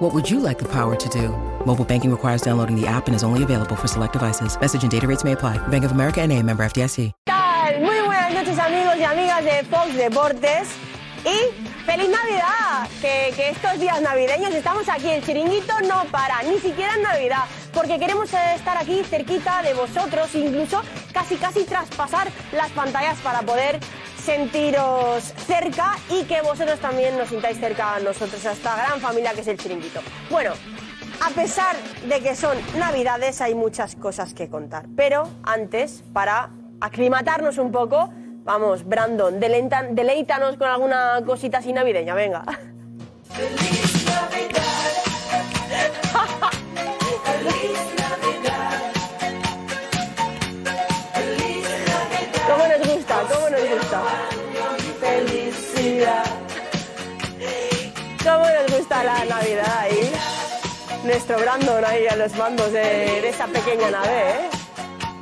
What would you like the power to do? Mobile banking requires downloading the app and is only available for select devices. Message and data rates may apply. Bank of America and a member FDIC. Muy buenas noches amigos y amigas de Fox Deportes y feliz Navidad, que, que estos días navideños estamos aquí, el chiringuito no para, ni siquiera en Navidad, porque queremos estar aquí cerquita de vosotros, incluso casi casi traspasar las pantallas para poder sentiros cerca y que vosotros también nos sintáis cerca a nosotros, a esta gran familia que es el chiringuito. Bueno, a pesar de que son navidades hay muchas cosas que contar, pero antes, para aclimatarnos un poco, vamos, Brandon, deleítanos con alguna cosita así navideña, venga. ¿Cómo ¿Cómo nos gusta? Felicidad. ¿Cómo nos gusta la Navidad ahí? Nuestro Brandon ahí a los mandos de, esa pequeña nave, ¿eh?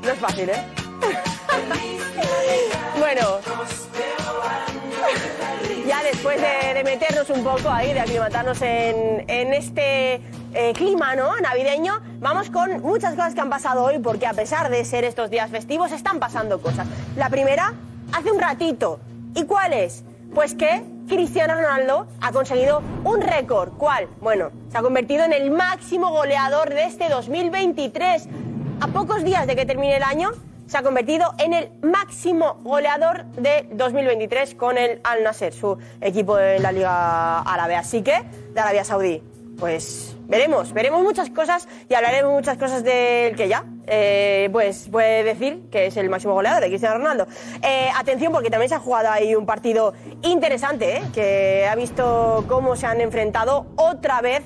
No es fácil, ¿eh? bueno, ya después de, de meternos un poco ahí, de aclimatarnos en, en este eh, clima ¿no? navideño, vamos con muchas cosas que han pasado hoy, porque a pesar de ser estos días festivos, están pasando cosas. La primera, hace un ratito. ¿Y cuál es? Pues que Cristiano Ronaldo ha conseguido un récord. ¿Cuál? Bueno, se ha convertido en el máximo goleador de este 2023. A pocos días de que termine el año, se ha convertido en el máximo goleador de 2023 con el Al Nasser, su equipo de la Liga Árabe. Así que, de Arabia Saudí. Pues veremos, veremos muchas cosas y hablaremos muchas cosas del que ya, eh, pues puede decir que es el máximo goleador de Cristiano Ronaldo. Eh, atención porque también se ha jugado ahí un partido interesante, ¿eh? que ha visto cómo se han enfrentado otra vez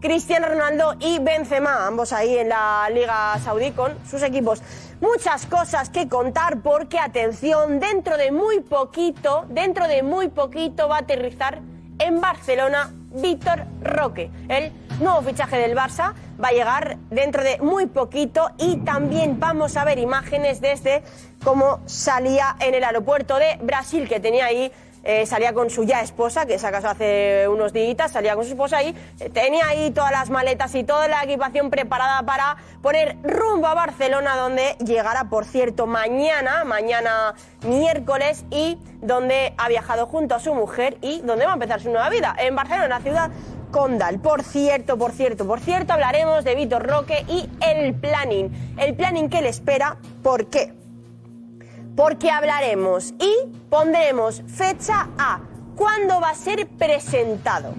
Cristiano Ronaldo y Benzema, ambos ahí en la Liga Saudí con sus equipos. Muchas cosas que contar porque, atención, dentro de muy poquito, dentro de muy poquito va a aterrizar en Barcelona Víctor Roque. El nuevo fichaje del Barça va a llegar dentro de muy poquito y también vamos a ver imágenes desde cómo salía en el aeropuerto de Brasil, que tenía ahí eh, salía con su ya esposa, que se casó hace unos días, salía con su esposa ahí, eh, tenía ahí todas las maletas y toda la equipación preparada para poner rumbo a Barcelona, donde llegará, por cierto, mañana, mañana miércoles, y donde ha viajado junto a su mujer y donde va a empezar su nueva vida, en Barcelona, ciudad Condal. Por cierto, por cierto, por cierto, hablaremos de Vitor Roque y el planning. El planning que le espera, ¿por qué? Porque hablaremos y pondremos fecha a cuándo va a ser presentado,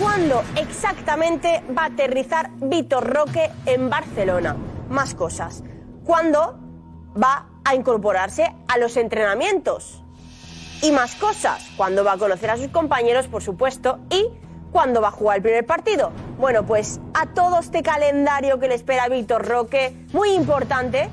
cuándo exactamente va a aterrizar Vitor Roque en Barcelona. Más cosas. ¿Cuándo va a incorporarse a los entrenamientos? Y más cosas. ¿Cuándo va a conocer a sus compañeros, por supuesto? Y cuándo va a jugar el primer partido. Bueno, pues a todo este calendario que le espera a Víctor Roque, muy importante,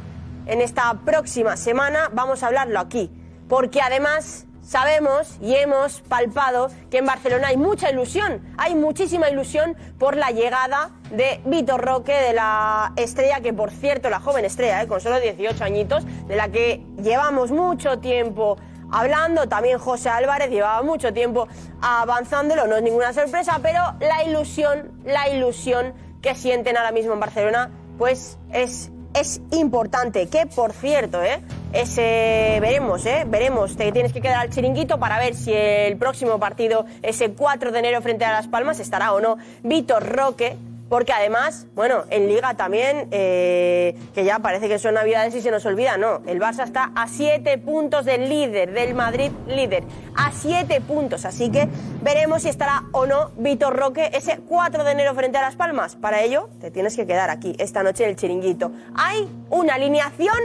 en esta próxima semana vamos a hablarlo aquí, porque además sabemos y hemos palpado que en Barcelona hay mucha ilusión, hay muchísima ilusión por la llegada de Vitor Roque, de la estrella, que por cierto, la joven estrella, ¿eh? con solo 18 añitos, de la que llevamos mucho tiempo hablando, también José Álvarez llevaba mucho tiempo avanzándolo, no es ninguna sorpresa, pero la ilusión, la ilusión que sienten ahora mismo en Barcelona, pues es es importante. Que por cierto, ¿eh? Ese, veremos, ¿eh? Veremos. Te tienes que quedar al chiringuito para ver si el próximo partido, ese 4 de enero frente a Las Palmas, estará o no Víctor Roque. Porque además, bueno, en Liga también, eh, que ya parece que son navidades y se nos olvida, no. El Barça está a 7 puntos del líder, del Madrid líder. A 7 puntos. Así que veremos si estará o no Víctor Roque ese 4 de enero frente a Las Palmas. Para ello, te tienes que quedar aquí esta noche en el chiringuito. Hay una alineación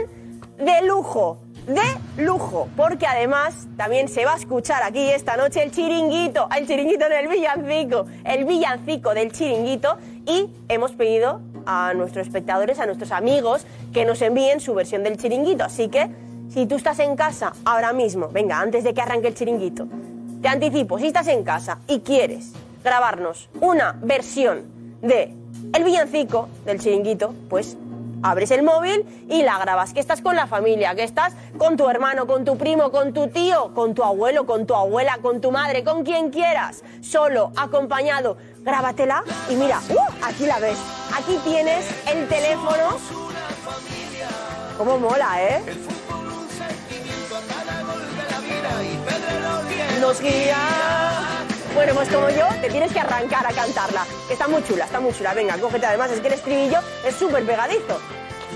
de lujo. De lujo, porque además también se va a escuchar aquí esta noche el chiringuito, el chiringuito del villancico, el villancico del chiringuito, y hemos pedido a nuestros espectadores, a nuestros amigos, que nos envíen su versión del chiringuito. Así que si tú estás en casa ahora mismo, venga, antes de que arranque el chiringuito, te anticipo, si estás en casa y quieres grabarnos una versión de el villancico del chiringuito, pues abres el móvil y la grabas. Que estás con la familia, que estás con tu hermano, con tu primo, con tu tío, con tu abuelo, con tu abuela, con tu madre, con quien quieras, solo, acompañado. Grábatela y mira, ¡uh! aquí la ves. Aquí tienes el teléfono. ¿Cómo mola, eh? Nos guía. Bueno, pues como yo, te tienes que arrancar a cantarla. Está muy chula, está muy chula. Venga, cógete. Además, es que el estribillo es súper pegadizo.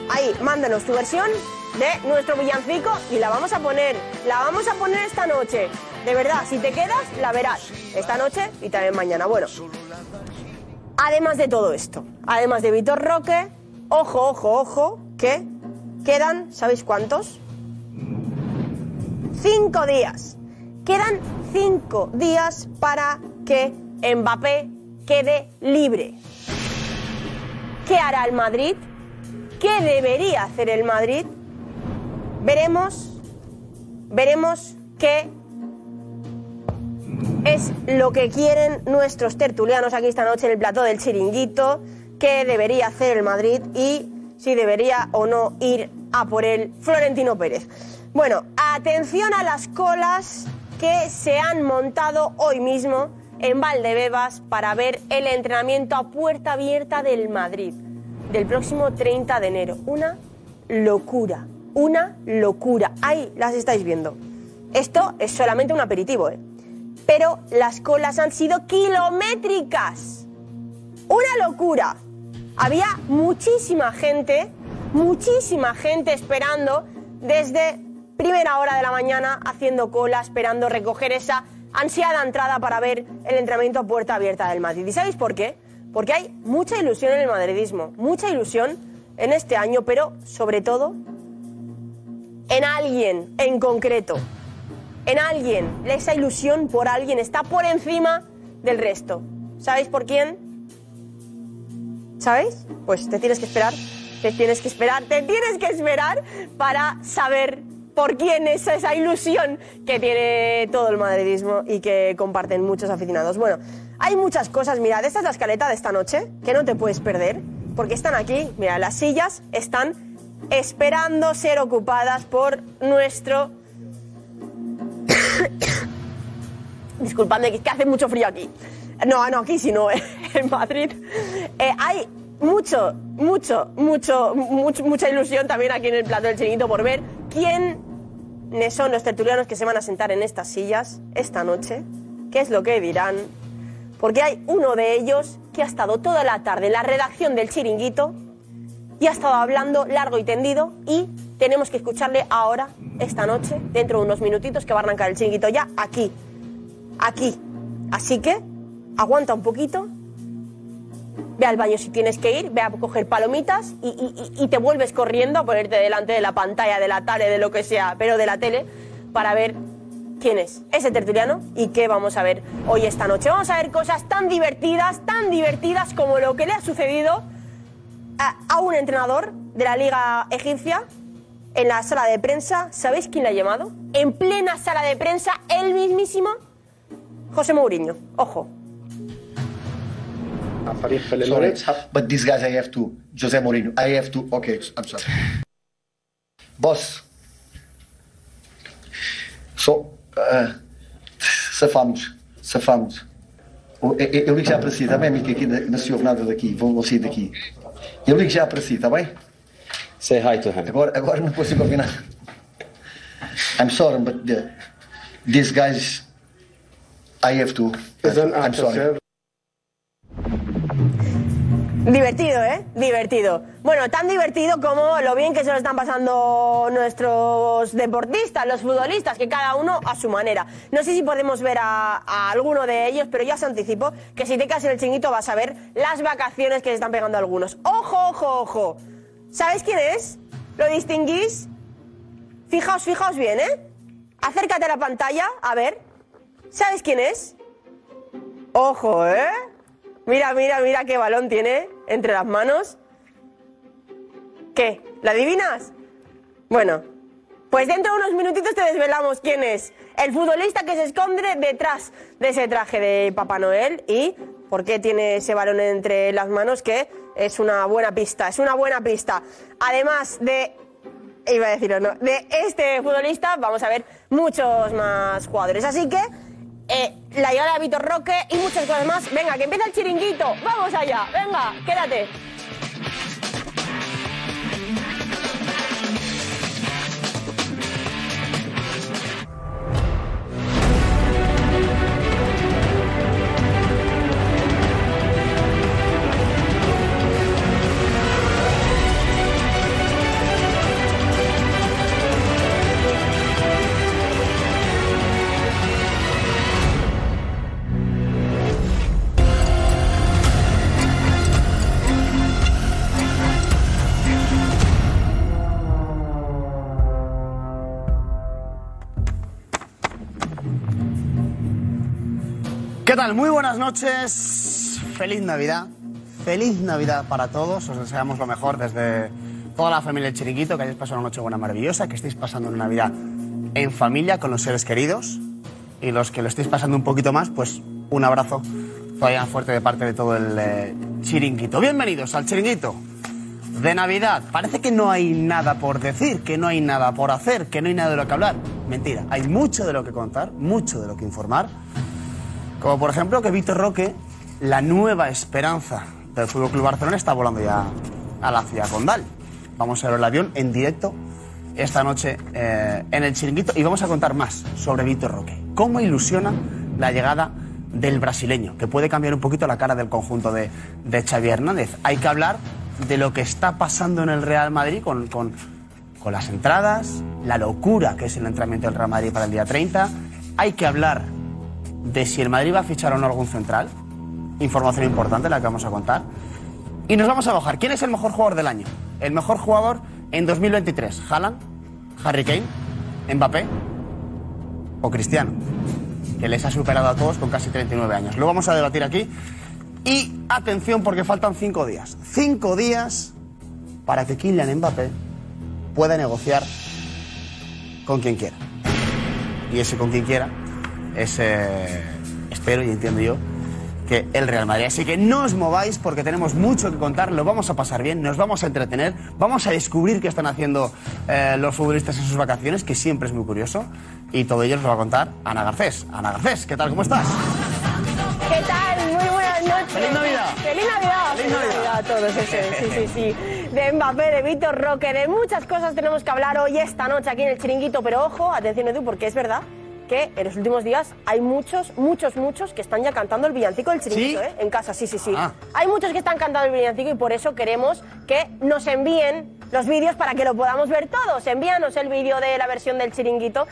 Ahí, mándanos tu versión de nuestro villancico y la vamos a poner. La vamos a poner esta noche. De verdad, si te quedas, la verás. Esta noche y también mañana. Bueno, además de todo esto, además de Vitor Roque, ojo, ojo, ojo, que quedan, ¿sabéis cuántos? Cinco días. Quedan cinco días para que Mbappé quede libre. ¿Qué hará el Madrid? ¿Qué debería hacer el Madrid? Veremos, veremos qué es lo que quieren nuestros tertulianos aquí esta noche en el plató del chiringuito, qué debería hacer el Madrid y si debería o no ir a por el Florentino Pérez. Bueno, atención a las colas que se han montado hoy mismo en Valdebebas para ver el entrenamiento a puerta abierta del Madrid del próximo 30 de enero. Una locura, una locura. Ahí las estáis viendo. Esto es solamente un aperitivo, ¿eh? Pero las colas han sido kilométricas. Una locura. Había muchísima gente, muchísima gente esperando desde primera hora de la mañana haciendo cola, esperando recoger esa ansiada entrada para ver el entrenamiento a puerta abierta del Madrid. ¿Y sabéis por qué? Porque hay mucha ilusión en el madridismo, mucha ilusión en este año, pero sobre todo en alguien en concreto. En alguien. Esa ilusión por alguien está por encima del resto. ¿Sabéis por quién? ¿Sabéis? Pues te tienes que esperar, te tienes que esperar, te tienes que esperar para saber por quién es esa ilusión que tiene todo el madridismo y que comparten muchos aficionados. Bueno, hay muchas cosas, mirad, esta es la escaleta de esta noche, que no te puedes perder, porque están aquí, mira, las sillas están esperando ser ocupadas por nuestro... Disculpadme, que hace mucho frío aquí. No, no, aquí sino en Madrid. Eh, hay mucho, mucho, mucho, mucho, mucha ilusión también aquí en el plato del chiringuito por ver quiénes son los tertulianos que se van a sentar en estas sillas esta noche, qué es lo que dirán, porque hay uno de ellos que ha estado toda la tarde en la redacción del chiringuito y ha estado hablando largo y tendido y tenemos que escucharle ahora, esta noche, dentro de unos minutitos que va a arrancar el chiringuito ya aquí, aquí. Así que aguanta un poquito ve al baño si tienes que ir, ve a coger palomitas y, te vuelves corriendo a ponerte delante de la pantalla, de la tele, de lo que sea, pero de la tele, para ver quién es ese tertuliano y qué vamos a ver hoy esta noche. Vamos a ver cosas tan divertidas, tan divertidas como lo que le ha sucedido a un entrenador de la Liga Egipcia en la sala de prensa. ¿Sabéis quién le ha llamado? En plena sala de prensa, el mismísimo José Mourinho. Ojo. Sorry, but these guys I have to. Jose Mourinho, I have to. Okay, I'm sorry. Boss. So, uh, safamos, safamos. O- Eu, eu ligo já para si, está bem, Mico? Aqui não se ouve nada daqui, vou sair daqui. Eu ligo já para si, está bem? Say hi to him. Agora, agora não consigo nada. I'm sorry, but the, these guys, I have to. I'm sorry. Divertido, ¿eh? Divertido. Bueno, tan divertido como lo bien que se lo están pasando nuestros deportistas, los futbolistas, que cada uno a su manera. No sé si podemos ver a, a alguno de ellos, pero ya os anticipo que si te quedas en el chinguito vas a ver las vacaciones que se están pegando algunos. ¡Ojo, ojo, ojo! ¿Sabéis quién es? ¿Lo distinguís? Fijaos, fijaos bien, ¿eh? Acércate a la pantalla, a ver. ¿Sabes quién es? Ojo, ¿eh? Mira, mira, mira qué balón tiene entre las manos. ¿Qué? ¿La adivinas? Bueno, Pues dentro de unos minutitos te desvelamos quién es el futbolista que se esconde detrás de ese traje de Papá Noel y por qué tiene ese balón entre las manos, que es una buena pista, es una buena pista. Además de, iba a decir o no, de este futbolista, vamos a ver muchos más jugadores. Así que eh, la llegada de Vitor Roque y muchas cosas más. Venga, que empieza el chiringuito. Vamos allá, venga, quédate. Tal? Muy buenas noches. Feliz Navidad. Feliz Navidad para todos. Os deseamos lo mejor desde toda la familia del Chiringuito, que hayáis pasado una noche buena maravillosa, que estéis pasando una Navidad en familia con los seres queridos. Y los que lo estéis pasando un poquito más, pues un abrazo todavía fuerte de parte de todo el eh, Chiringuito. Bienvenidos al Chiringuito de Navidad. Parece que no hay nada por decir, que no hay nada por hacer, que no hay nada de lo que hablar. Mentira, hay mucho de lo que contar, mucho de lo que informar. Como por ejemplo que Víctor Roque, la nueva esperanza del Fútbol Club Barcelona, está volando ya a la ciudad condal. Vamos a ver el avión en directo esta noche eh, en el chiringuito y vamos a contar más sobre Víctor Roque. ¿Cómo ilusiona la llegada del brasileño? Que puede cambiar un poquito la cara del conjunto de, de Xavi Hernández. Hay que hablar de lo que está pasando en el Real Madrid con, con, con las entradas, la locura que es el entrenamiento del Real Madrid para el día 30. Hay que hablar de si el Madrid va a fichar o no algún central. Información importante la que vamos a contar. Y nos vamos a bajar. ¿Quién es el mejor jugador del año? El mejor jugador en 2023. ¿Haaland? ¿Harry Kane? ¿Mbappé? ¿O Cristiano? Que les ha superado a todos con casi 39 años. Lo vamos a debatir aquí. Y atención porque faltan cinco días. Cinco días para que Kylian Mbappé pueda negociar con quien quiera. Y ese con quien quiera es, eh, espero y entiendo yo, que el Real Madrid. Así que no os mováis porque tenemos mucho que contar, lo vamos a pasar bien, nos vamos a entretener, vamos a descubrir qué están haciendo eh, los futbolistas en sus vacaciones, que siempre es muy curioso, y todo ello nos lo va a contar Ana Garcés. Ana Garcés, ¿qué tal? ¿Cómo estás? ¿Qué tal? Muy buenas noches. ¡Feliz Navidad! ¡Feliz Navidad! ¡Feliz Navidad! a todos, sí, sí, sí. De Mbappé, de Víctor Roque, de muchas cosas tenemos que hablar hoy, esta noche, aquí en el Chiringuito. Pero ojo, atención Edu, porque es verdad que en los últimos días hay muchos, muchos, muchos que están ya cantando el villancico del Chiringuito, ¿Sí? ¿eh? En casa, sí, sí, sí. Ah. Hay muchos que están cantando el villancico y por eso queremos que nos envíen los vídeos para que lo podamos ver todos. Envíanos el vídeo de la versión del Chiringuito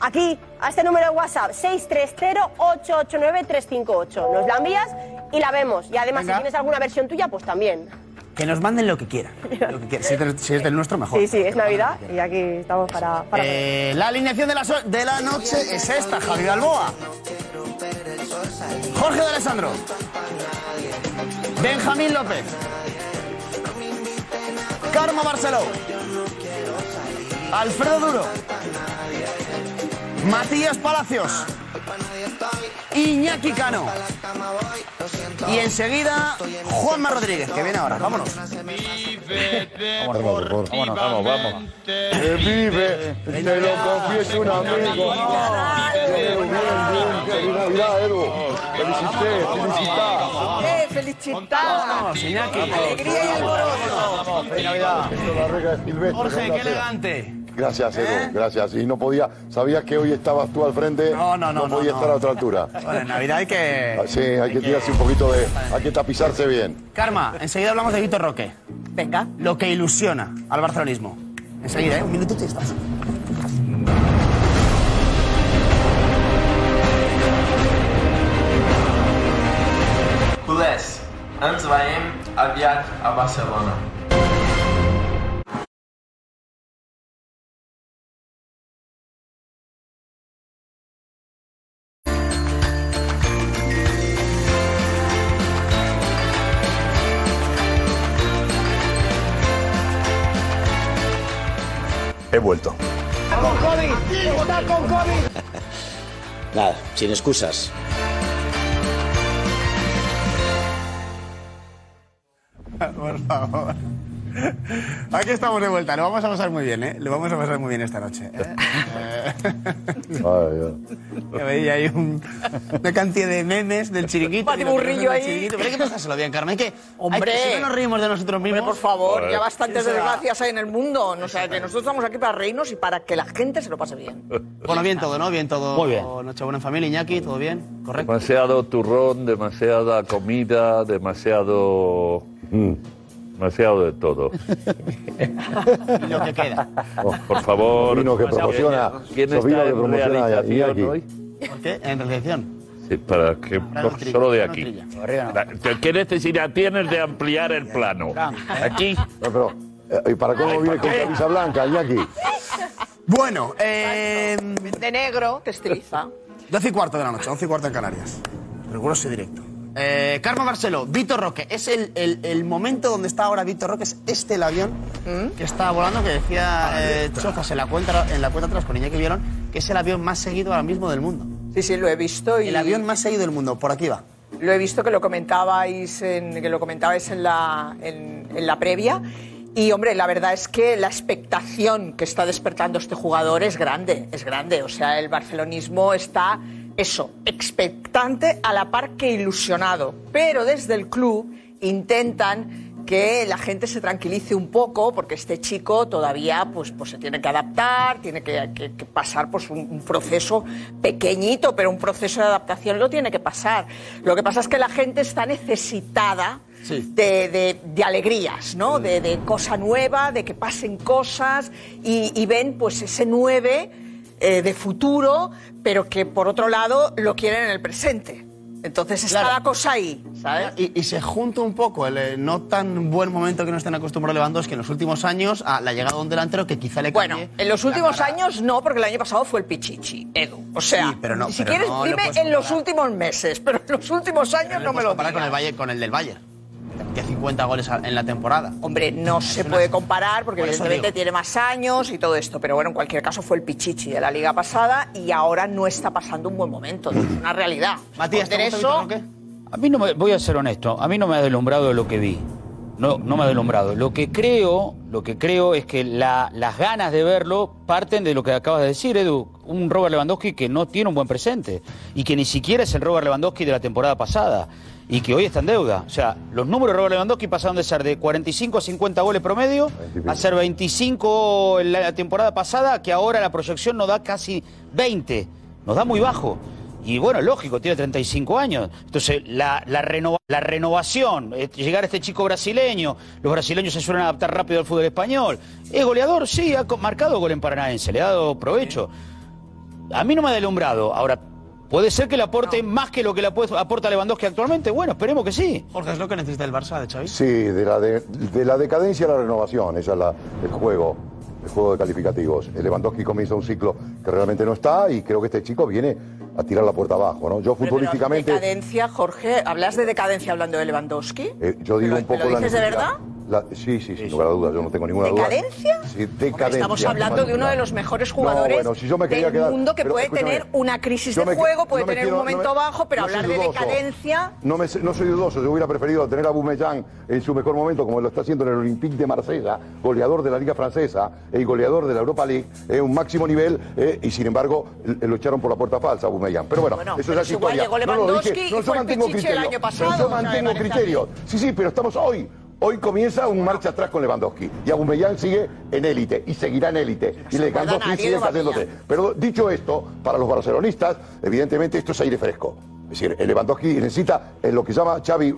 aquí, a este número de WhatsApp, 630-889-358. Nos la envías y la vemos. Y además, Venga. si tienes alguna versión tuya, pues también. Que nos manden lo que quieran. Lo que quieran. Si, es del, si es del nuestro, mejor. Sí, sí, es Navidad y aquí estamos para... para Eh, la alineación de la, so- de la noche es esta, Javi Balboa. Jorge de Alessandro. Benjamín López. Karma Barceló. Alfredo Duro. Matías Palacios. Iñaki Cano. Y enseguida Juanma Rodríguez, que viene ahora. Vámonos. Vámonos, vámonos, vamos, vamos. Que vive, te lo confieso un amigo. Bien, bien, Edu. Felicité, felicitá. ¡Eh! Vamos, Iñaki. ¡Alegría y alboroto! Vamos, feliz Navidad. Jorge, qué elegante. Gracias, Edu, ¿Eh? gracias. Y no podía, sabías que hoy estabas tú al frente. No, no, no, no, podía no. estar a otra altura. Bueno, en Navidad hay que... Ah, Sí, hay que tirarse un poquito de. Hay que tapizarse bien. Karma, enseguida hablamos de Víctor Roque. Venga. Lo que ilusiona al barcelonismo. Enseguida, ¿eh? Un minutito y estás. Culers, ens veiem aviat a Barcelona. He vuelto. con COVID! ¡Está con COVID! Nada, sin excusas. Por favor. Aquí estamos de vuelta, lo vamos a pasar muy bien, ¿eh? Lo vamos a pasar muy bien esta noche. ¿eh? Que veía ahí un- una cantidad de memes del chiringuito. Pati y lo que no Burrillo es del ahí. chiringuito. Pero hay que pasárselo bien, Carmen. Hay que, Hombre. hay que- si no nos reímos de nosotros mismos. Hombre, por favor, ya bastantes desgracias hay en el mundo. O sea, que nosotros estamos aquí para reírnos y para que la gente se lo pase bien. Bueno, bien todo, ¿no? Bien todo. Muy bien. Nochebuena en familia, Iñaki, ¿todo bien? Correcto. Demasiado turrón, demasiada comida, demasiado. Demasiado de todo. Y lo que queda. Oh, por favor. Vino que promociona, ¿Quién está que en promociona realización Iñaki. hoy? ¿Por qué? En recepción. Sí, para que solo de aquí. ¿Qué necesidad tienes de ampliar el plano? Aquí. No, pero, eh, ¿y para cómo viene con camisa blanca, Iñaki? Bueno, eh, De negro, te estiliza. 12 y cuarto de la noche, 11 y cuarto en Canarias. Riguroso y directo. Eh, Carmen Barceló, Víctor Roque. Es el, el- el momento donde está ahora Víctor Roque, es este el avión que está volando, que decía eh, Chozas en la, cuenta, en la cuenta atrás con Iñaki Vieron, que es el avión más seguido ahora mismo del mundo. Sí, sí, lo he visto y El avión más seguido del mundo, por aquí va. lo he visto que lo comentabais en, que lo comentabais en la, en, en la previa. Y hombre, la verdad es que la expectación que está despertando este jugador es grande, es grande. O sea, el barcelonismo está, eso, expectante a la par que ilusionado. Pero desde el club intentan que la gente se tranquilice un poco porque este chico todavía pues, pues se tiene que adaptar, tiene que, que- que pasar pues, un, un proceso pequeñito, pero un proceso de adaptación lo tiene que pasar. Lo que pasa es que la gente está necesitada de, de- de alegrías, ¿no? De, de cosa nueva, de que pasen cosas y, y ven pues ese nueve eh, de futuro, pero que por otro lado lo quieren en el presente. Entonces está Claro. la cosa ahí, ¿sabes? Y, y se junta un poco el eh, no tan buen momento que no estén acostumbrados Lewandowski en los últimos años a la llegada de un delantero que quizá le Bueno, cambie en los últimos cara. años no, porque el año pasado fue el Pichichi, Edu. O sea, Sí, pero no, si pero quieres, no dime en los últimos meses, pero en los últimos años no, me lo comparar con el, digas. Bayern, con el del Bayern, que 50 goles en la temporada. Hombre, no se puede comparar porque Por evidentemente digo. tiene más años y todo esto, pero bueno, en cualquier caso fue el Pichichi de la liga pasada y ahora no está pasando un buen momento, es una realidad. Matías, ¿te eso, Roque? A mí no me, voy a ser honesto, a mí no me ha deslumbrado lo que vi. No, no me ha deslumbrado. Lo que creo, lo que creo es que la- las ganas de verlo parten de lo que acabas de decir, Edu. Un Robert Lewandowski que no tiene un buen presente y que ni siquiera es el Robert Lewandowski de la temporada pasada y que hoy está en deuda. O sea, los números de Robert Lewandowski pasaron de ser de 45 a 50 goles promedio a ser 25 en la temporada pasada, que ahora la proyección nos da casi 20. Nos da muy bajo. Y bueno, lógico, tiene 35 años. Entonces, la, la, renova- la renovación, eh, llegar a este chico brasileño, los brasileños se suelen adaptar rápido al fútbol español. Es goleador, sí, ha marcado gol en Paranaense, le ha dado provecho. A mí no me ha deslumbrado. Ahora, ¿puede ser que le aporte más que lo que le aporta Lewandowski actualmente? Bueno, esperemos que sí. Jorge, ¿es lo que necesita el Barça de Xavi? Sí, de la, de, de la decadencia a la renovación, esa es la, el juego, el juego de calificativos. El Lewandowski comienza un ciclo que realmente no está y creo que este chico viene a tirar la puerta abajo, ¿no? Yo Pero, pero, futbolísticamente, Decadencia, Jorge, ¿hablas de decadencia hablando de Lewandowski? eh, yo digo ¿Pero- un poco la dices de verdad? La- sí, sí, sin lugar a dudas, yo no tengo ninguna ¿Decadencia? duda. Sí, decadencia. Estamos hablando de uno de los mejores No, jugadores bueno, si yo me quería del quedar- mundo que puede tener una crisis de me- juego, puede no tener quiero- un momento no me- bajo, pero no soy hablar de dudoso. decadencia... No, me, no soy dudoso, yo hubiera preferido tener a Bumellán en su mejor momento, como lo está haciendo en el Olympique de Marsella, goleador de la Liga Francesa eh, y goleador de la Europa League, en un máximo nivel, eh, y sin embargo eh, lo echaron por la puerta falsa a Bumellán. Pero bueno, Bueno, eso pero es igual historia. llegó No, no, dije, y no, yo fue el mantengo Pichichi el criterio. año pasado, Pero yo o sea, me mantengo parece a criterio. Sí, sí, pero estamos hoy. Hoy comienza un marcha atrás con Lewandowski y Aubameyang sigue en élite y seguirá en élite y Lewandowski sigue cayéndose. Pero dicho esto, para los barcelonistas, evidentemente esto es aire fresco. Es decir, el Lewandowski necesita en lo que llama Xavi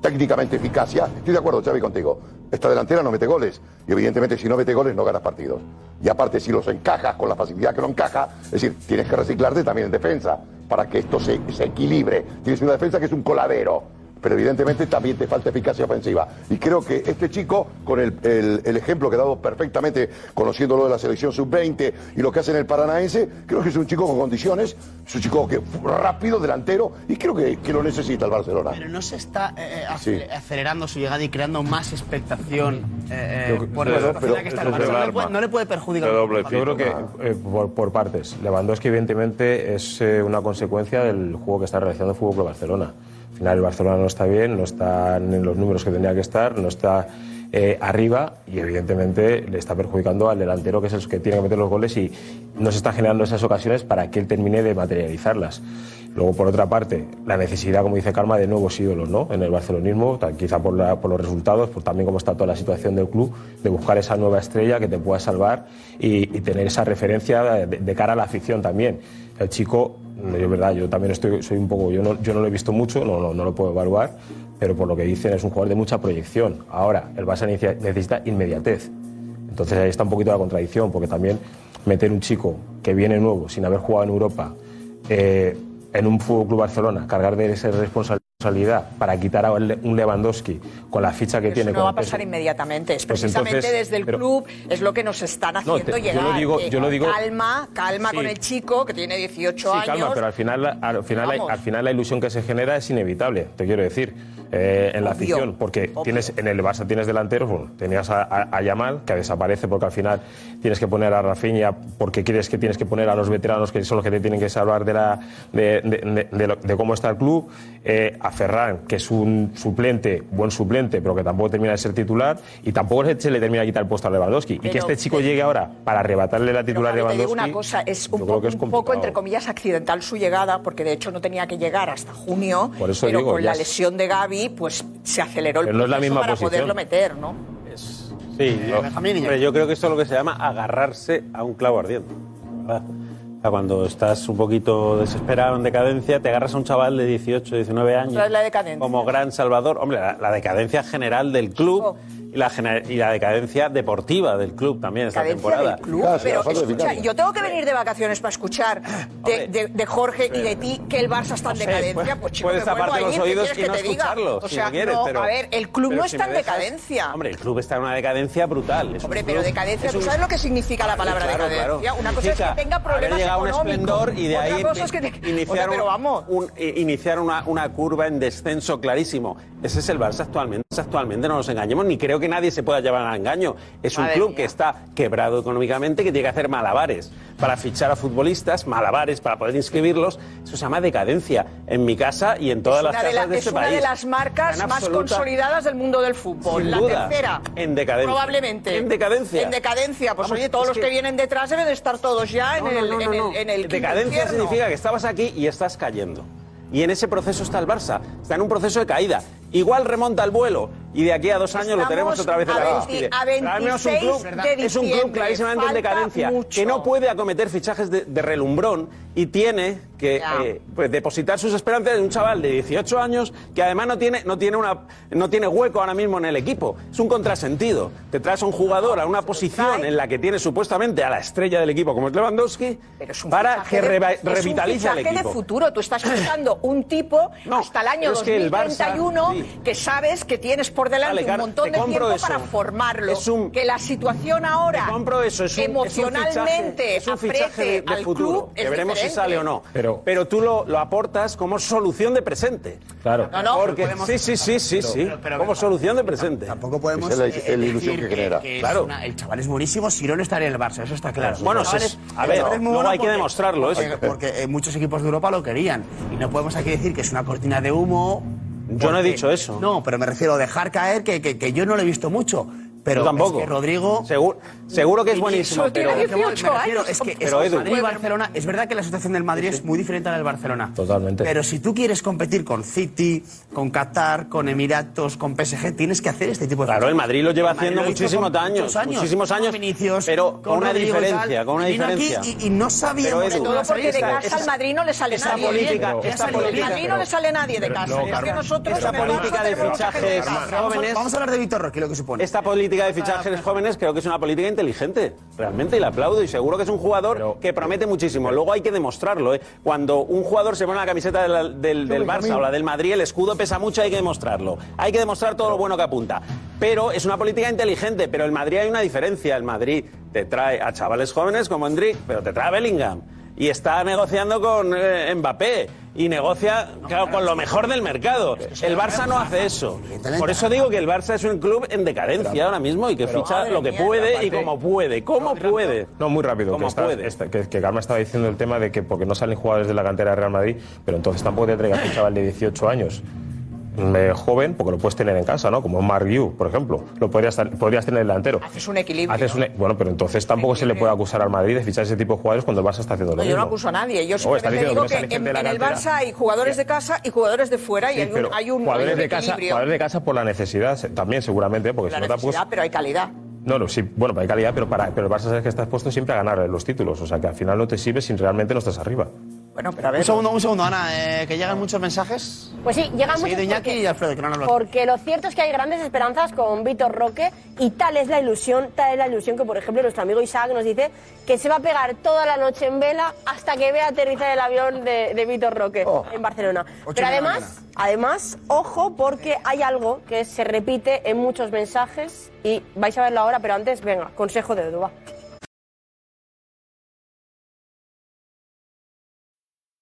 técnicamente eficacia. Estoy de acuerdo, Xavi, contigo. Esta delantera no mete goles. Y evidentemente si no mete goles no ganas partidos. Y aparte, si los encajas con la facilidad que lo encaja, es decir, tienes que reciclarte también en defensa para que esto se, se equilibre. Tienes una defensa que es un coladero. Pero evidentemente también te falta eficacia ofensiva. Y creo que este chico, con el, el- el ejemplo que ha dado perfectamente, conociéndolo de la selección sub-20 y lo que hace en el Paranaense, creo que es un chico con condiciones, es un chico que rápido, delantero, y creo que, que lo necesita el Barcelona. Pero no se está eh, eh, Sí. acelerando su llegada y creando más expectación eh, Yo- por pero- la situación en la pero que está el el No le arma. puede- No le puede perjudicar. Yo creo que eh, por, por partes. Lewandowski, evidentemente, es eh, una consecuencia del juego que está realizando el Fútbol Club Barcelona. Al final, el Barcelona no está bien, no está en los números que tenía que estar, no está eh, arriba y, evidentemente, le está perjudicando al delantero, que es el que tiene que meter los goles y no se está generando esas ocasiones para que él termine de materializarlas. Luego, por otra parte, la necesidad, como dice Karma, de nuevos ídolos ¿no? en el barcelonismo, quizá por, los resultados, por también cómo está toda la situación del club, de buscar esa nueva estrella que te pueda salvar y, y tener esa referencia de, de cara a la afición también. El chico, yo verdad, yo también estoy, soy un poco, yo no, yo no lo he visto mucho, no, no, no lo puedo evaluar, pero por lo que dicen es un jugador de mucha proyección. Ahora, el Barça necesita inmediatez. Entonces ahí está un poquito la contradicción, porque también meter un chico que viene nuevo, sin haber jugado en Europa, eh, en un Fútbol Club Barcelona, cargar de esa responsabilidad para quitar a un Lewandowski con la ficha que Eso tiene. no con va a el peso- pasar inmediatamente. Es Pues precisamente entonces, desde el pero- club es lo que nos están No, haciendo te- yo llegar. lo digo- yo lo digo- calma, calma Sí. con el chico que tiene 18 Sí, años. calma, pero al final, al final, la, al final la ilusión que se genera es inevitable, te quiero decir, eh, en la Obvio, afición, porque tienes en el Barça tienes delanteros, bueno, tenías a, a- a Yamal, que desaparece porque al final tienes que poner a Rafinha porque quieres que tienes que poner a los veteranos que son los que te tienen que salvar de, la, de, de- de- de lo- de cómo está el club, eh, a Ferran, que es un suplente, buen suplente, pero que tampoco termina de ser titular, y tampoco se le termina de quitar el puesto a Lewandowski. y que Pero- este chico llegue ahora para arrebatarle la titular a Te digo Lewandowski. una cosa, es un, po- es un poco, entre comillas, accidental su llegada, porque de hecho no tenía que llegar hasta junio, Por eso pero digo, con la es- lesión de Gaby, pues se aceleró el Pero no es la proceso misma para posición. poderlo meter, ¿no? Sí, yo, hombre, yo creo que esto es lo que se llama agarrarse a un clavo ardiente. ¿verdad? O sea, cuando estás un poquito desesperado en decadencia, te agarras a un chaval de 18, 19 años la decadencia. como gran salvador. Hombre, la, la decadencia general del club y, la, y la decadencia deportiva del club también esta Decadencia temporada. del club, pero escucha, yo tengo que venir de vacaciones para escuchar de, de- de Jorge y de ti que el Barça está en decadencia. puedes- pues chico, puedes taparte los ir, ¿qué oídos y que no te diga? escucharlo, O si sea, no quieres, no, pero- a ver, el club no si está en dejas- decadencia. Hombre, el club está en una decadencia brutal. Es Hombre, pero decadencia, es ¿tú un- sabes lo que significa la palabra Claro, decadencia? claro. Una cosa es que tenga problemas haber llegado a un económicos. esplendor y de Otra ahí cosa es que te- iniciar, vamos. un- iniciar una, una curva en descenso clarísimo. Ese es el Barça actualmente. Actualmente no nos engañemos, ni creo que nadie se pueda llevar a engaño. Es un Madre club mía. que está quebrado económicamente, que tiene que hacer malabares para fichar a futbolistas, malabares para poder inscribirlos. Eso se llama decadencia en mi casa y en todas Es las una de, casas la- de es este una país. de las marcas en más absoluta- consolidadas del mundo del fútbol. Sin la duda, tercera. en decadencia. Probablemente. En decadencia. En decadencia. Pues Vamos, oye, todos es los que... que- vienen detrás deben de estar todos ya en No, el, no, no, en no, el, en el Decadencia significa que estabas aquí y estás cayendo. Y en ese proceso está el Barça. Está en un proceso de caída. Igual remonta el vuelo y de aquí a dos años lo tenemos otra vez en la a cúspide. 20 a Pero al menos un 26 club- de es un club clarísimamente en decadencia mucho. que no puede acometer fichajes de, de relumbrón y tiene que eh, pues, depositar sus esperanzas en un chaval de 18 años que además no tiene, no, tiene una, no tiene hueco ahora mismo en el equipo. Es un contrasentido. Te traes a un jugador a una posición en la que tiene supuestamente a la estrella del equipo como es Lewandowski para que de- reva- es un revitalice al fichaje equipo. de futuro. Tú estás buscando un tipo hasta el año pero es que el Barça- 2031 sí. que sabes que tienes por delante Vale, un montón de tiempo eso. para formarlo. Es un- que la situación ahora eso, es un, emocionalmente es un fichaje, es un fichaje de, de futuro, club que veremos si diferente. sale o no. Pero, tú lo, lo aportas como solución de presente. Claro. No, no, Porque, podemos- sí, sí, sí, sí, sí. pero- pero- como solución de presente. Tampoco podemos es la- eh, es la ilusión que genera. es Claro. una- el chaval es buenísimo, si no, no estaría en el Barça, eso está claro. Bueno, El es- a el ver, luego bueno hay que porque- demostrarlo, eso. Porque, porque, eh, muchos equipos de Europa lo querían. Y no podemos aquí decir que es una cortina de humo. Yo no he dicho eso. No, pero me refiero a dejar caer que, que- que yo no lo he visto mucho. Pero Yo tampoco. es que Rodrigo. Seguro, seguro que es buenísimo, tiene pero... 18 me refiero, es que Pero, es Edu- Madrid y Barcelona. Es verdad que la situación del Madrid es muy diferente a la del Barcelona. Totalmente. Pero si tú quieres competir con City, con Qatar, con Emiratos, con PSG, tienes que hacer este tipo de Claro, el Madrid lo lleva haciendo muchísimos años, muchos muchísimos años, con Vinicius, pero con una Rodrigo y tal, diferencia, con una y vino aquí diferencia. Y, y no Pero, Edu, Todo porque de casa esa- al Madrid no le sale esta nadie. política- bien. esta Al política- Madrid no le sale nadie de casa. No, es que nosotros esta política de fichajes jóvenes- vamos a hablar de Víctor Roque, lo que supone. Esta política política de fichajes jóvenes creo que es una política inteligente, realmente, y la aplaudo. Y seguro que es un jugador que promete muchísimo. Luego hay que demostrarlo. ¿eh? Cuando un jugador se pone la camiseta de la- del, del Barça o la del Madrid, el escudo pesa mucho, hay que demostrarlo. Hay que demostrar todo lo bueno que apunta. Pero es una política inteligente. Pero en Madrid hay una diferencia. El Madrid te trae a chavales jóvenes como Endrick, pero te trae a Bellingham. Y está negociando con eh, Mbappé. Y negocia, claro, con lo mejor del mercado. El Barça no hace eso. Por eso digo que el Barça es un club en decadencia ahora mismo y que Pero- ficha lo que puede y como puede. ¿Cómo puede? No, muy rápido. Como Que, estás- puede. esta- que, que Karma estaba diciendo el tema de que porque no salen jugadores de la cantera de Real Madrid, pero entonces tampoco te traigas un chaval de 18 años eh, joven, porque lo puedes tener en casa, ¿no? Como Mark Yu, por ejemplo. Lo podrías, podrías tener delantero. Haces un equilibrio. Haces un- bueno, pero entonces tampoco se le puede acusar al Madrid de fichar ese tipo de jugadores cuando el Barça está haciendo lo No, yo no mismo. acuso a nadie. Yo simplemente está digo que que, en, en el. Barça hay jugadores de casa y jugadores de fuera y Sí, hay un, hay un, jugadores, hay un de casa, jugadores de casa por la necesidad también, seguramente, porque la si no tampoco. necesidad, pero hay calidad. No, no, sí, bueno, hay calidad, pero, para, pero el Barça sabes que estás puesto siempre a ganar los títulos. O sea que al final no te sirve si realmente no estás arriba. Bueno, pero a ver. Un segundo, un segundo, Ana, eh, que llegan muchos mensajes. Pues sí, llegan Seguido muchos Iñaki y Alfredo, que no han hablado. Porque lo cierto es que hay grandes esperanzas con Víctor Roque y tal es la ilusión, tal es la ilusión que, por ejemplo, nuestro amigo Isaac nos dice que se va a pegar toda la noche en vela hasta que vea aterrizar el avión de, de Víctor Roque en Barcelona. Pero además, además, ojo, porque hay algo que se repite en muchos mensajes y vais a verlo ahora, pero antes, venga, consejo de Edu,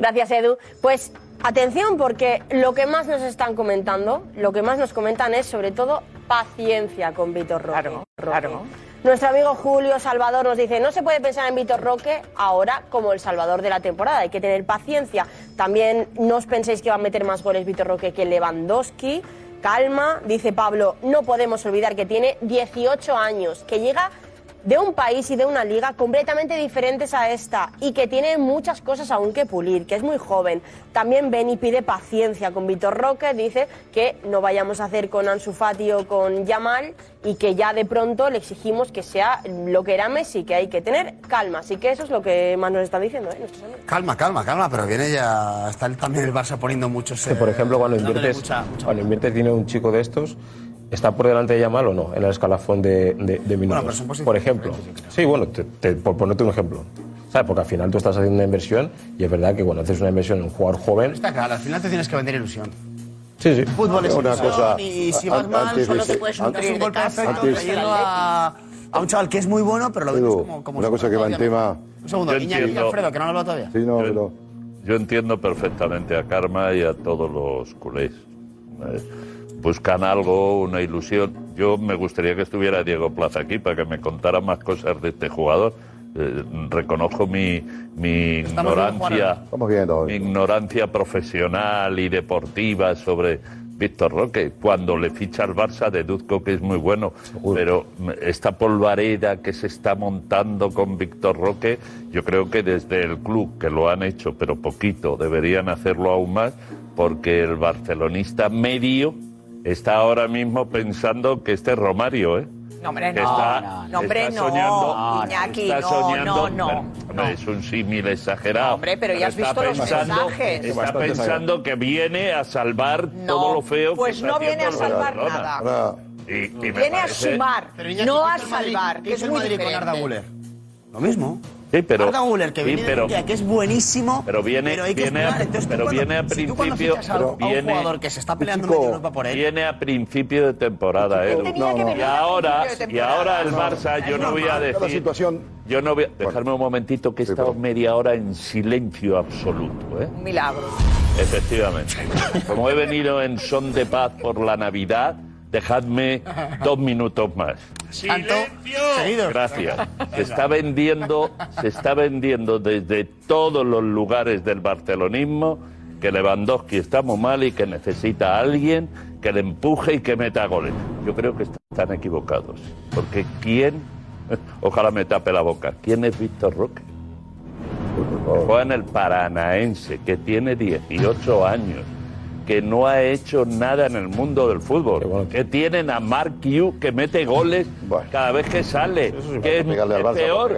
Gracias, Edu. Pues atención, porque lo que más nos están comentando, lo que más nos comentan es sobre todo paciencia con Víctor Roque. Roque. Nuestro amigo Julio Salvador nos dice, no se puede pensar en Víctor Roque ahora como el salvador de la temporada, hay que tener paciencia. También no os penséis que va a meter más goles Víctor Roque que Lewandowski. Calma, dice Pablo, no podemos olvidar que tiene 18 años, que llega de un país y de una liga completamente diferentes a esta y que tiene muchas cosas aún que pulir, que es muy joven. También Beni pide paciencia con Vitor Roque, dice que no vayamos a hacer con Ansu Fati o con Yamal y que ya de pronto le exigimos que sea lo que era Messi, que hay que tener calma. Así que eso es lo que más nos están diciendo ¿eh? Calma, calma, calma, pero viene ya. Está también el Barça poniendo muchos. Que, por eh, ejemplo, cuando inviertes, mucha- mucha- cuando inviertes dinero en un chico de estos, ¿está por delante de Yamal o no en el escalafón de, de- de minutos? pero son posiciones por ejemplo. Sí, bueno, te- te- por ponerte un ejemplo. ¿Sabes? Porque al final tú estás haciendo una inversión y es verdad que cuando haces una inversión en un jugador joven. Está claro, al final te tienes que vender ilusión. Sí, sí. Fútbol es Una cosa, y si vas mal, solo te puedes antes- nutrir un golpe a, a un chaval que es muy bueno, pero lo vemos como, como una cosa que va en tema. Un segundo, Iñaki y Alfredo, que no han hablado todavía. Sí, no, yo, pero. yo entiendo perfectamente a Karma y a todos los culés. Buscan algo, una ilusión. Yo me gustaría que estuviera Diego Plaza aquí para que me contara más cosas de este jugador. Eh, reconozco mi, mi Estamos ignorancia, mi ignorancia profesional y deportiva sobre Víctor Roque. Cuando le ficha al Barça deduzco que es muy bueno, pero esta polvareda que se está montando con Víctor Roque, yo creo que desde el club, que lo han hecho, pero poquito, deberían hacerlo aún más, porque el barcelonista medio está ahora mismo pensando que este es Romario, ¿eh? No, hombre, no. está- no, hombre, está no. soñando- Iñaki, está no, soñando- no, no. Es un símil exagerado. No, hombre, pero ya has visto los pensando- mensajes. Está pensando que viene a salvar todo lo feo pues que está no viene a salvar Barcelona. nada. Y, y me Viene a sumar, no ¿qué a Madrid? salvar, ¿Qué que es muy Madrid con diferente. Arda Güler? Lo mismo. Sí, pero, Arda Güler, que sí, viene de pero, Turquía, que es buenísimo, pero viene, pero hay que viene, Entonces, pero cuando- viene a si principio, fichas a, a un viene- jugador que se está peleando Chico, medio Europa por él, Viene a principio de temporada, Edu. tenía que venir Y ahora, de y ahora el. Barça, yo no voy a decir. situación- Yo no voy a. Dejarme un momentito que he estado media hora en silencio absoluto, ¿eh? Un milagro. Efectivamente. Como he venido en son de paz por la Navidad, dejadme dos minutos más. seguidos. Gracias. Se está vendiendo, se está vendiendo desde todos los lugares del barcelonismo que Lewandowski está muy mal y que necesita a alguien que le empuje y que meta goles. Yo creo que están equivocados. Porque ¿quién? Ojalá me tape la boca. ¿Quién es Víctor Roque? Juega en el Paranaense, que tiene 18 años, que no ha hecho nada en el mundo del fútbol, que tienen a Mark Yu que mete goles cada vez que sale, que es, peor.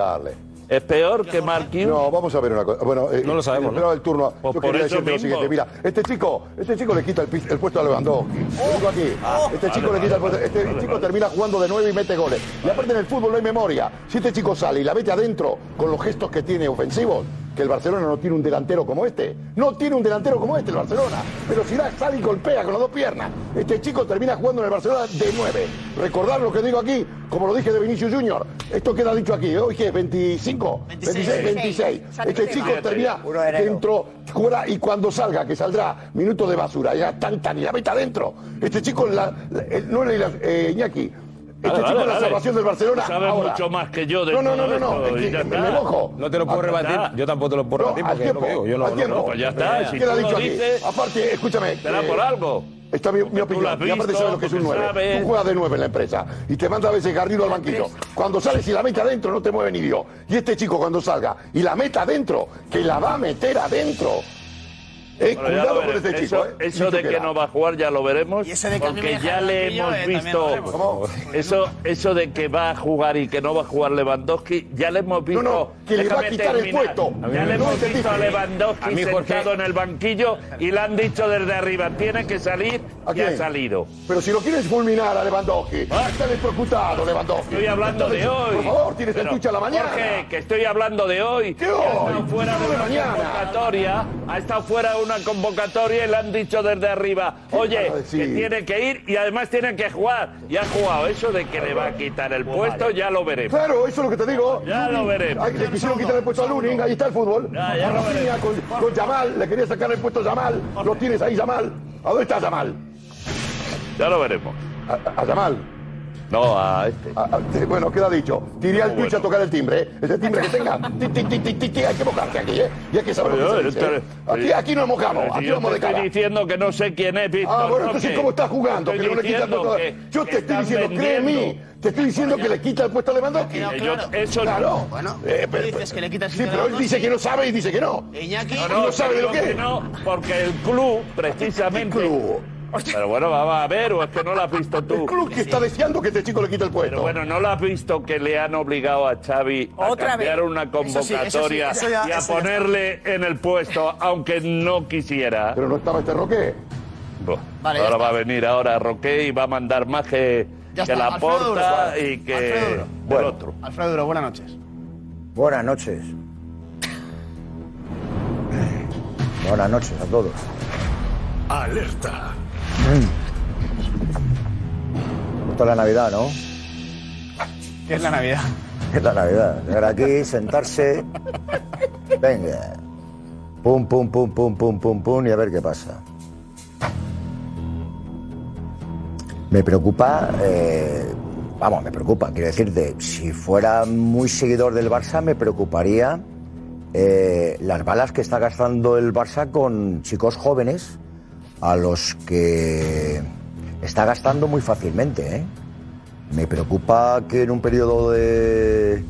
Es peor que Mark Yu. No, vamos a ver una cosa. Bueno, eh, No lo sabemos, Esperaba ¿no? el turno. Pues Yo por quería eso decirte lo siguiente. Mira, este chico, este chico le quita el, puesto a Lewandowski. Digo aquí. este chico le quita el puesto. Este chico termina jugando de nueve y mete goles. Y aparte en el fútbol no hay memoria. Si este chico sale y la mete adentro con los gestos que tiene ofensivos, que el Barcelona no tiene un delantero como este. No tiene un delantero como este el Barcelona. Pero si da, sale y golpea con las dos piernas. Este chico termina jugando en el Barcelona de nueve. Recordar lo que digo aquí, como lo dije de Vinicius Junior. Esto queda dicho aquí. Hoy que es 25, 26, 26. Este chico termina dentro, fuera y cuando salga, que saldrá minuto de basura, ya tan tan y la meta adentro. Este chico, la, la- no es la, eh, Iñaki. Este chico es la salvación del Barcelona. Sabes ahora. mucho más que yo de No, no, no, no, no. es que me mojo. No te lo puedo Ah, rebatir. Yo tampoco te lo puedo rebatir al porque es lo que tiempo, digo. Yo no, al no, tiempo. no, Pues ya está, si Queda dicho lo aquí. dices, Aparte, escúchame. será eh, por algo. Esta es mi, lo opinión. y aparte sabes lo que es un porque 9. sabes. Tú juegas de 9 en la empresa y te manda a veces Garrido al banquillo. Cuando sales y la mete adentro no te mueve ni Dios. Y este chico cuando salga y la meta adentro, que la va a meter adentro. Eh, cuidado con este chico. Eso, eh. eso de que no va a jugar ya lo veremos. Y ese de que porque ya el le hemos eh, visto. Eso, eso de que va a jugar y que no va a jugar Lewandowski, ya le hemos visto. no, que le va a quitar el puesto. Ya le no hemos visto a Lewandowski A mí, Jorge- sentado en el banquillo y le han dicho desde arriba: tiene que salir ¿A y ha salido. Pero si lo quieres fulminar a Lewandowski, está electrocutado Lewandowski. Estoy hablando de hoy. Por favor, tienes el Pero, tuche a la mañana. Jorge, que estoy hablando de hoy. ¿Qué ha estado fuera de ¿Qué de una mañana? convocatoria. Ha estado fuera de una convocatoria y le han dicho desde arriba, oye, que tiene que ir y además tiene que jugar. Y ha jugado. Eso de que le va a quitar el puesto, ya lo veremos. Claro, eso es lo que te digo. Ya lo veremos. Ay, Le quisieron quitar el puesto a Lunin, ahí está el fútbol. Ya, ya lo con, con Yamal, le quería sacar el puesto a Yamal. Lo tienes ahí, Yamal. ¿A dónde está Yamal? Ya lo veremos. A, a Yamal. No, a este. A- a- sí, bueno, queda dicho. Tiré al Twitch a tocar el timbre, ¿eh? Ese timbre que tenga. Tic, tic, tic, hay que mojarse aquí, ¿eh? Y hay que saber lo que se dice, ¿eh? Aquí, aquí nos mojamos, aquí yo vamos te de cara. estoy diciendo que no sé quién es Víctor Ah, bueno, entonces, ¿cómo estás jugando? Estoy Que no le quitas el diciendo puesto. que- Yo te estoy diciendo, cree en mí. vendiendo. Te estoy diciendo que le quita el puesto a Lewandowski. Que yo- eso no. claro. Bueno, Eh, pero- dices que le quitas el Sí, pero él dice que no sabe y dice que no. Iñaki, No, no no, sabe de lo que es. no, porque el club, precisamente. ¿Qué club? Pero bueno, vamos a ver, o es que no lo has visto tú. El club que está deseando que este chico le quite el puesto. Pero bueno, ¿no lo has visto que le han obligado a Xavi a Otra cambiar vez. una Eso sí, eso sí, convocatoria eso ya- y a ponerle en el puesto, aunque no quisiera? Pero no estaba este Roque. Vale, ahora va a venir ahora Roque y va a mandar más que, Ya que la porta y que Alfredo Duro. el Bueno. otro. Alfredo Duro, buenas noches. Buenas noches. Buenas noches a todos. Alerta. Esto es la Navidad, ¿no? ¿Qué es la Navidad? Es la Navidad. Llegar aquí, sentarse. Venga. Pum, pum, pum, pum, pum, pum, pum, y a ver qué pasa. Me preocupa, eh, vamos, me preocupa, quiero decirte, si fuera muy seguidor del Barça, me preocuparía eh, las balas que está gastando el Barça con chicos jóvenes a los que está gastando muy fácilmente. ¿eh? Me preocupa que en un periodo de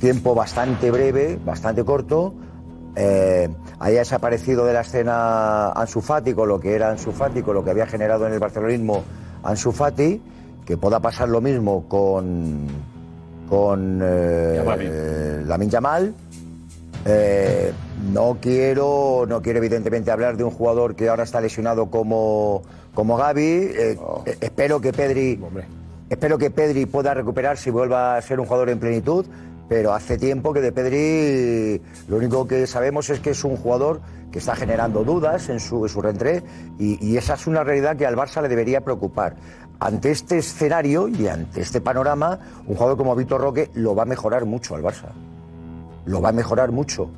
tiempo bastante breve, bastante corto, eh, haya desaparecido de la escena Ansu Fati con lo que era Ansu Fati, con lo que había generado en el barcelonismo Ansu Fati, que pueda pasar lo mismo con con eh, Yamal. eh. Eh, no quiero, no quiero evidentemente hablar de un jugador que ahora está lesionado como, como Gaby. Eh, eh, espero que Pedri, espero que Pedri pueda recuperarse y vuelva a ser un jugador en plenitud. Pero hace tiempo que de Pedri lo único que sabemos es que es un jugador que está generando dudas en su, en su reentré y, y esa es una realidad que al Barça le debería preocupar. Ante este escenario y ante este panorama, un jugador como Vitor Roque lo va a mejorar mucho al Barça lo va a mejorar mucho.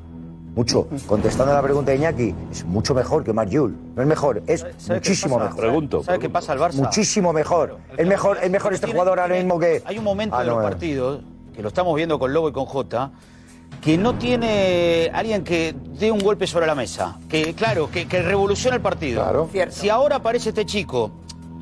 Mucho. Contestando a la pregunta de Iñaki, es mucho mejor que Marc Yul. No es mejor, es ¿Sabe qué muchísimo mejor. Pregunto. ¿Sabe qué pasa al Barça? Muchísimo mejor. Es mejor, es mejor este Tiene- jugador ahora mismo que. Hay un momento Ah, de los eh. partidos, que lo estamos viendo con Lobo y con Jota, que no tiene alguien que dé un golpe sobre la mesa. Que, claro, que, que revolucione el partido. Claro. Cierto. Si ahora aparece este chico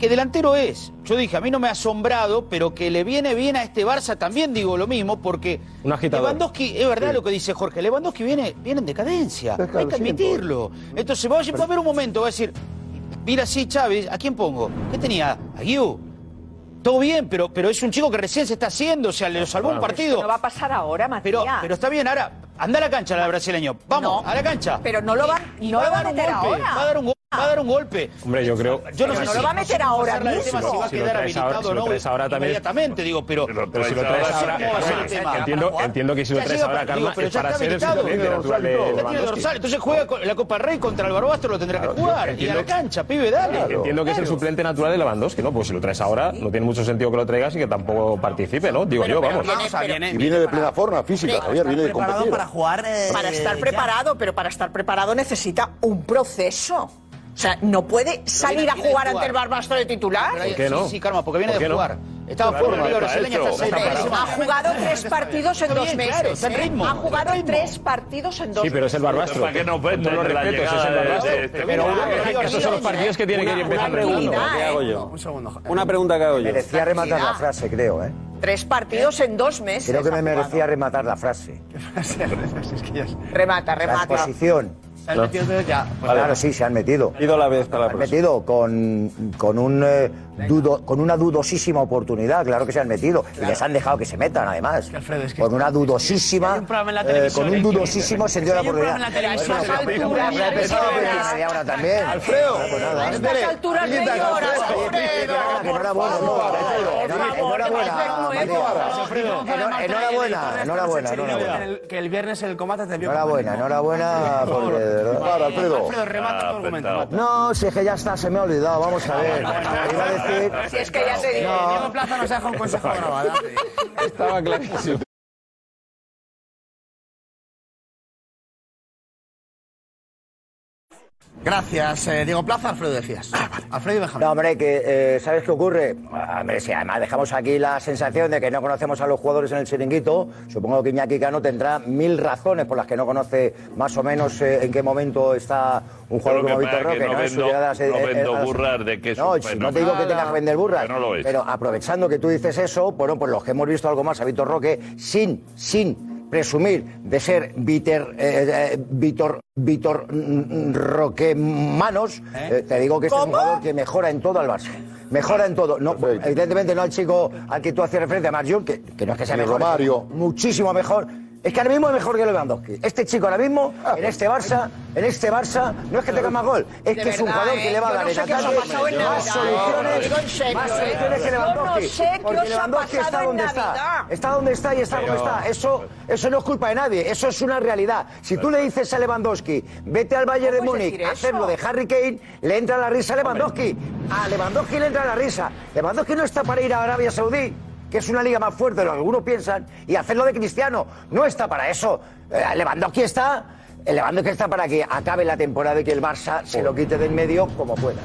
que delantero es. Yo dije, a mí no me ha asombrado, pero que le viene bien a este Barça también digo lo mismo, porque. Lewandowski, es verdad Sí. lo que dice Jorge, Lewandowski viene, viene en decadencia, claro, hay que siempre. admitirlo. Entonces va, a haber un momento, va a decir, mira sí, Chávez, ¿a quién pongo? ¿Qué tenía? ¿A Guiu? Todo bien, pero, pero es un chico que recién se está haciendo, o sea, le salvó un partido. No va a pasar ahora, Matías. Pero, pero está bien, ahora, anda a la cancha la brasileño. Vamos, No, a la cancha. pero no lo van- no va lo a va a dar un meter golpe, ahora. Va a dar un, go- va a dar un golpe. Hombre, yo creo. Yo no sé no si lo va a meter no ahora mismo. si va a quedar habilitado si o lo no. traes ahora también Inmediatamente, digo, pero. Pero si lo traes ahora. Entiendo, entiendo que si lo traes ahora, pero es para ser el suplente natural de Ya tiene Lewandowski. dorsal, entonces juega la Copa Rey contra el Barbastro, lo tendrá que jugar. Y a la cancha, pibe, dale. Entiendo que es el suplente natural de Lewandowski, ¿no? Pues si lo traes ahora, no tiene mucho sentido que lo traigas y que tampoco participe, ¿no? Digo yo, vamos. y viene de plena forma física, Javier, viene de competir. jugar. para estar preparado, pero para estar preparado necesita un proceso. O sea, no puede salir a jugar ante el Barbastro de titular. Pero ahí- Sí, sí, Karma, porque viene ¿Por de qué no? jugar. Estaba fuera la meses. Ha jugado tres partidos en dos meses. ¿eh? Ha jugado ritmo. tres partidos en dos Sí, pero es el meses. Barbastro. ¿Para qué no la respetos, es el Barbastro. de Pero jugador? estos son los partidos que tiene que ir Una empezando. pregunta que hago yo. Una pregunta que hago yo. Merecía rematar la frase, creo, ¿eh? Tres partidos en dos meses. Creo que me merecía rematar la frase. Remata, La remata. exposición. Se han metido entonces ya. Pues Claro, sí, se han metido. Pido la vez para la Se han próxima. metido con, con, un, eh, dudo- con una dudosísima oportunidad, claro que se han metido. Y les han dejado que se metan, además. Alfredo, es que Con una dudosísima. un eh, televisión con un que- dudosísimo sentido de oportunidad. en pues, pues, pues, también. Alfredo. A estas alturas no lloras, Alfredo. Enhorabuena, enhorabuena. Enhorabuena, enhorabuena, enhorabuena. El- Que el viernes el combate te vio. Enhorabuena, enhorabuena, Alfredo. Alfredo, remata tu argumento. No, si es que ya está, se me ha olvidado, vamos a ver. Si es que ya te digo. No. Diego Plaza nos deja un consejo grabado. Estaba clarísimo. Gracias, eh, Diego Plaza. Alfredo decías. Alfredo y Benjamín. No, hombre, que eh, ¿sabes qué ocurre? Ah, Hombre, si además dejamos aquí la sensación de que no conocemos a los jugadores en el chiringuito, supongo que Iñaki Cano tendrá mil razones por las que no conoce más o menos eh, en qué momento está un jugador como Víctor Roque. no vendo- la- no eh, vendo a la- burras de que es No, si no te digo que tengas que vender burras, no lo es. pero aprovechando que tú dices eso, bueno, pues los que hemos visto algo más a Víctor Roque, sin, sin presumir de ser Víctor, eh, eh, Víctor, Víctor Roque Manos, eh, te digo que este es un jugador que mejora en todo al Barça. Mejora en todo. No, evidentemente no al chico al que tú hacías referencia, a Marjol, que, que no es que sea Ni mejor. Romario. Muchísimo mejor. Es que ahora mismo es mejor que Lewandowski. Este chico ahora mismo, en este Barça, en este Barça, no es que tenga más gol, es que es un jugador ¿eh? que le va a dar no en sé qué os ha ataque pasado en más soluciones, más soluciones que Lewandowski. porque Lewandowski está donde está. Está donde está y está como está. Eso, eso no es culpa de nadie, eso es una realidad. Si tú le dices a Lewandowski, vete al Bayern de ¿Cómo puedes Múnich decir a hacer eso? lo de Harry Kane, le entra la risa a Lewandowski. A Lewandowski le entra la risa. Lewandowski no está para ir a Arabia Saudí que es una liga más fuerte de lo que algunos piensan, y hacerlo de Cristiano. No está para eso. Eh, Lewandowski está. El Lewandowski está para que acabe la temporada y que el Barça se lo quite del medio como pueda.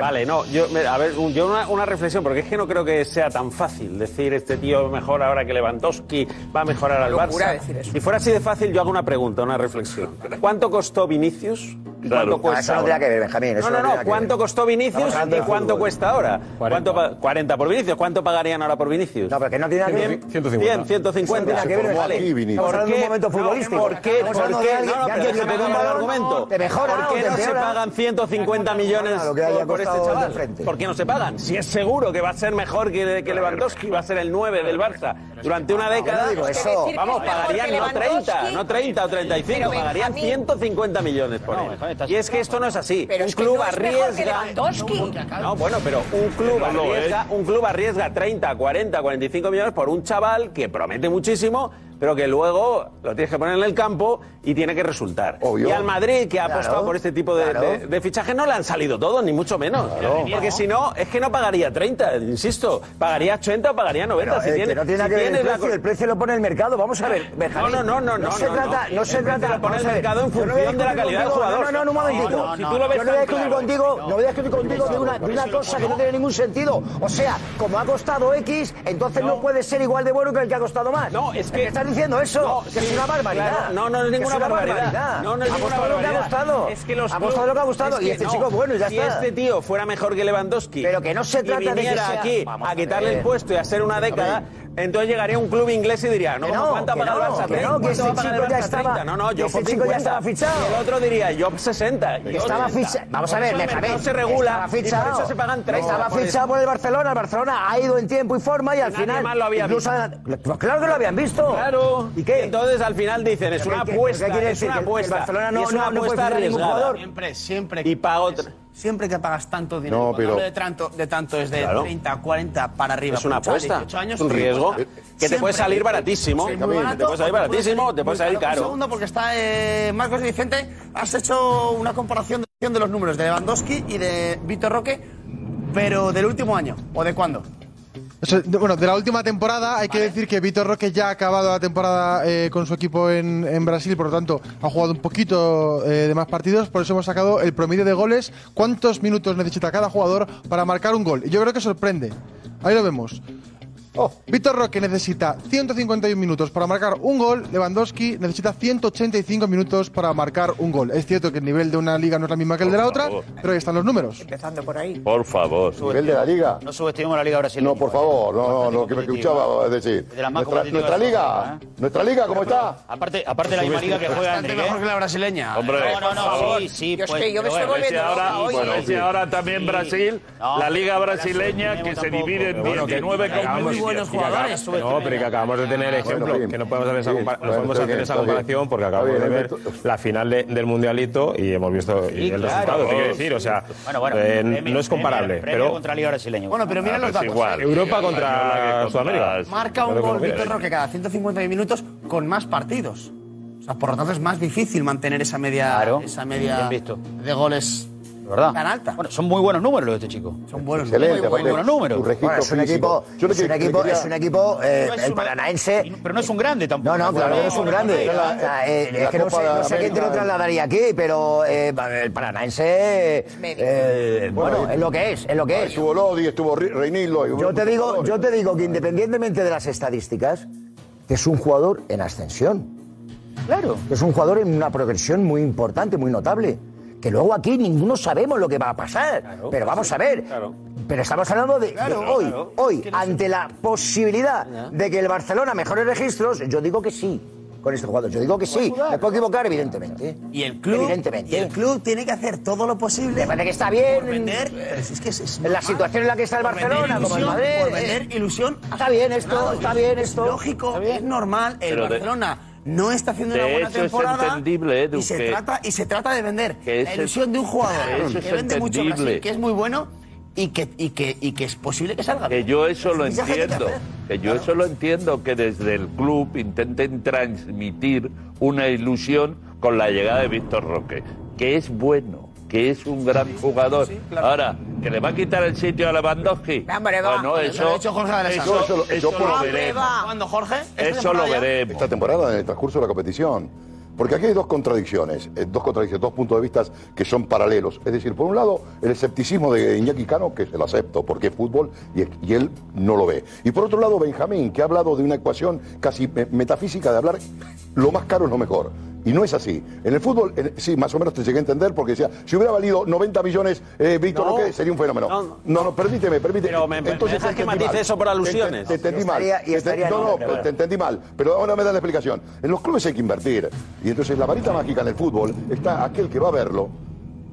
Vale, no, yo, me- a ver, un- yo una, una reflexión, porque es que no creo que sea tan fácil decir este tío mejor ahora que Lewandowski va a mejorar al locura Barça. decir eso. Si fuera así de fácil, yo hago una pregunta, una reflexión. ¿Cuánto costó Vinicius? ¿Y Claro. ¿Cuánto Ah, cuesta eso no ahora? tiene que ver, Benjamín. Eso No, no, tiene no. nada que ¿Cuánto ver. costó Vinicius Estamos hablando y de cuánto fútbol. cuesta ahora? 40. ¿Cuánto pa- 40 por Vinicius. ¿Cuánto pagarían ahora por Vinicius? No, pero que no tiene nada que ver. 150. 100, 150. Eso no tiene que ver, Vale. Estamos ¿Por hablando de un momento No, futbolístico. ¿Por qué? Estamos ¿Por hablando de qué? alguien- No, no, pero alguien da un argumento. Te mejora ¿Por qué te no se pagan 150 millones Lo que haya por, este chaval? ¿Por qué no se pagan? Si es seguro que va a ser mejor que, que Lewandowski, va a ser el 9 del Barça durante una década. digo eso. Vamos, pagarían no 30, Lewandowski, no 30 o 35, pero pagarían Benjamín- 150 millones por él. Y es que esto no es así. Pero un es que club no es mejor que arriesga. Lewandowski. No, bueno, pero un club arriesga, un club arriesga 30, 40, 45 millones por un chaval que promete muchísimo, pero que luego lo tienes que poner en el campo y tiene que resultar. Obvio. Y al Madrid, que ha Claro, apostado por este tipo de, claro. de, de fichajes, no le han salido todos, ni mucho menos. Porque si no, es que no pagaría 30, insisto, pagaría 80 o pagaría 90. Pero, si eh, tiene, no tiene si que ver el la precio, co- el precio lo pone el mercado. Vamos a ver, Benjamín. No, no, no, no, no, se no, trata, no. no se trata. lo pone el mercado en función de la calidad del jugador. No, no, no, un momentito. No, no, si tú lo ves yo no voy a discutir claro. contigo, no voy a discutir contigo de una, de una cosa que no tiene ningún sentido. O sea, como ha costado X, entonces no, puede ser igual de bueno que el que ha costado más. No, es que- diciendo eso, que es sí, una barbaridad. claro. No, no es Que ninguna una barbaridad. No, no es Ha ninguna apostado lo que ha barbaridad. costado. Es que los ha apostado lo que ha costado. es y que este no. chico es bueno y ya si está. este tío fuera mejor que Lewandowski Pero que no se y trata de que viniera sea- aquí Vamos a a quitarle ver. el puesto y a ser una década, entonces llegaría un club inglés y diría, no, Que ¿cómo no, ¿cuánto ha pagado el no, Barça? que ¿30? no, que ¿Cuánto ese chico ya estaba- 30? No, no, yo ese chico ya 50. estaba fichado. Y el otro diría, yo 60. Que Yo estaba 80. fichado. Vamos a ver, mercado sabéis. se regula Estaba y fichado. por eso se pagan 30. Estaba fichado por el Barcelona. El Barcelona ha ido en tiempo y forma y al final. más lo había incluso visto. Pues claro que lo habían visto. Claro. ¿Y qué? Entonces al final dicen, es ¿Pero una apuesta, qué quiere es decir? una ¿Que el apuesta. Barcelona no- es una no- no puede apuesta ningún arriesgada. jugador? Siempre, siempre. Y para otra. Siempre que pagas tanto dinero. No, cuando pero- hablo de tanto, de tanto es de Claro. 30, 40 para arriba. Es una un apuesta, 18 años, es un riesgo que te puede salir baratísimo. Sí, barato, te puede salir baratísimo, te puede salir Un caro. segundo, porque está eh, Marcos y Vicente. Has hecho una comparación de, de los números de Lewandowski y de Víctor Roque, pero del último año. ¿O de cuándo? Bueno, de la última temporada hay que decir que Vitor Roque ya ha acabado la temporada eh, con su equipo en, en Brasil, por lo tanto ha jugado un poquito eh, de más partidos, por eso hemos sacado el promedio de goles, cuántos minutos necesita cada jugador para marcar un gol. Y yo creo que sorprende. Ahí lo vemos. Víctor Roque necesita 151 minutos para marcar un gol, Lewandowski necesita 185 minutos para marcar un gol. Es cierto que el nivel de una liga no es la misma que el de la otra, pero ahí están los números. Empezando por ahí. Por favor. ¿Nivel de la liga? No subestimemos la Liga Brasileña. No, por favor, no, no, lo que me escuchaba decir. De las más Nuestra, competitivas nuestra de liga, Europa, nuestra liga, ¿cómo está? Aparte, aparte la misma liga que juega Bastante Enrique. mejor que la brasileña. Hombre, No, no, no, sí, sí. Yo es pues, que yo me estoy volviendo ahora, hoy. bueno, ese ahora también Sí. Brasil, No, la liga brasileña que se divide en Pero bueno, que- 19 que hagamos competiciones. Buenos jugadores. No, pero que acabamos de tener ejemplo, Bueno, que no podemos hacer esa, sí, compara- no podemos hacer esa comparación porque acabamos de ver la final de- del mundialito y hemos visto y el claro. resultado, te quiero decir, o sea, Bueno, bueno. eh, no es comparable, pero contra Liga Brasileña. Bueno, pero mira Ah, los pues datos. igual. Europa contra Sudamérica. Marca un gol. Víctor Roque cada 150 minutos con más partidos. O sea, por lo tanto es más difícil mantener esa media, Claro. esa media Bien visto. de goles ¿verdad? tan alta. Bueno, son muy buenos números los de este chico. Son buenos. Excelente, Muy buenos números. tu registro Bueno, es un equipo, Yo es un que- equipo, quería- es un equipo eh, No es el paranaense. Pero no es un grande tampoco. No, no, claro no es un grande. La- eh, la es que no sé, sé quién te lo trasladaría aquí, pero eh, el paranaense, eh, bueno, es lo que es, es lo que es. Estuvo Lodi, estuvo Re- Reinildo. Yo te digo, yo te digo que independientemente de las estadísticas, que es un jugador en ascensión. Claro. Que es un jugador en una progresión muy importante, muy notable. Que luego aquí ninguno sabemos lo que va a pasar. pero vamos a ver. Pero estamos hablando de, hoy. claro. Hoy, ante la posibilidad de que el Barcelona mejore registros, yo digo que sí. Con este jugador, yo digo que sí. Me puedo equivocar, evidentemente. Y el club, Evidentemente. y el club tiene que hacer todo lo posible. Me parece que está bien. Por vender. pero si es que es, es En la situación en la que está el Por vender Barcelona, como el ilusión, Madrid. Por vender ilusión. Está bien esto, está bien Es esto. lógico, es normal. El Pero de- Barcelona no está haciendo de una buena eso es temporada. entendible, Edu, y, se que- trata, y se trata de vender que la ilusión de un jugador que que es vende mucho Brasil, que es muy bueno y que, y que, y que es posible que salga Que yo eso lo Es entiendo. Que yo eso lo entiendo, que desde el club intenten transmitir una ilusión con la llegada de Víctor Roque, que es bueno, que es un gran jugador. Ahora, que le va a quitar el sitio a Lewandowski. Hombre, va. Bueno, Lo eso, ha dicho Jorge Alessandro. eso, Eso lo- eso lo veremos. va. ¿Cuándo, Jorge? ¿Esta Eso lo veremos. esta temporada en el transcurso de la competición. Porque aquí hay dos contradicciones, eh, dos contradicciones, dos puntos de vista que son paralelos. Es decir, por un lado, el escepticismo de Iñaki Cano, que se lo acepto porque es fútbol y, y él no lo ve. Y por otro lado, Benjamín, que ha hablado de una ecuación casi me- metafísica de hablar lo más caro es lo mejor. Y no es así. En el fútbol, en- sí, más o menos te llegué a entender porque decía, si hubiera valido 90 millones eh, Víctor No. Roque, sería un fenómeno. No, No, no, permíteme, permíteme. Pero me- me dejas que matice eso por alusiones. Te, te entendí Y mal. estaría- y Te- estaría no, no, pero te entendí mal. Pero ahora me das la explicación. En los clubes hay que invertir. Y entonces la varita mágica en el fútbol está aquel que va a verlo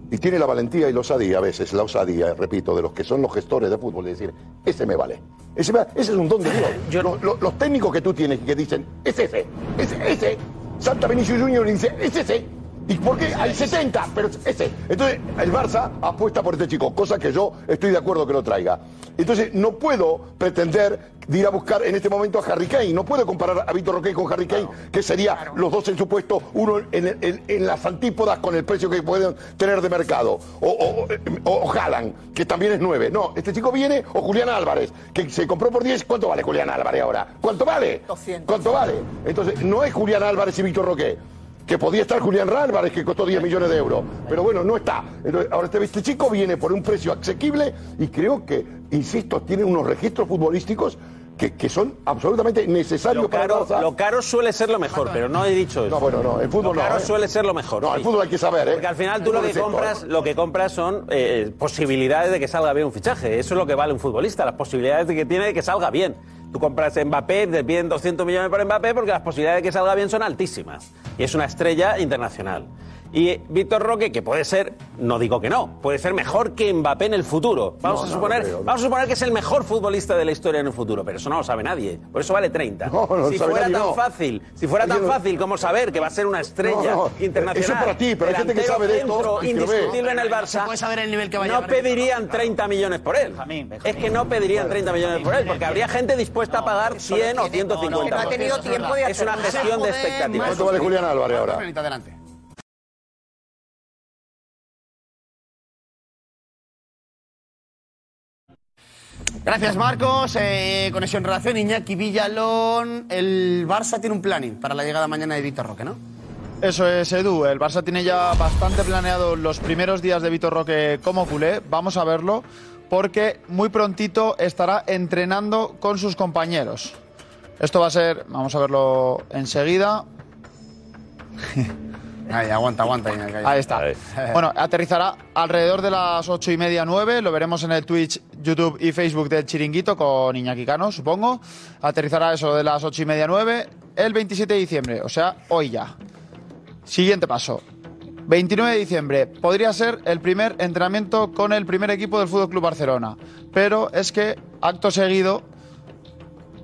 y tiene la valentía y la osadía, a veces, la osadía, repito, de los que son los gestores de fútbol, de decir, ese me vale. Ese, me- ese es un don de Dios. Lo- lo- los técnicos que tú tienes que dicen, es ese, ese, ese. Santa Vinicius Junior dice, es ese. ¿Y por qué? Hay 70, pero es ese. Entonces, el Barça apuesta por este chico, cosa que yo estoy de acuerdo que lo traiga. Entonces, no puedo pretender de ir a buscar en este momento a Harry Kane. No puedo comparar a Víctor Roque con Harry Kane, que sería los dos en su puesto, uno en, en- en las antípodas con el precio que pueden tener de mercado. O, o, o- o Haaland, que también es nueve. No, este chico viene, o Julián Álvarez, que se compró por 10. ¿Cuánto vale Julián Álvarez ahora? ¿Cuánto vale? 200. ¿Cuánto vale? Entonces, no es Julián Álvarez y Víctor Roque. Que podía estar Julián Álvarez, que costó 10 millones de euros. Pero bueno, no está. Ahora este, este chico viene por un precio asequible y creo que, insisto, tiene unos registros futbolísticos que, que son absolutamente necesarios Lo para caro, Barça. lo caro suele ser lo mejor, pero no he dicho eso. No, bueno, no, el fútbol lo no, caro ¿eh? suele ser lo mejor. No, el fútbol hay que saber, ¿eh? Porque al final tú lo que compras, lo que compras son eh, posibilidades de que salga bien un fichaje. Eso es lo que vale un futbolista, las posibilidades de que tiene de que salga bien. Tú compras Mbappé, te piden 200 millones por Mbappé porque las posibilidades de que salga bien son altísimas. Y es una estrella internacional. Y Víctor Roque, que puede ser, no digo que no, puede ser mejor que Mbappé en el futuro. Vamos, No, a, suponer, no creo, no. vamos a suponer que es el mejor futbolista de la historia en el futuro, pero eso no lo sabe nadie. Por eso vale 30. No, no si fuera tan no. fácil, si fuera tan fácil como saber que va a ser una estrella No, no, internacional. eso es para ti, pero hay gente que sabe de esto indiscutible en el Barça. Se puede saber el nivel que va a No pedirían 30 millones por él. Es que no pedirían 30 millones por él, porque habría gente dispuesta a pagar 100 o 150. Que no ha tenido tiempo de Es una gestión de expectativas. ¿Cuánto vale Julián Álvarez ahora? Adelante. Gracias, Marcos. Eh, conexión relación, Iñaki Villalón. El Barça tiene un planning para la llegada mañana de Víctor Roque, ¿no? Eso es, Edu. El Barça tiene ya bastante planeado los primeros días de Vitor Roque como culé. Vamos a verlo porque muy prontito estará entrenando con sus compañeros. Esto va a ser, vamos a verlo enseguida. Ahí, aguanta, aguanta. Ahí está. Bueno, aterrizará alrededor de las ocho y media, nueve. Lo veremos en el Twitch, YouTube y Facebook del Chiringuito con Iñaki Cano, supongo. Aterrizará eso de las ocho y media, nueve, el 27 de diciembre, o sea, hoy ya. Siguiente paso. 29 de diciembre podría ser el primer entrenamiento con el primer equipo del Fútbol Club Barcelona, pero es que acto seguido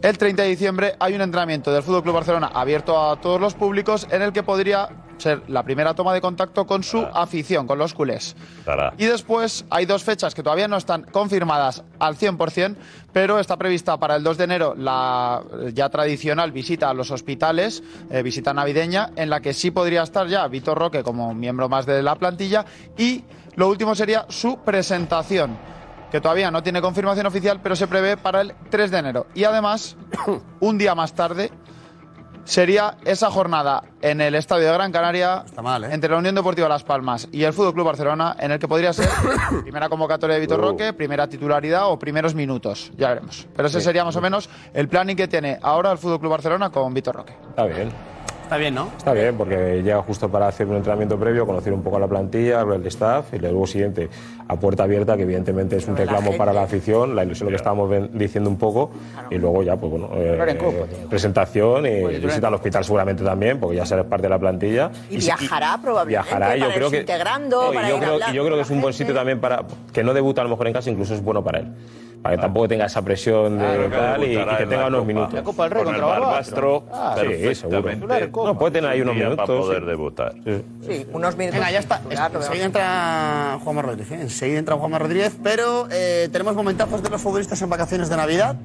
el 30 de diciembre hay un entrenamiento del Fútbol Club Barcelona abierto a todos los públicos en el que podría ser la primera toma de contacto con su afición, con los culés. Y después hay dos fechas que todavía no están confirmadas al 100%, pero está prevista para el 2 de enero la ya tradicional visita a los hospitales, eh, visita navideña, en la que sí podría estar ya Vitor Roque como miembro más de la plantilla y lo último sería su presentación que todavía no tiene confirmación oficial, pero se prevé para el 3 de enero. Y además, un día más tarde, sería esa jornada en el Estadio de Gran Canaria entre la Unión Deportiva Las Palmas y el Fútbol Club Barcelona, en el que podría ser primera convocatoria de Vitor Roque, primera titularidad o primeros minutos. Ya veremos. Pero ese Sí. sería más o menos el planning que tiene ahora el Fútbol Club Barcelona con Vitor Roque. Está bien. Está bien, ¿no? Está bien, porque llega justo para hacer un entrenamiento previo, conocer un poco a la plantilla, del staff y luego siguiente a puerta abierta, que evidentemente es un la reclamo para la afición, la ilusión lo que estábamos ven- diciendo un poco, y luego ya, pues bueno, eh, presentación y Pues, visita al hospital seguramente también, porque ya serás parte de la plantilla. Y viajará probablemente Viajará, yo creo que integrando, no, y para yo ir creo, yo que es un buen sitio también para que no debuta a lo mejor en casa, incluso es bueno para él. Para que tampoco tenga esa presión de Claro, tal y, que en tenga la unos Copa. minutos. La Copa del Rey Con contra el Barbastro, Ah, sí, seguro. No, puede tener ahí unos minutos. para poder sí. debutar. Sí, unos minutos. Venga, ya está. Enseguida entra Juanma Rodríguez. Enseguida entra Juanma Rodríguez, pero eh, tenemos momentazos de los futbolistas en vacaciones de Navidad.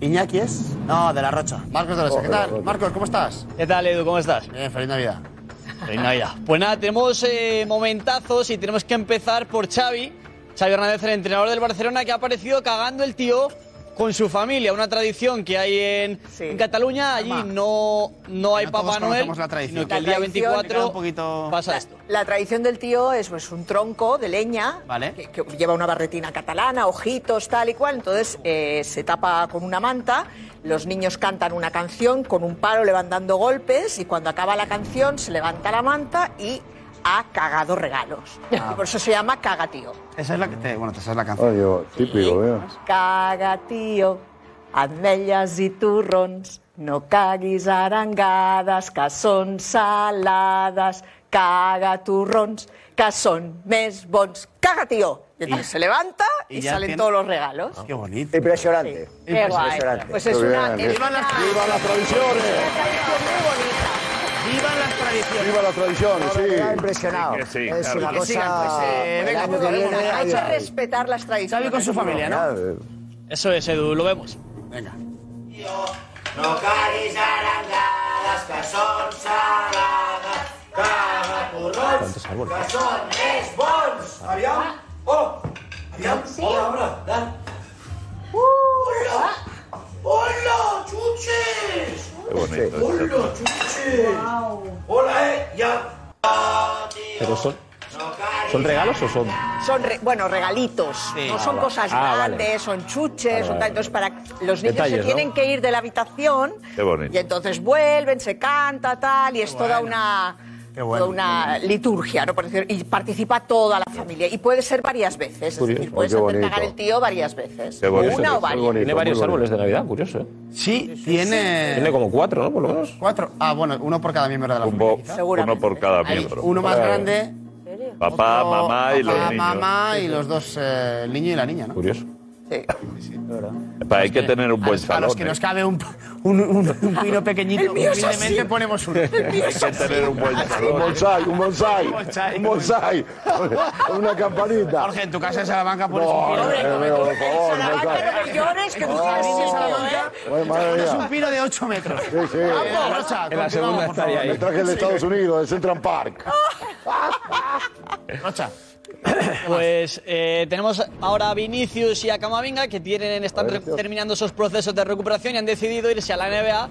Iñaki es. No, de la Rocha. Marcos de la Rocha. ¿Qué tal? Marcos, ¿cómo estás? ¿Qué tal, Edu? ¿Cómo estás? Bien, feliz Navidad. Feliz Navidad. Pues nada, tenemos eh, momentazos y tenemos que empezar por Xavi. Xavi Hernández, el entrenador del Barcelona, que ha aparecido cagando el tío con su familia. Una tradición que hay en, en Cataluña. Allí no, no hay No Papá Noel, la tradición. sino que el día tradición- 24 un poquito... pasa La- esto. La tradición del tío es pues, un tronco de leña Vale. que, que lleva una barretina catalana, ojitos, tal y cual. Entonces eh, se tapa con una manta. Los niños cantan una canción con un palo, le van dando golpes y cuando acaba la canción se levanta la manta y ha cagado regalos. Ah. Y por eso se llama cagatío. Esa es la que te. Bueno, esa es la canción. Oye, típico, ¿eh? Cagatío, ametlles i torrons, no caguis arengades, que són salades. Caga torrons, que són més bons. Caga, tío. Y entonces se levanta y, y salen tiene- todos los regalos. Qué bonito. Impresionante. Qué guay. Pues es Qué una, bien. es ¡Vivan una- las- tradiciones! una tradición muy bonita. ¡Vivan las tradiciones! ¡Viva la tradición! Me ha Sí. impresionado. Sí, sí, es claro. una Que cosa. sigan, pues, eh, venga, pues, haremos ay, ay. respetar las tradiciones. Xavi con su familia, ¿no? Eso es, Edu, lo vemos. Venga. No caguis arengades, que que són més bons. Aviam. Oh, aviam. Hola, hola, Dan. Hola. Hola, chuches. Qué bonito. Hola, chuches. Hola, eh, ya. Pero son. ¿Son regalos o son...? Son, re- bueno, regalitos. Sí. No Ah, son vale. cosas Ah, vale. grandes, son chuches, Vale, son vale. tal. Entonces, para los niños Detalles, se ¿no? tienen que ir de la habitación Qué bonito. y entonces vuelven, se canta, tal, y es toda una. Bueno. Toda una liturgia, ¿no? Por decir, y participa toda la familia. Y puede ser varias veces. Es decir, puedes hacer bonito. cagar el tío varias veces. Qué bonito. Una o varias. bonito, Tiene varios árboles de Navidad, curioso, ¿eh? Sí, tiene. Tiene como cuatro, ¿no? Por lo menos. Cuatro. Ah, bueno, uno por cada miembro de la familia. uno por cada Hay miembro. Uno más grande. Papá, mamá y los papá, niños. mamá y los dos, eh, el niño y la niña, ¿no? Curioso. Pa, Hay que tener un buen A los salón. que ¿eh? nos cabe un, un, un- un pino pequeñito, es humildemente ponemos uno. Hay que tener un buen Un bonsai, un bonsai. Un bonsai. Una campanita. Jorge, en tu casa en Salamanca pones No, un pino. eh, eh, por favor, bonsai. No llores, que tu casa en sabes, Salamanca mía. un pino de 8 metros. Sí, sí. En la segunda por estaría favor. ahí. Me traje el de Estados Unidos, de Central Park. Rocha. Pues eh, tenemos ahora a Vinicius y a Camavinga que tienen, están re- terminando esos procesos de recuperación y han decidido irse a la NBA.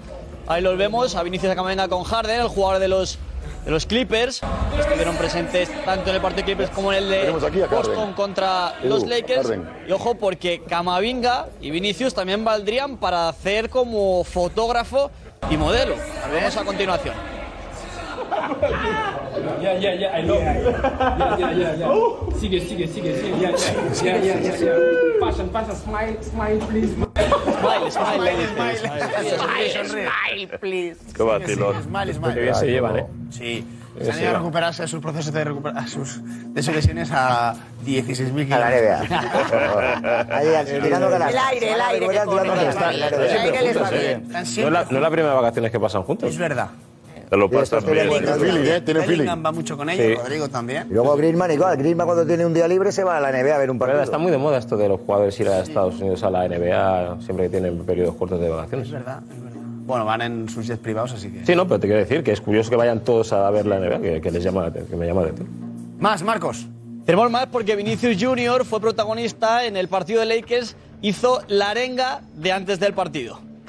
Ahí los vemos, a Vinicius y a Camavinga con Harden, el jugador de los, de los Clippers. que Estuvieron presentes tanto en el partido de Clippers como en el de Tenemos aquí a Harden. Boston contra Edu, los Lakers. Harden. Y ojo, porque Camavinga y Vinicius también valdrían para hacer como fotógrafo y modelo. Lo vemos a continuación. Yeah, yeah, yeah, I know. Yeah, yeah, yeah, yeah. Sigue, sigue, sigue, sigue. Yeah, yeah, yeah, yeah, yeah, yeah. Fashion, fashion, smile, smile, please. Smile, smile, Smile, smile, please. Qué vacilón. Smile, smile. Qué bien se llevan, ¿eh? Sí. Qué Se han ido a recuperarse sus procesos de recuperación, sus, de sus lesiones a 16.000 A la kilómetros. Ahí, al- tirando galas. El aire, el aire que El aire les va bien. No es la primera vacaciones que pasan juntos. Es verdad. Te lo pasas bien. Tiene feeling, ¿eh? Tiene feeling. Va mucho con ellos, Sí. Rodrigo también. Y luego Griezmann igual. Griezmann cuando tiene un día libre se va a la NBA a ver un Pero partido. está muy de moda esto de los jugadores ir a Estados Unidos a la NBA siempre que tienen periodos cortos de vacaciones. Es verdad, es verdad. Bueno, van en sus jets privados, así que... Sí, no, pero te quiero decir que es curioso que vayan todos a ver la NBA, que, que les llama, que me llama la atención. Más, Marcos. Tenemos más porque Vinicius Junior fue protagonista en el partido de Lakers, hizo la arenga de antes del partido.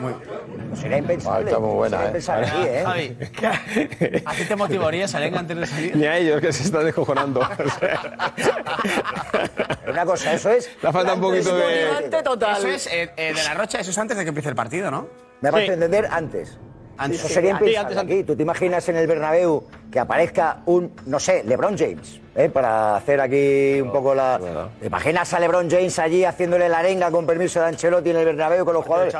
muy... Será impensable. Ah, está muy buena, ¿eh? ¿eh? Javi, ¿a ti te motivaría salir antes de salir? Ni a ellos que se están descojonando. Una cosa, eso es. Le falta un poquito de. Total. Eso es, eh, eh, de la Rocha, eso es antes de que empiece el partido, ¿no? Me vas Sí. a entender antes. Antes. Eso sería impensable antes, aquí. ¿Tú te imaginas en el Bernabéu que aparezca un, no sé, LeBron James? ¿eh? Para hacer aquí un poco la... ¿Te imaginas a LeBron James allí haciéndole la arenga con permiso de Ancelotti en el Bernabéu con los jugadores?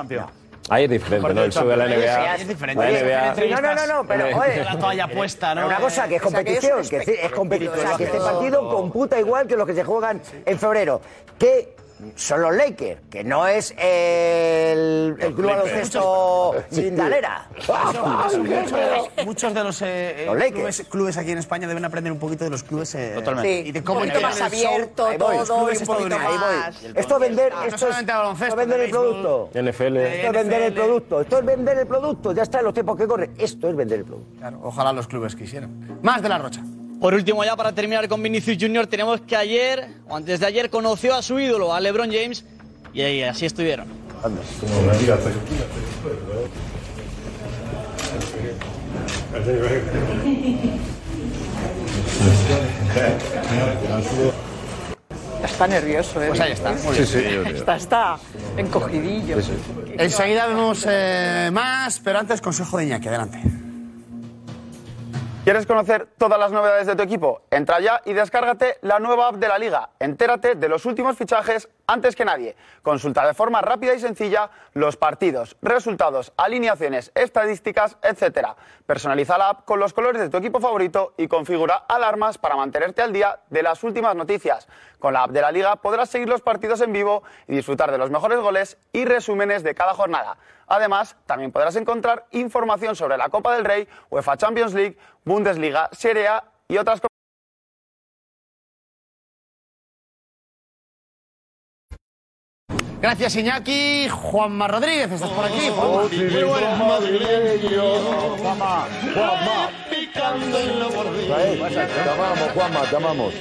Ahí es diferente, ¿no? El show de la NBA. Es diferente. La NBA. No, no, no, no, pero oye, La toalla puesta, ¿no? Una cosa, que es O sea, que es competición, que, es- es competición. O sea, que este partido computa igual que los que se juegan en febrero. Que son los Lakers, que no es el, el club baloncesto Lindalera. Muchos, muchos de los, eh, eh, Los clubes, clubes aquí en España deben aprender un poquito de los clubes. eh, Totalmente. Sí, Y de un cómo poquito más show. abierto los todo y clubes un poquito estadounidenses. más. Esto es vender, esto es, baloncesto, esto es vender el producto. NFL. Esto es vender el producto. Esto es vender el producto. Ya está en los tiempos que corren. Esto es vender el producto. Claro, ojalá los clubes quisieran. Más de la Rocha. Por último, ya para terminar con Vinicius Junior, tenemos que ayer, o antes de ayer, conoció a su ídolo, a LeBron James, y ahí así estuvieron. Está nervioso, ¿eh? Pues ahí está. Muy Sí, bien. sí. Está, está encogidillo. Enseguida vemos eh, más, pero antes consejo de Iñaki. Adelante. ¿Quieres conocer todas las novedades de tu equipo? Entra ya y descárgate la nueva app de la Liga. Entérate de los últimos fichajes antes que nadie. Consulta de forma rápida y sencilla los partidos, resultados, alineaciones, estadísticas, etc. Personaliza la app con los colores de tu equipo favorito y configura alarmas para mantenerte al día de las últimas noticias. Con la app de la Liga podrás seguir los partidos en vivo y disfrutar de los mejores goles y resúmenes de cada jornada. Además, también podrás encontrar información sobre la Copa del Rey, UEFA Champions League, Bundesliga, Serie A y otras co- Gracias, Iñaki. Juanma Rodríguez, estás por aquí. Juanma. Oh, sí, Muy buenas. madrileño. Juanma, Juanma. Ahí, Te amamos, Juanma, te amamos.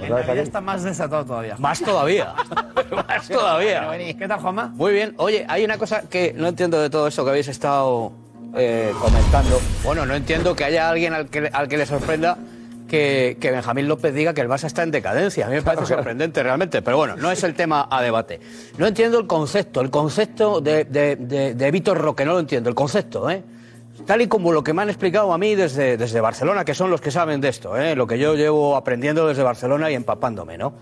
En Navidad está más desatado todavía. Más todavía. Más todavía. ¿Qué tal, Juanma? Muy bien. Oye, hay una cosa que no entiendo de todo esto que habéis estado eh, comentando. Bueno, no entiendo que haya alguien al que, al que le sorprenda que, que Benjamín López diga que el Barça está en decadencia. A mí me parece sorprendente realmente, pero bueno, no es el tema a debate. No entiendo el concepto, el concepto de, de, de- de Víctor Roque, no lo entiendo, el concepto, ¿eh? Tal y como lo que me han explicado a mí desde, desde Barcelona, que son los que saben de esto, ¿eh? lo que yo llevo aprendiendo desde Barcelona y empapándome, ¿no?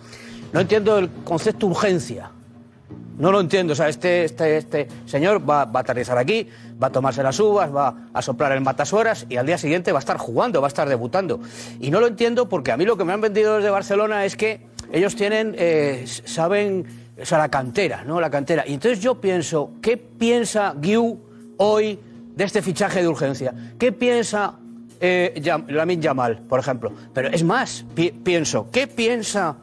No entiendo el concepto urgencia. No lo entiendo. O sea, este, este, este señor va, va a aterrizar aquí, va a tomarse las uvas, va a soplar el matasueras y al día siguiente va a estar jugando, va a estar debutando. Y no lo entiendo porque a mí lo que me han vendido desde Barcelona es que ellos tienen, eh, saben, o sea, la cantera, ¿no? La cantera. Y entonces yo pienso, ¿qué piensa Guiu hoy de este fichaje de urgencia? ¿Qué piensa eh, Yamal, por ejemplo? Pero es más, pi- pienso, ¿qué piensa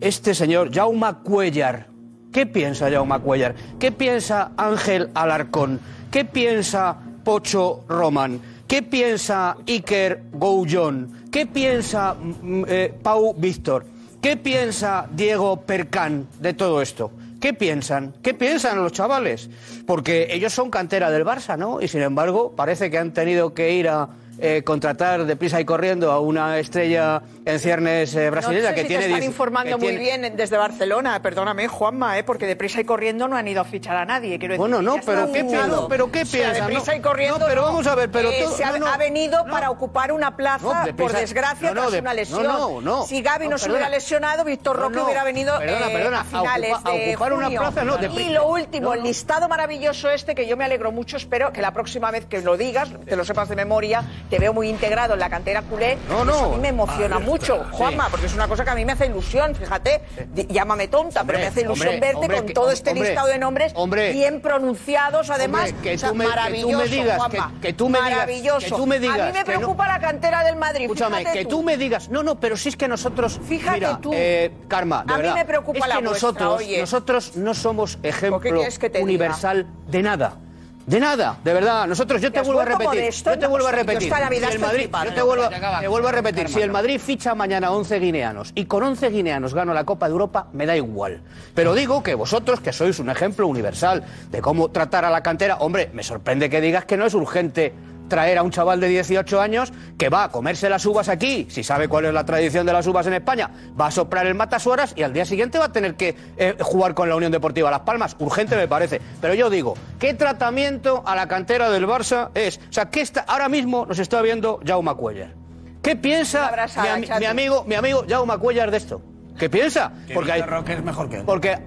este señor, Jaume Cuellar. ¿Qué piensa Jaume Cuellar? ¿Qué piensa Ángel Alarcón? ¿Qué piensa Pocho Roman? ¿Qué piensa Iker Goullón? ¿Qué piensa mm, eh, Pau Víctor? ¿Qué piensa Diego Percán de todo esto? ¿Qué piensan? ¿Qué piensan los chavales? Porque ellos son cantera del Barça, ¿no? Y sin embargo, parece que han tenido que ir a eh, contratar deprisa y corriendo a una estrella en ciernes eh, brasileña no sé que si tiene te están 10 informando que muy tiene- bien desde Barcelona, perdóname, Juanma, ¿eh? porque deprisa y corriendo no han ido a fichar a nadie. Quiero decir, Bueno, no, pero ¿qué piensan? ¿Pero qué O sea, piensan? deprisa No, y corriendo. no, pero vamos a ver, pero Eh, tú- se ha, no, no. ha venido para ocupar una plaza, No, deprisa- por desgracia, no, no, tras de- una lesión. no, no, no. si Gaby no, No, se hubiera lesionado, Víctor No, Roque no. hubiera venido Perdona, eh, perdona, a finales a ocupa- a de ocupar una junio. plaza, no, y lo último, No, el no. listado maravilloso este, que yo me alegro mucho, espero que la próxima vez que lo digas, te lo sepas de memoria, te veo muy integrado en la cantera culé. No, no. Eso a mí me emociona Ah, mucho. Juanma, porque es una cosa que a mí me hace ilusión, fíjate, di- llámame tonta, Hombre, pero me hace ilusión hombre, verte hombre, con que- todo este listado de nombres bien pronunciados, además, que tú me- que tú me maravilloso, digas, Juanma, que- tú me digas, que tú me digas a mí me no- preocupa la cantera del Madrid, Escúchame, que tú me digas. No, no, pero si es que nosotros. Fíjate mira, tú. eh, Karma, de A mí me preocupa es la que vuestra, nosotros, oye. nosotros no somos ejemplo universal de nada. De nada, de verdad. Nosotros, yo Te vuelvo a repetir. modesto, Yo te vuelvo a yo repetir. Si el Madrid, yo te vuelvo, te vuelvo a repetir. Si el Madrid ficha mañana 11 guineanos y con 11 guineanos gano la Copa de Europa, me da igual. Pero digo que vosotros, que sois un ejemplo universal de cómo tratar a la cantera, hombre, me sorprende que digas que no es urgente traer a un chaval de 18 años que va a comerse las uvas aquí, si sabe cuál es la tradición de las uvas en España, va a soplar el matasueras y al día siguiente va a tener que eh, jugar con la Unión Deportiva Las Palmas. Urgente me parece. Pero yo digo, ¿qué tratamiento a la cantera del Barça es? O sea, ¿qué está, ahora mismo nos está viendo Jaume Cuellar. ¿Qué piensa abrazada, mi, mi amigo, mi amigo Jaume Cuellar de esto? ¿Qué piensa? Porque hay, Roque es mejor que él. porque.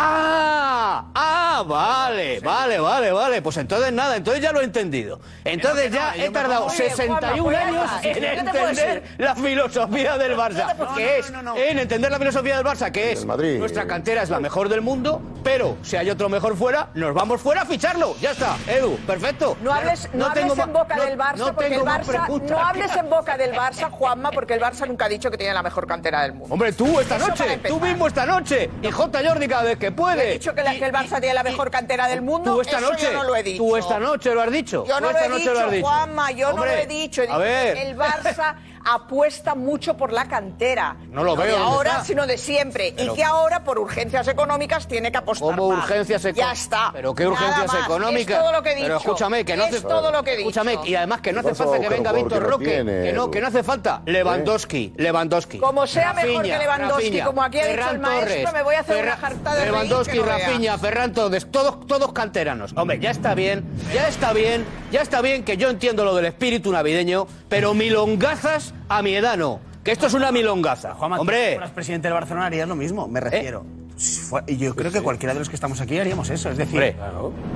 ¡Ah! ¡Ah! Vale, vale, vale, vale. Pues entonces nada, entonces ya lo he entendido. Entonces ya he tardado 61 años en entender la filosofía del Barça. Que es en entender la filosofía del Barça, que es nuestra cantera es la mejor del mundo, pero si hay otro mejor fuera, nos vamos fuera a ficharlo. Ya está, Edu, perfecto. No hables, no tengo hables en boca no- del Barça, no porque el Barça. No hables en boca del Barça, Juanma, porque el Barça nunca ha dicho que tiene la mejor cantera del mundo. Hombre, tú esta noche, tú mismo esta noche, y J. Jordi cada vez que puede. He dicho que, la- que el Barça tiene la mejor cantera del mundo. Tú esta eso noche, yo no lo he dicho. tú esta noche lo has dicho. Yo no lo he dicho, lo has dicho. Juanma, yo no lo he dicho. He a ver. que el Barça apuesta mucho por la cantera. No lo de veo, ¿dónde ahora, está? sino de siempre. Pero- y que ahora, por urgencias económicas, tiene que apostar ¿Cómo más. urgencias Ya económicas? está. Pero qué urgencias económicas. Es todo lo que he dicho. Pero escúchame, que no es hace todo lo que he dicho. Escúchame, y además que no hace ¿Qué falta que venga Víctor no Roque. tiene, que no, que no hace falta. Lewandowski, Lewandowski. Como sea mejor Rafinha, que Lewandowski, Rafinha, como aquí ha dicho Ferran el maestro, Torres, me voy a hacer una Ferran- jarta de Lewandowski, no. Rafinha, Ferran Torres, todos, todos canteranos. Hombre, ya está bien, ya está bien, ya está bien que yo entiendo lo del espíritu navideño, pero milongazas a mi edad no. Que esto es una milongaza. Juanma, Hombre. Presidente del Barcelona harías lo mismo, me refiero. Si fue- Y yo creo que cualquiera de los que estamos aquí haríamos eso. Es decir, Hombre.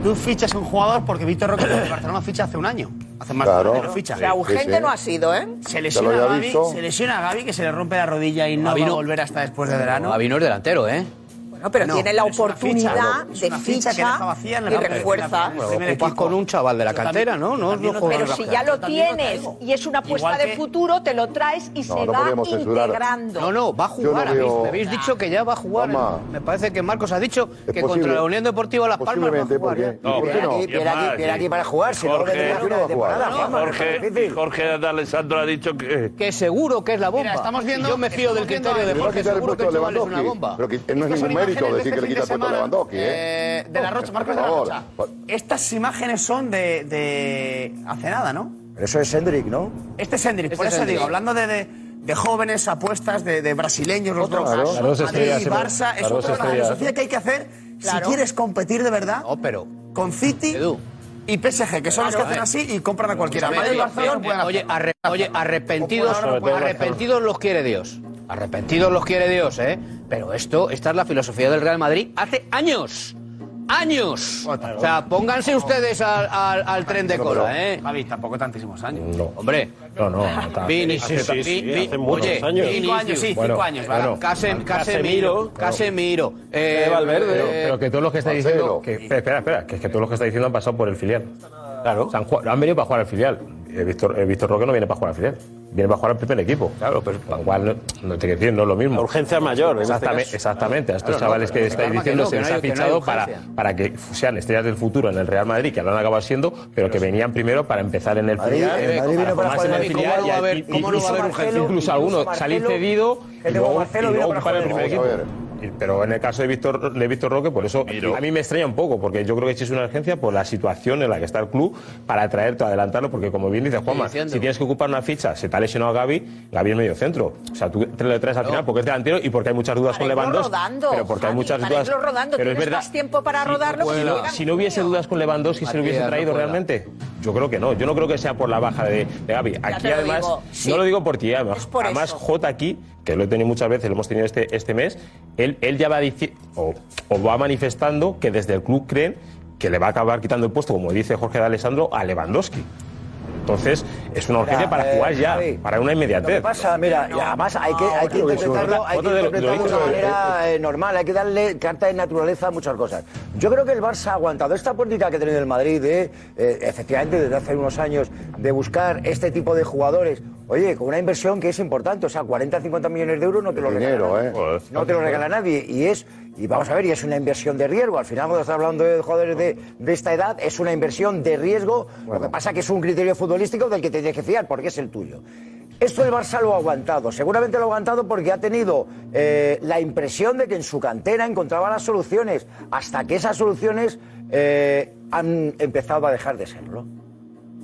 tú fichas un jugador porque Víctor Roque del Barcelona ficha hace un año. Hace más Claro. de un año lo ficha. O sea, urgente no ha sido, ¿eh? Se lesiona, a Gavi, se lesiona a Gavi, que se le rompe la rodilla y no Gavi va a no- volver hasta después de verano. Gavi no es delantero, ¿eh? No, pero tiene la oportunidad de ficha, y refuerza. Ocupas con un chaval de la cantera, ¿no? no, pero si ya lo tienes y es una apuesta de futuro, te lo traes y se va integrando. No, no, va a jugar. Me habéis dicho que ya va a jugar. Me parece que Marcos ha dicho que contra la Unión Deportiva Las Palmas va a jugar. Viene ¿eh? aquí para jugar, Jorge, Jorge Alessandro ha dicho que... Que seguro que es la bomba. Estamos viendo... Yo me fío del criterio de Jorge, seguro que el chaval es una bomba. Pero que no es ningún. Eh, de la Rocha, Marcos de la Rocha. Estas imágenes son de, hace nada, ¿no? Pero eso es Hendrik, ¿no? Este es Hendrik, este por eso digo, hablando de, de, jóvenes, apuestas, de, brasileños, los otros. Claro. Madrid, estrellas, Barça, es otra filosofía que hay que hacer si quieres competir de verdad pero, con City. Edu. Y PSG, que son los que hacen así y compran a pues cualquiera. Madrid, oye, oye, arrepentidos, arrepentidos los quiere Dios. Arrepentidos los quiere Dios, ¿eh? Pero esto, esta es la filosofía del Real Madrid hace años. ¡Años! O sea, pónganse ustedes al, al- al tren de cola, ¿eh? Javi, tampoco tantísimos años. No. Hombre. No, no. Vini, sí, sí, sí, hace muchos años. Cinco años, sí, Bueno, cinco años. va. claro. Casemiro, Casemiro. Casemiro. eh, Pero, eh, pero que todos los que estáis diciendo. Que, espera, espera, que es que todos los que estáis diciendo han pasado por el filial. Claro. han, venido para jugar al filial. Víctor, Víctor Roque no viene para jugar al final, viene para jugar al primer equipo. Claro, pero. Con lo cual, no, te quiero decir, no es lo mismo. Urgencia mayor, este Exactamente, exactamente. A estos chavales que estáis diciendo que se les ha fichado para, para que sean estrellas del futuro en el Real Madrid, que ahora han acabado siendo, pero, que venían primero para empezar en el filial. Incluso algunos salir cedido y luego para el primer equipo pero en el caso de Víctor, de Víctor Roque, por eso a mí me extraña un poco, porque yo creo que sí es una urgencia por la situación en la que está el club para traerte, adelantarlo, porque como bien dice Juanma, si tienes que ocupar una ficha, se te ha lesionado a Gaby, Gaby es medio centro. O sea, tú te lo traes al final porque es delantero y porque hay muchas dudas con Lewandowski. Pero porque hay muchas dudas. Pero es verdad. Tiempo para rodarlo si, no, hubiese dudas con Lewandowski, ¿se lo hubiese traído realmente? Yo creo que no. Yo no creo que sea por la baja de, de Gaby. Aquí, además, no lo digo por ti, además, además J aquí que lo he tenido muchas veces, lo hemos tenido este, este mes, él, él ya va diciendo o, va manifestando que desde el club creen que le va a acabar quitando el puesto, como dice Jorge de Alessandro, a Lewandowski. Entonces, es una urgencia para eh, jugar ya, para una inmediatez. ¿Qué pasa? Mira, además hay que, hay que interpretarlo, que de, manera eh, normal, hay que darle carta de naturaleza a muchas cosas. Yo creo que el Barça ha aguantado esta política que ha tenido el Madrid de, eh, efectivamente, desde hace unos años, de buscar este tipo de jugadores Oye, con una inversión que es importante, o sea, 40, 50 millones de euros no te lo regala nadie. ¿eh? No te lo regala nadie. Y es, y vamos a ver, y es una inversión de riesgo. Al final, cuando estás hablando de jugadores de, esta edad, es una inversión de riesgo. Lo que pasa es que es un criterio futbolístico del que te tienes que fiar, porque es el tuyo. Esto el Barça lo ha aguantado, seguramente lo ha aguantado porque ha tenido eh, la impresión de que en su cantera encontraba las soluciones, hasta que esas soluciones eh, han empezado a dejar de serlo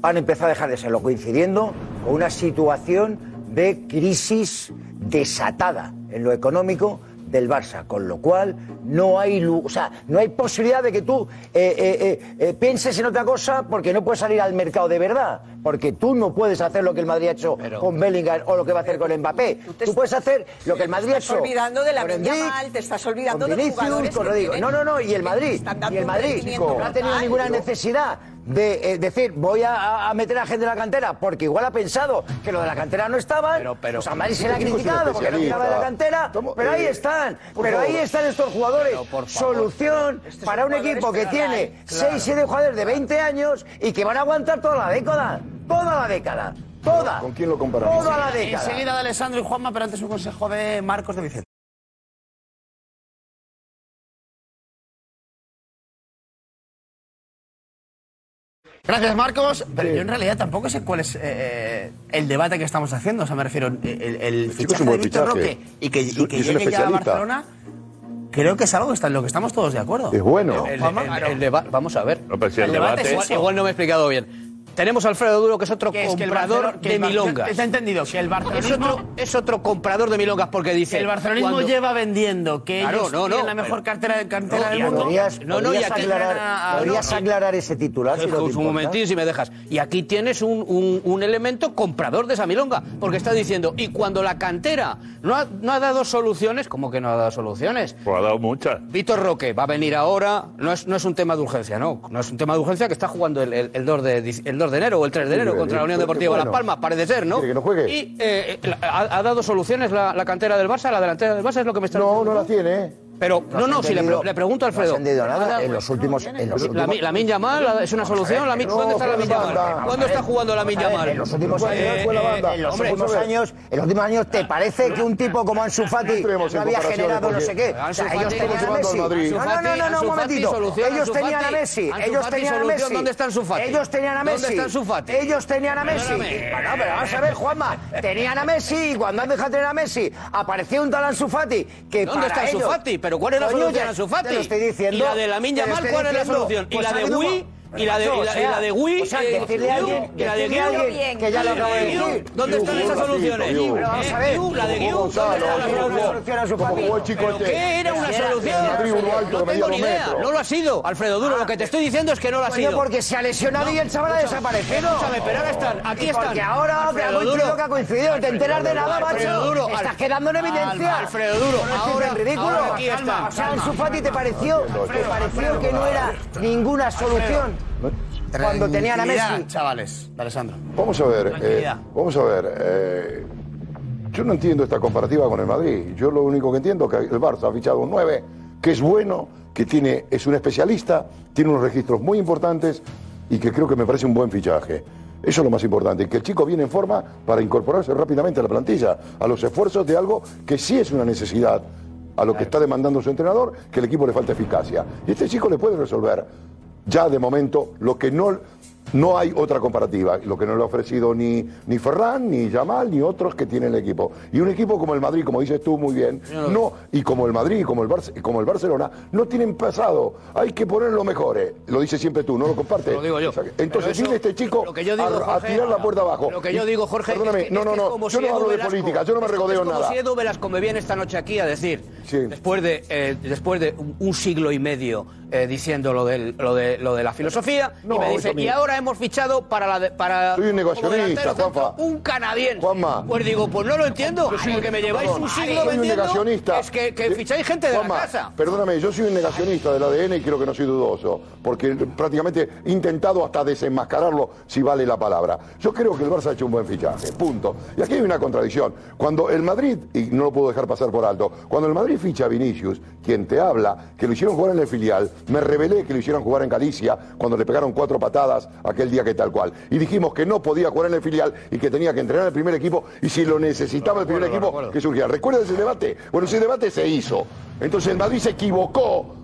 han empezado a dejar de serlo, coincidiendo con una situación de crisis desatada en lo económico del Barça, con lo cual no hay, o sea, no hay posibilidad de que tú eh, eh, eh, pienses en otra cosa porque no puedes salir al mercado de verdad, porque tú no puedes hacer lo que el Madrid ha hecho con Bellingham o lo que va a hacer con Mbappé. Tú, puedes hacer lo que el Madrid ha hecho. Te estás olvidando de la Yamal, te estás olvidando con Vinicius, de jugadores con No, no, no, y el Madrid, y el Madrid no ha tenido ninguna necesidad de eh, decir, voy a, a, meter a gente en la cantera, porque igual ha pensado que lo de la cantera no estaba, pero, pero, o sea, se le ha criticado porque no estaba de la cantera, pero ahí están, pero ahí están estos jugadores. Solución para un equipo que tiene seis siete jugadores de 20 años y que van a aguantar toda la década, toda la década. Toda. ¿Con quién lo comparamos? Toda la década. Enseguida de Alessandro y Juanma, pero antes un consejo de Marcos de Vicente. Gracias, Marcos. Pero yo en realidad tampoco sé cuál es eh, eh, el debate que estamos haciendo. O sea, me refiero, el, el fichaje de Víctor Roque y que, y que llegue ya a Barcelona creo que es algo en lo que estamos todos de acuerdo. Es bueno. Vamos a ver. El, debate, es igual, igual, no me he explicado bien. Tenemos a Alfredo Duro, que es otro comprador de milongas. Está entendido, que el barcelonismo... Es otro, comprador de milongas porque dice... El barcelonismo lleva vendiendo, que claro, ellos la mejor cartera de cantera del mundo. Podrías, no, no, podrías aclarar, ese titular, si Un momentín, si me dejas. Y aquí tienes un, elemento comprador de esa milonga, porque está diciendo, y cuando la cantera no ha, no ha dado soluciones... ¿Cómo que no ha dado soluciones? Pues ha dado muchas. Víctor Roque va a venir ahora, no es, no es un tema de urgencia, no. No es un tema de urgencia que está jugando el, el, de... El 2 enero o el 3 de enero Sí, contra la Unión Deportiva bueno. Las Palmas, parece ser, ¿no? ¿Quiere que no juegue? Y eh, eh, ha, ha dado soluciones la, la cantera del Barça, la delantera del Barça, es lo que me está No, no la tiene. Pero, no, no, si le, pre- le pregunto a Alfredo. No has entendido nada en los últimos. En los últimos... La, Min Yamal es una solución. La, Min- ¿Cuándo está la Min Yamal? ¿Cuándo está jugando la Min Yamal? En los últimos años fue la. En los Hombre, últimos años, en los últimos años, ¿te parece que un tipo como Ansu Fati no había generado no sé qué? O sea, ellos tenían a Messi. No, no, no, no, un momentito. Ellos tenían a Messi. Ellos tenían a Messi. ¿Dónde está Ansu Fati? Ellos tenían a Messi. ¿Dónde está Fati? Ellos tenían a Messi. Bueno, pero vamos a ver, Juanma. Tenían a Messi y cuando han dejado de tener a Messi, apareció un tal Ansu Fati ¿Dónde está Ansu Fati? pero ¿cuál es la solución? Te lo estoy diciendo. Y la de la Minya Mal, ¿cuál es la solución? Y pues la de Wii y la, de, Wii, o sea, eh, decirle a alguien, Gui, que ya lo acabo de decir. ¿Dónde están esas soluciones? Pero eh, vamos a ver, la de Gui, ¿dónde solución a su familia? ¿Qué era una solución? No tengo ni idea, no lo ha sido, Alfredo Duro, lo que te estoy diciendo es que no lo ha sido. porque se ha lesionado y el chaval ha desaparecido. Escúchame, pero ahora están, aquí están. Porque ahora ha coincidido que ha coincidido, te enteras de nada, macho. Estás quedando en evidencia. Alfredo Duro, ahora ridículo. O sea, en su Fati te pareció, te pareció que no era ninguna solución. Cuando tenían a Messi. chavales, Alessandro. Vamos a ver, eh, vamos a ver. Eh, yo no entiendo esta comparativa con el Madrid. Yo lo único que entiendo es que el Barça ha fichado un 9, que es bueno, que tiene, es un especialista, tiene unos registros muy importantes y que creo que me parece un buen fichaje. Eso es lo más importante, que el chico viene en forma para incorporarse rápidamente a la plantilla, a los esfuerzos de algo que sí es una necesidad, a lo que está demandando su entrenador, que el equipo le falta eficacia. Y este chico le puede resolver ya de momento lo que no, no hay otra comparativa, lo que no le ha ofrecido ni, ni Ferran, ni Yamal, ni otros que tiene el equipo. Y un equipo como el Madrid, como dices tú muy bien, no, y como el Madrid, como el, Barce- como el Barcelona, no tienen pasado. Hay que poner los mejores. Lo eh. dices siempre tú, no lo compartes. Lo digo yo. Entonces eso, viene este chico a, tirar la puerta abajo. Lo que yo digo, Jorge, es que, no, no, no, yo no hablo de política, yo no me regodeo nada. Si Edu Velasco me viene esta noche aquí a decir, después, de, eh, después de un siglo y medio eh, diciendo lo, del, lo, de, lo de la filosofía y me dice, y ahora hemos fichado para la de, para Soy un negociacionista, Un canadiense. Juanma. Pues digo, pues no lo entiendo, soy, porque me lleváis un siglo soy un negacionista. Es que, que ficháis gente de la casa. Perdóname, yo soy un negacionista del ADN y creo que no soy dudoso, porque prácticamente he intentado hasta desenmascararlo si vale la palabra. Yo creo que el Barça ha hecho un buen fichaje, punto. Y aquí hay una contradicción. Cuando el Madrid, y no lo puedo dejar pasar por alto, cuando el Madrid ficha a Vinicius, quien te habla, que lo hicieron jugar en el filial, me rebelé que lo hicieran jugar en Galicia cuando le pegaron cuatro patadas aquel día que tal cual. Y dijimos que no podía jugar en el filial y que tenía que entrenar el primer equipo y si lo necesitaba el primer equipo, que surgiera. ¿Recuerdas ese debate? Bueno, ese debate se hizo. Entonces el Madrid se equivocó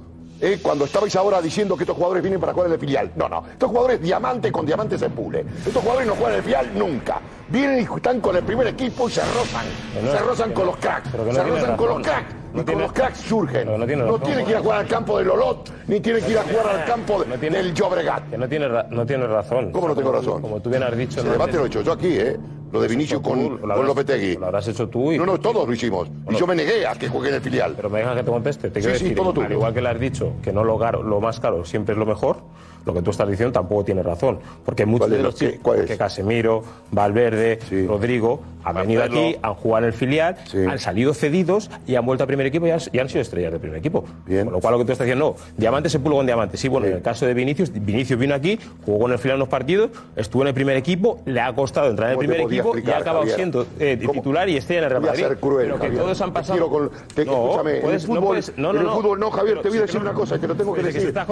¿eh? cuando estabais ahora diciendo que estos jugadores vienen para jugar en el filial. No, no. Estos jugadores diamante con diamante se pule. Estos jugadores no juegan en el filial nunca. Vienen y están con el primer equipo y se rozan. Se rozan con los cracks. Se rozan con los cracks no y tiene, los cracks surgen. No, tiene, que ir a jugar al campo de Lolot, ni tiene que ir a jugar al campo del Llobregat. Que no tiene, no tiene razón. ¿Cómo no tengo razón? Como tú bien has dicho. El debate lo he hecho yo aquí, ¿eh? Lo de Vinicius con, con Lopetegui. Lo habrás hecho tú y. No, no, todos lo hicimos. Y yo me negué a que juegue en el filial. Pero me dejas que te conteste. Te quiero sí, decir, todo tú. al igual que le has dicho que no lo, lo más caro siempre es lo mejor lo que tú estás diciendo tampoco tiene razón. Porque muchos de los chicos, porque Casemiro, Valverde, sí. Rodrigo, han venido aquí, han jugado en el filial, han salido cedidos y han vuelto al primer equipo y han, sido estrellas del primer equipo. Con lo cual lo que tú estás diciendo, no, diamante se pulgó con diamante. Sí, bueno, en el caso de Vinicius, Vinicius vino aquí, jugó en el filial unos partidos, estuvo en el primer equipo, le ha costado entrar en el primer equipo y ha acabado siendo eh, titular y estrella en el Real Madrid. Pero que todos han pasado. Con, no, pues, puedes, en no, no, no, en el fútbol, no, Javier, te voy a decir una cosa que no tengo que decir. Estás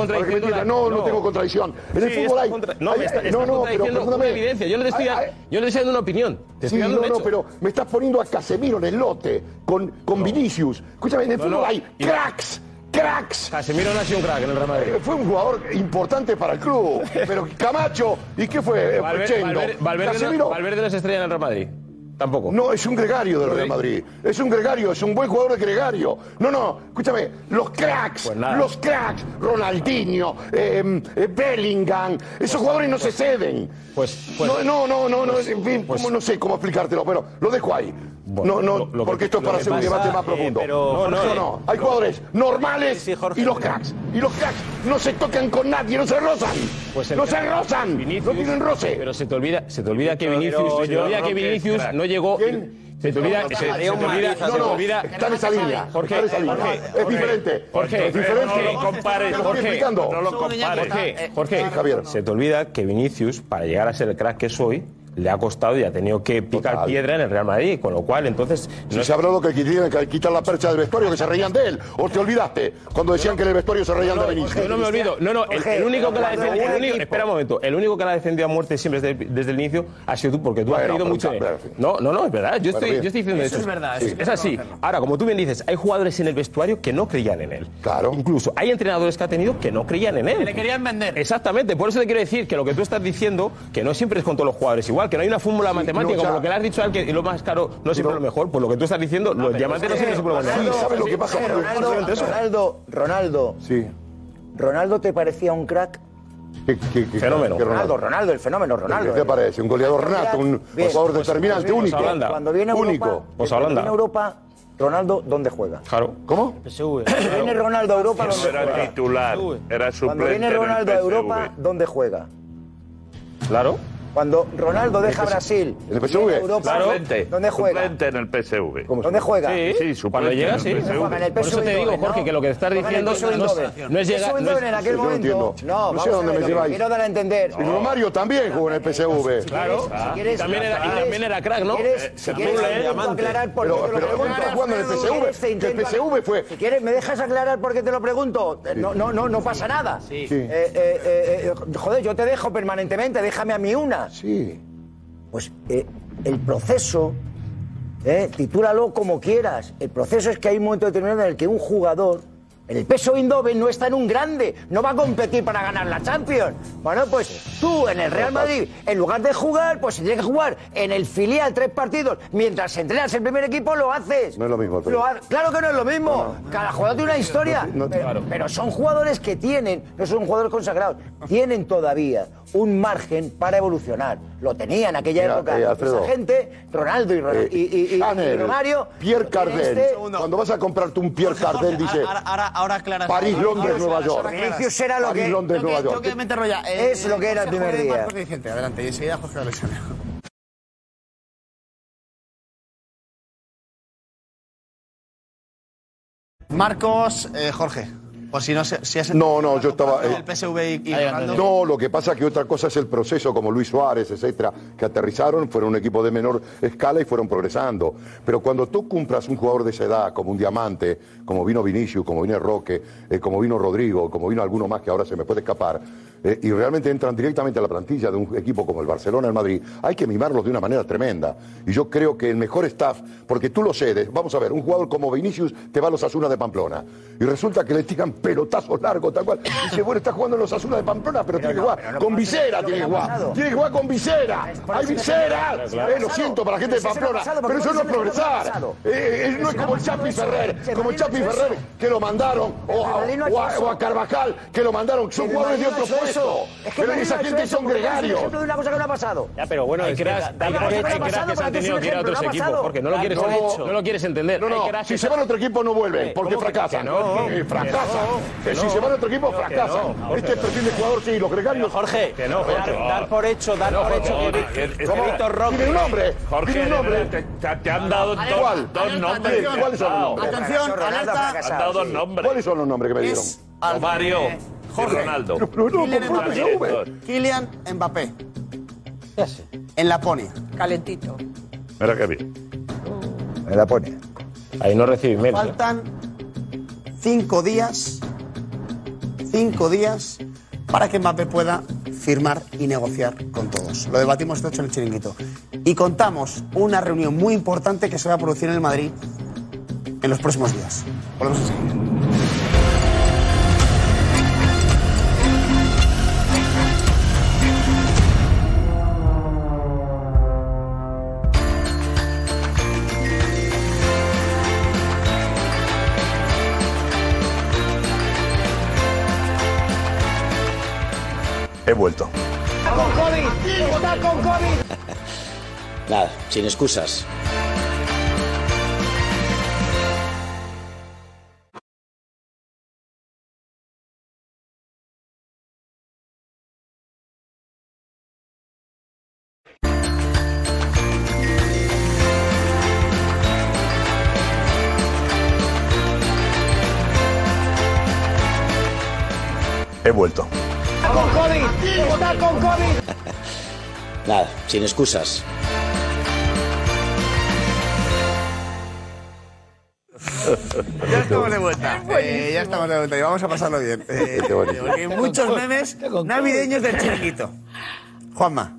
no, no tengo contra traición. En el fútbol hay. no, no, no, pero perdóname. Evidencia. Yo le estoy, yo le estoy dando una opinión. Te estoy dando no, no, pero me estás poniendo a Casemiro en el lote con, con Vinicius. Escúchame, en el fútbol hay cracks cracks. Casemiro no ha sido un crack en el Real Madrid. Fue un jugador importante para el club. Pero Camacho, ¿y qué fue? Eh, Valver, Valver, Valverde, Casemiro... no, Valverde no es estrella en el Real Madrid. Tampoco. No, es un gregario del Real Madrid. Es un gregario, es un buen jugador de gregario. No, no, escúchame, los pues cracks, los cracks, Ronaldinho, em, eh, Bellingham, esos pues jugadores no pues se ceden. Pues, no, no, no, no, no, en fin, no sé cómo explicártelo, pero lo dejo ahí. No, no, porque esto es para hacer un debate más profundo. Pero, no, no, no. Hay jugadores normales y los cracks. Y los cracks no se tocan con nadie, no se rozan. Pues no se rozan. Vinicius, no tienen roce. Pero se te olvida, se te olvida que Vinicius, se te olvida que Vinicius no llegó. Se te olvida, se, te olvida, no, no, te olvida. Está en esa línea. Jorge, está en esa es diferente. Jorge, es diferente. Jorge, no lo compares. Jorge. Jorge, Jorge, Javier. Se te olvida que Vinicius, para llegar a ser el crack que es hoy, le ha costado y ha tenido que picar piedra en el Real Madrid, con lo cual entonces Si se ha hablado que tienen que quitar la percha del vestuario, que se reían de él. ¿O te olvidaste? Cuando decían que en el vestuario se reían de Vinicius. Yo no me olvido. No, no, el, el único que la ha defendido. el único- espera un momento. El único que la ha defendido a muerte siempre desde, desde el inicio ha sido tú, porque tú has Bueno, pero mucho en claro, él. No, no, no, es verdad. Yo Bueno, estoy, yo estoy diciendo Eso eso. es verdad, Sí, es así. Ahora, como tú bien dices, hay jugadores en el vestuario que no creían en él. Claro. Incluso hay entrenadores que ha tenido que no creían en él. Que le querían vender. Exactamente. Por eso te quiero decir que lo que tú estás diciendo, que no siempre es con todos los jugadores igual, que no hay una fórmula matemática, no, como lo que le has dicho al que lo más caro no siempre es lo mejor. Pues lo que tú estás diciendo, los diamantes no siempre es lo mejor. Ronaldo, ¿Sabes lo que pasa? Ronaldo. Ronaldo, Ronaldo. Sí. ¿Ronaldo te parecía un crack? Fenómeno. Ronaldo, Ronaldo, el fenómeno, Ronaldo. ¿Qué te parece? Un goleador nato, un Bien. jugador determinante, Pues único. Holanda. Cuando viene a Europa, único. cuando viene a Europa, Ronaldo, ¿dónde juega? Claro. ¿Cómo? Cuando viene Ronaldo a Europa, ¿dónde era juega? titular, era suplente. Cuando viene Ronaldo a PSV. Europa, ¿dónde juega? Claro. Cuando Ronaldo deja Brasil, ¿En el PSV? a Europa, Suplente. ¿dónde juega? Suplente en el PSV. ¿Dónde juega? Sí, Sí, suplente cuando llega, en el sí. PSV. Juega en el Por eso PSV te digo, Jorge, ¿no? que lo que estás diciendo PSV no es, Eindhoven. no es llegar. PSV no es- en aquel no momento. No, No vamos sé dónde me lleváis. Quiero dar a entender. Y Romario también jugó en el PSV. Claro. Si quieres- también era, si y también era crack, ¿no? Si quieres, Eh, aclarar por qué Pero, te lo pregunto. jugando en el PSV. Que el PSV fue. Si quieres, ¿me dejas aclarar por qué te lo pregunto? Eh, No, no, no, no pasa nada. Sí. Eh, eh, eh, eh, joder, yo te dejo permanentemente, déjame a mí una. Sí. Pues eh, el proceso, eh, titúlalo como quieras. El proceso es que hay un momento determinado en el que un jugador, el peso Eindhoven no está en un grande, no va a competir para ganar la Champions. Bueno, pues tú en el Real Madrid, en lugar de jugar, pues si tienes que jugar en el filial tres partidos, mientras entrenas el primer equipo, lo haces. No es lo mismo. Alfredo. Lo ha- claro que no es lo mismo. Cada jugador tiene una historia. Claro. pero son jugadores que tienen, no son jugadores consagrados, tienen todavía un margen para evolucionar. Lo tenía en aquella Mira, época eh, Alfredo. esa gente, Ronaldo y, Ron- Eh, y, y- y- Chanel, y Romario. Pierre Cardin. este- Cuando vas a comprarte un Pierre Cardin, dice Ahora, ahora, ahora aclaras. París, Ahora- Londres, ahora- Nueva ahora York. aclaras. Vinicius era lo París, que- Londres, Tengo que- Nueva tengo York. que rolla. Es lo que era el consejo primer de día. Marcos Vicente, adelante. Y enseguida Jorge Alexander. Marcos, eh, Jorge. Por si no se- si has No, no, yo estaba. el eh, PSV y, y Ronaldo. No, lo que pasa es que otra cosa es el proceso, como Luis Suárez, etcétera, que aterrizaron, fueron un equipo de menor escala y fueron progresando. Pero cuando tú compras un jugador de esa edad, como un diamante, como vino Vinicius, como vino Roque, eh, como vino Rodrigo, como vino alguno más que ahora se me puede escapar, eh, y realmente entran directamente a la plantilla de un equipo como el Barcelona, el Madrid, hay que mimarlos de una manera tremenda. Y yo creo que el mejor staff, porque tú lo cedes, vamos a ver, un jugador como Vinicius te va a los Asuna de Pamplona, y resulta que le tiran pelotazos largos, tal cual. Y dice, bueno, está jugando en los Asuna de Pamplona, pero, tiene que jugar no con visera, tiene que jugar. Tiene que jugar con visera. Hay visera. Eh, lo siento para la gente de Pamplona, pero eso no es progresar. Eh, no es como el Chapi Ferrer, como el Chapi Ferrer que lo mandaron, o a, o a- o Carvajal que lo mandaron. Son jugadores de otro hecho eso. Es que Pero esa hecho gente son porque es un gregarios. ejemplo de una cosa que no ha pasado. Ya, pero bueno, hay que cracks da- hay cracks- da- cracks pasado que es tenido que ir a otros equipos, pasado. porque no lo quieres, No. no lo quieres entender. No, no, si se van a otro equipo no vuelven, Eh, porque ¿cómo que- fracasan. que no? Eh, fracasan. Que Eh, no. Si se van a otro equipo, fracasan. Este perfil de jugador, sí, los gregarios. Jorge, Que no, Jorge. dar, por hecho, dar por hecho que. Víctor Roque. Tiene un nombre. Jorge, Tiene un nombre. te, han dado dos, nombres. ¿Cuáles son los nombres? Atención, alerta. Han dado dos nombres. ¿Cuáles son los nombres que me dieron? Mario Jorge. Ronaldo. Pero no, Kylian favor, Mbappé. Kylian Mbappé. En Laponia. Calentito. Mira qué bien. Me la pone. Ahí no recibí mail. Faltan cinco días, cinco días para que Mbappé pueda firmar y negociar con todos. Lo debatimos esta noche en el chiringuito. Y contamos una reunión muy importante que se va a producir en el Madrid en los próximos días. Volvemos enseguida. He vuelto. con COVID! ¡Está con COVID! Nada, sin excusas. He vuelto. ¡Está con COVID! ¡Está con COVID! Nada, sin excusas. Ya estamos de vuelta. Eh, ya estamos de vuelta y vamos a pasarlo bien. Eh, porque hay muchos memes navideños del chiringuito. Juanma.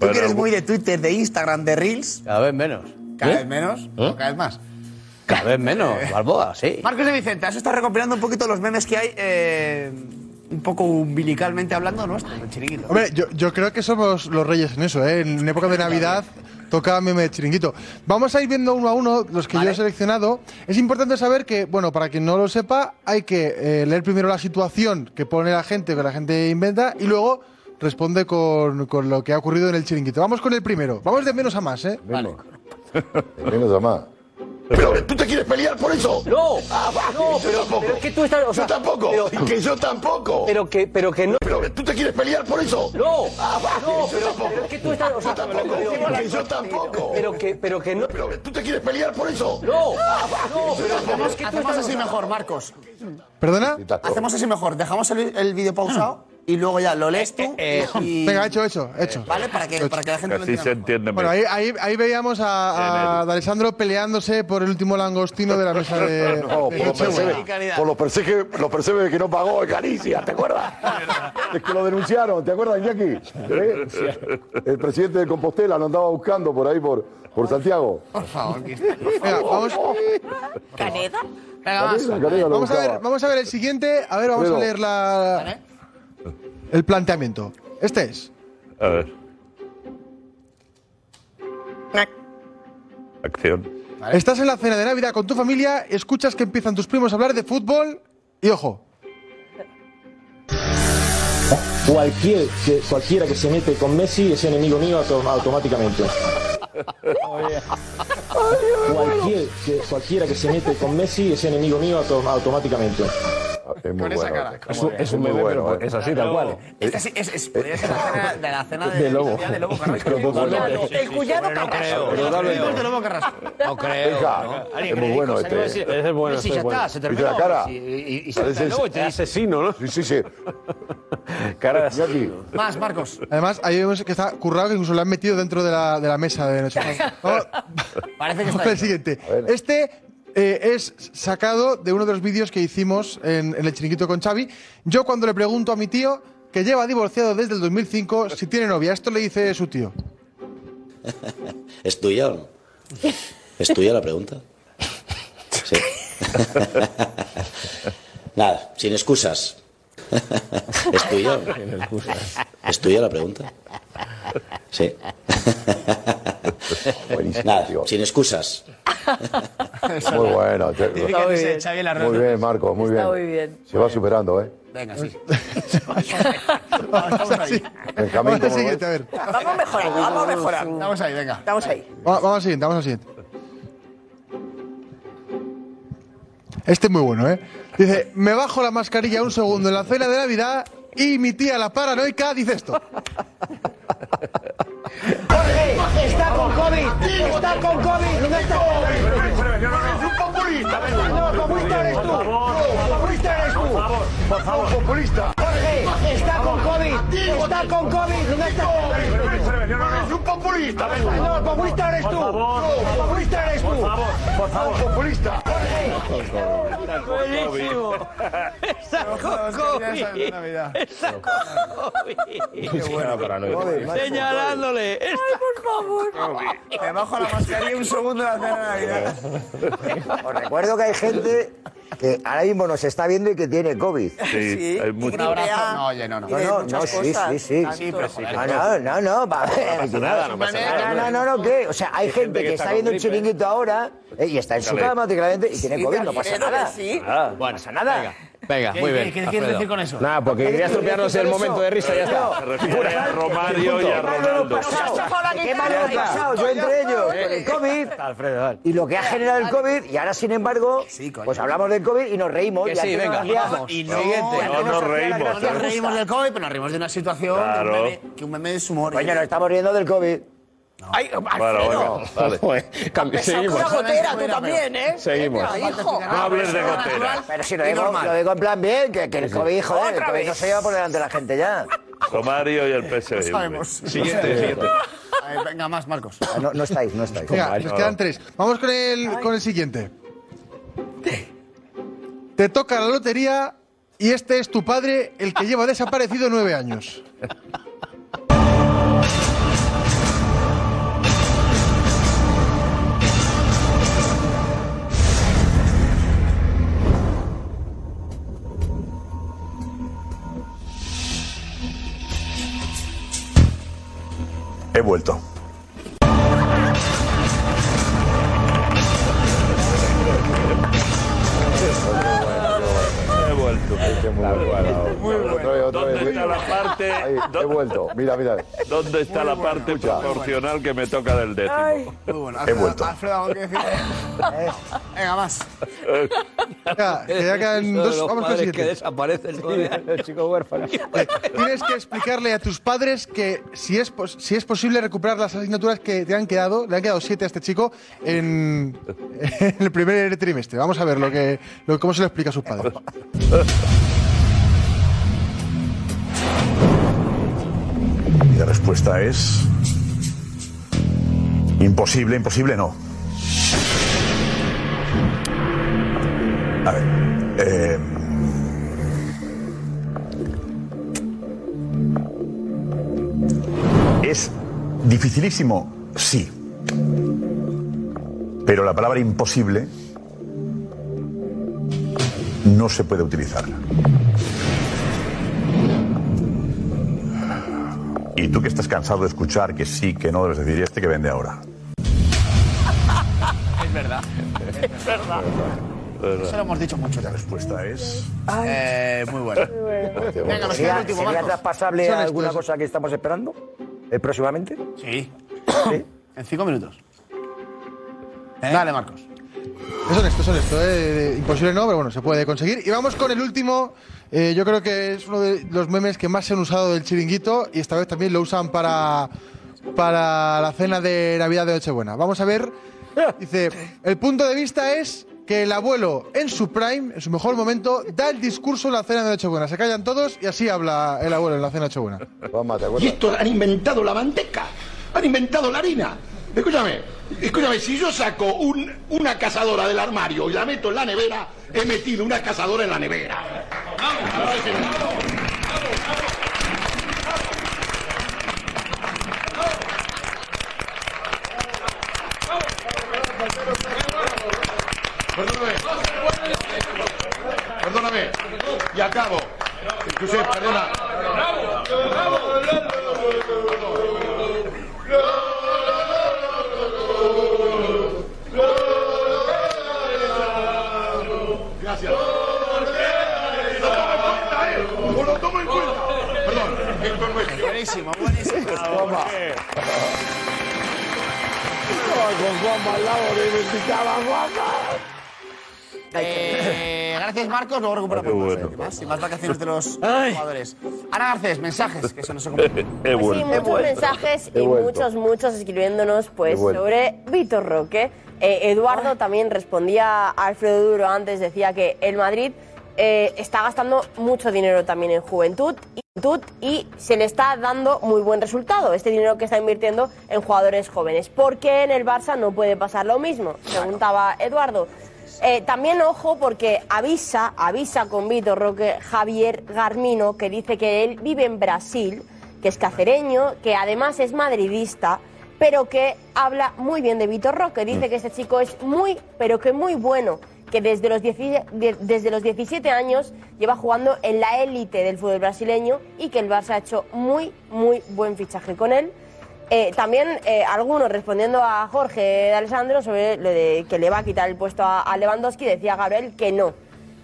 Tú que eres muy de Twitter, de Instagram, de Reels. Cada vez menos. Cada ¿Eh? vez menos. o Cada vez más. Cada vez menos, Balboa, sí. Marcos de Vicente, has estado recopilando un poquito los memes que hay, eh, un poco umbilicalmente hablando, nuestro, del chiringuito. Hombre, yo, yo creo que somos los reyes en eso, ¿eh? En época de Navidad toca meme de chiringuito. Vamos a ir viendo uno a uno los que yo he seleccionado. Es importante saber que, bueno, para quien no lo sepa, hay que eh, leer primero la situación que pone la gente, que la gente inventa, y luego responde con, con lo que ha ocurrido en el chiringuito. Vamos con el primero. Vamos de menos a más, ¿eh? Vale. Menos a más. Pero tú te quieres pelear por eso. No, Ah, va, no, yo pero, tampoco. pero es que tú estás. o sea, yo tampoco. pero- que yo tampoco. Pero que, pero que no. Pero tú te quieres pelear por eso. No, Ah, va, no, yo pero, tampoco. pero es que tú estás. O sea, yo tampoco. que yo tampoco. Pero que, pero que no. Pero tú te quieres pelear por eso. No, Ah, va, no, pero tampoco. hacemos que tú Hacemos estás. así mejor, Marcos. ¿Perdona? Hacemos así mejor. Dejamos el, el vídeo pausado y luego ya lo lees tú. y- Venga, hecho, hecho, hecho. ¿Vale? Para que, para que la gente lo Así entienda. se entiende Bueno, mejor. ahí, ahí, ahí veíamos a, a Alessandro peleándose por el último langostino de la mesa de, No, de por los Nochebuena. percebes, por los percebes, los percebes que no pagó en Galicia, ¿te acuerdas? es que lo denunciaron, ¿te acuerdas? ¿Eh? El presidente de Compostela lo andaba buscando por ahí, por, por Santiago. Por favor, Venga, vamos, ¿Caneda? Venga, lo vamos, a ver, vamos a ver el siguiente. A ver, vamos a leer la, el planteamiento. Este es. A ver. Acción. Estás en la cena de Navidad con tu familia, escuchas que empiezan tus primos a hablar de fútbol y ojo. Cualquier, que- cualquiera que se mete con Messi es enemigo mío auto- automáticamente. Cualquier, que- cualquiera que se mete con Messi es enemigo mío auto- automáticamente. Es muy Con esa bueno. cara. Es, un- es un meme, pero es así, tal cual. Esta sí, es, es, podría ser la cena de la cena de, De Lobo. de Lobo Carrasco. El cuñado Carrasco. Los de Lobo Carrasco. No creo. Es muy bueno este. Es bueno, Sí, ya es bueno. está, se ¿Viste terminó. la cara? Y, y- se y te dice. Asesino, ¿no? Sí, sí, sí. Cara de Iñaki. Más, Marcos. Además, ahí vemos que está currado que incluso lo han metido dentro de la, de la mesa de Nochebuena. Vamos, Parece que vamos está con el hecho. siguiente. Este eh, es sacado de uno de los vídeos que hicimos en, en el chiringuito con Xavi. Yo cuando le pregunto a mi tío, que lleva divorciado desde el 2005, si tiene novia, esto le dice su tío. ¿Es tuya o no? ¿Es tuya la pregunta? Sí. Nada, sin excusas. ¿Es tuya? o no? ¿Es tuya la pregunta? Sí. Buenísimo, Nada, sin excusas. Muy bueno. te- Tiene que hacerse Xavi en la Muy bien, Marco, muy bien. Está muy bien. Se va superando, ¿eh? Venga, sí. Vamos así. Benjamín, Vamos al ¿cómo siguiente, a ves? ver. Vamos mejorando, vamos mejorando. Vamos ahí, venga. Vamos ahí. Va- Vamos al siguiente, vamos al siguiente. Este es muy bueno, ¿eh? Dice, me bajo la mascarilla un segundo en la cena de Navidad y mi tía, la paranoica, dice esto. Está con COVID, está con COVID, no está un populista, No, populista eres tú. Populista eres tú. Por favor, populista. Jorge, está con COVID, está con COVID, no está Es un populista, No, populista eres tú. Populista eres tú. Por favor, populista. Buenísimo. Está con COVID. Está con COVID. Señalándole. Ay, por favor. Me bajo la mascarilla un segundo la de Navidad. Os recuerdo que hay gente que ahora mismo nos está viendo y que tiene COVID. Sí, hay mucho. Un abrazo. No, oye, no, no. No, no, no, sí, sí, sí. Sí, pero sí. No, no, no, no, va ver. pasa nada, no pasa nada. No, no, no, ¿qué? O sea, hay gente que está viendo el chiringuito ahora eh, y está en su cama y tiene COVID, no pasa nada. sí. No pasa nada. Venga, ¿Qué, muy qué- bien. qué quieres Alfredo. decir con eso? Nada, porque quería estropearnos el momento de risa, ya está. Se refiere a Romario y a Ronaldo. ¿Qué mal lo he pasado? Yo entre ellos con el COVID Alfredo, dale. y lo que ha generado el COVID y ahora sin embargo pues hablamos del COVID y nos reímos. Que y sí, venga. Y no, No no nos reímos. gracia. nos reímos del COVID, pero nos reímos de una situación que, un meme, que un meme es humor. Coño, nos estamos riendo del COVID. Ay, Bueno, Alfredo. Cambio, Esa seguimos. una gotera, tú también, ¿eh? Seguimos. No hables de gotera. Pero si lo digo, lo digo en plan bien, que, que el COVID, joder, el COVID no se lleva por delante de la gente ya. Somario y el PSV. No sabemos. Siguiente, siguiente. A ver, venga, más, Marcos. No, no estáis, no estáis. Venga, nos quedan tres. Vamos con el, con el siguiente. Te toca la lotería y este es tu padre, el que lleva desaparecido nueve años. He vuelto. He vuelto. Otra vez, otra vez. ¿Dónde está la parte? Ahí, he vuelto. Mira, mira. ¿Dónde está la parte proporcional que me toca del décimo? Muy bueno. He Alfredo, vuelto. Alfredo, ¿algo que decir? Venga, más. Venga, que ya quedan dos. los Vamos con el que desaparecen todavía. Los chicos huérfanos. Tienes que explicarle a tus padres que si es, si es posible recuperar las asignaturas que te han quedado, le han quedado siete a este chico en, en el primer trimestre. Vamos a ver lo que, lo- cómo se lo explica a sus padres. Y la respuesta es. Imposible, imposible no. Eh, ¿Es dificilísimo? Sí. Pero la palabra imposible no se puede utilizar. Y tú que estás cansado de escuchar que sí, que no, debes decir, ¿y este que vende ahora? Es verdad. Es verdad. Eso lo hemos dicho mucho. La respuesta es... Eh, muy bueno. Venga, nos queda ¿Sería, el último, sería traspasable alguna estos. cosa que estamos esperando eh, próximamente? Sí. En cinco minutos. Dale, Marcos. Es honesto, es honesto. ¿eh? Imposible no, pero bueno, se puede conseguir. Y vamos con el último. eh, yo creo que es uno de los memes que más se han usado del chiringuito y esta vez también lo usan para, para la cena de Navidad de Nochebuena. Vamos a ver. Dice, el punto de vista es que el abuelo en su prime, en su mejor momento, da el discurso en la cena de Nochebuena. Se callan todos y así habla el abuelo en la cena de Nochebuena. Y esto han inventado la manteca, han inventado la harina. Escúchame, escúchame, si yo saco un- una cazadora del armario y la meto en la nevera, he metido una cazadora en la nevera. Perdóname. Perdóname. Y acabo. Escuché, perdona. Buenísimo, buenísimo. Toma. Con Juanma al lado, reivindicaba a Juanma. Eh, gracias, Marcos. Luego recuperamos más, bueno. eh, más y más vacaciones de los jugadores. Ana Garcés, mensajes, que eso no se complica. He Pues sí, vuelto. muchos mensajes y vuelto. muchos, muchos escribiéndonos pues sobre Víctor Roque. Eh, Eduardo también respondía a Alfredo Duro antes, decía que el Madrid eh, está gastando mucho dinero también en juventud y, se le está dando muy buen resultado, este dinero que está invirtiendo en jugadores jóvenes. ¿Por qué en el Barça no puede pasar lo mismo? Preguntaba Eduardo. Eh, también ojo porque avisa, avisa con Víctor Roque Javier Garmino que dice que él vive en Brasil, que es cacereño, que además es madridista, pero que habla muy bien de Víctor Roque. Dice que este chico es muy, pero que muy bueno, que desde los, 10 de- desde los 17 años lleva jugando en la élite del fútbol brasileño y que el Barça ha hecho muy, muy buen fichaje con él. Eh, también eh, algunos respondiendo a Jorge de Alessandro sobre lo de que le va a quitar el puesto a, a Lewandowski, decía Gabriel que no,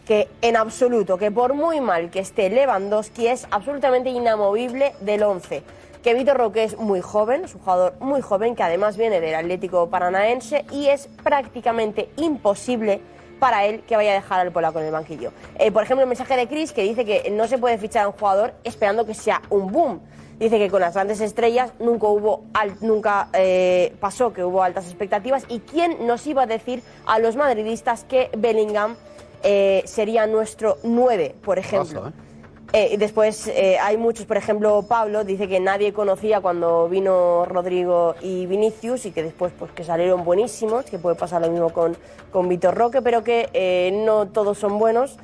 que en absoluto, que por muy mal que esté Lewandowski es absolutamente inamovible del 11. Que Vitor Roque es muy joven, es un jugador muy joven que además viene del Atlético Paranaense y es prácticamente imposible para él que vaya a dejar al polaco en el banquillo. Eh, por ejemplo, el mensaje de Chris que dice que no se puede fichar a un jugador esperando que sea un boom. Dice que con las grandes estrellas nunca hubo nunca eh, pasó que hubo altas expectativas y quién nos iba a decir a los madridistas que Bellingham eh, sería nuestro 9, por ejemplo. ¿Eh? Después eh, hay muchos, por ejemplo, Pablo dice que nadie conocía cuando vino Rodrigo y Vinicius y que después pues que salieron buenísimos, que puede pasar lo mismo con, con Vitor Roque, pero que eh, no todos son buenos.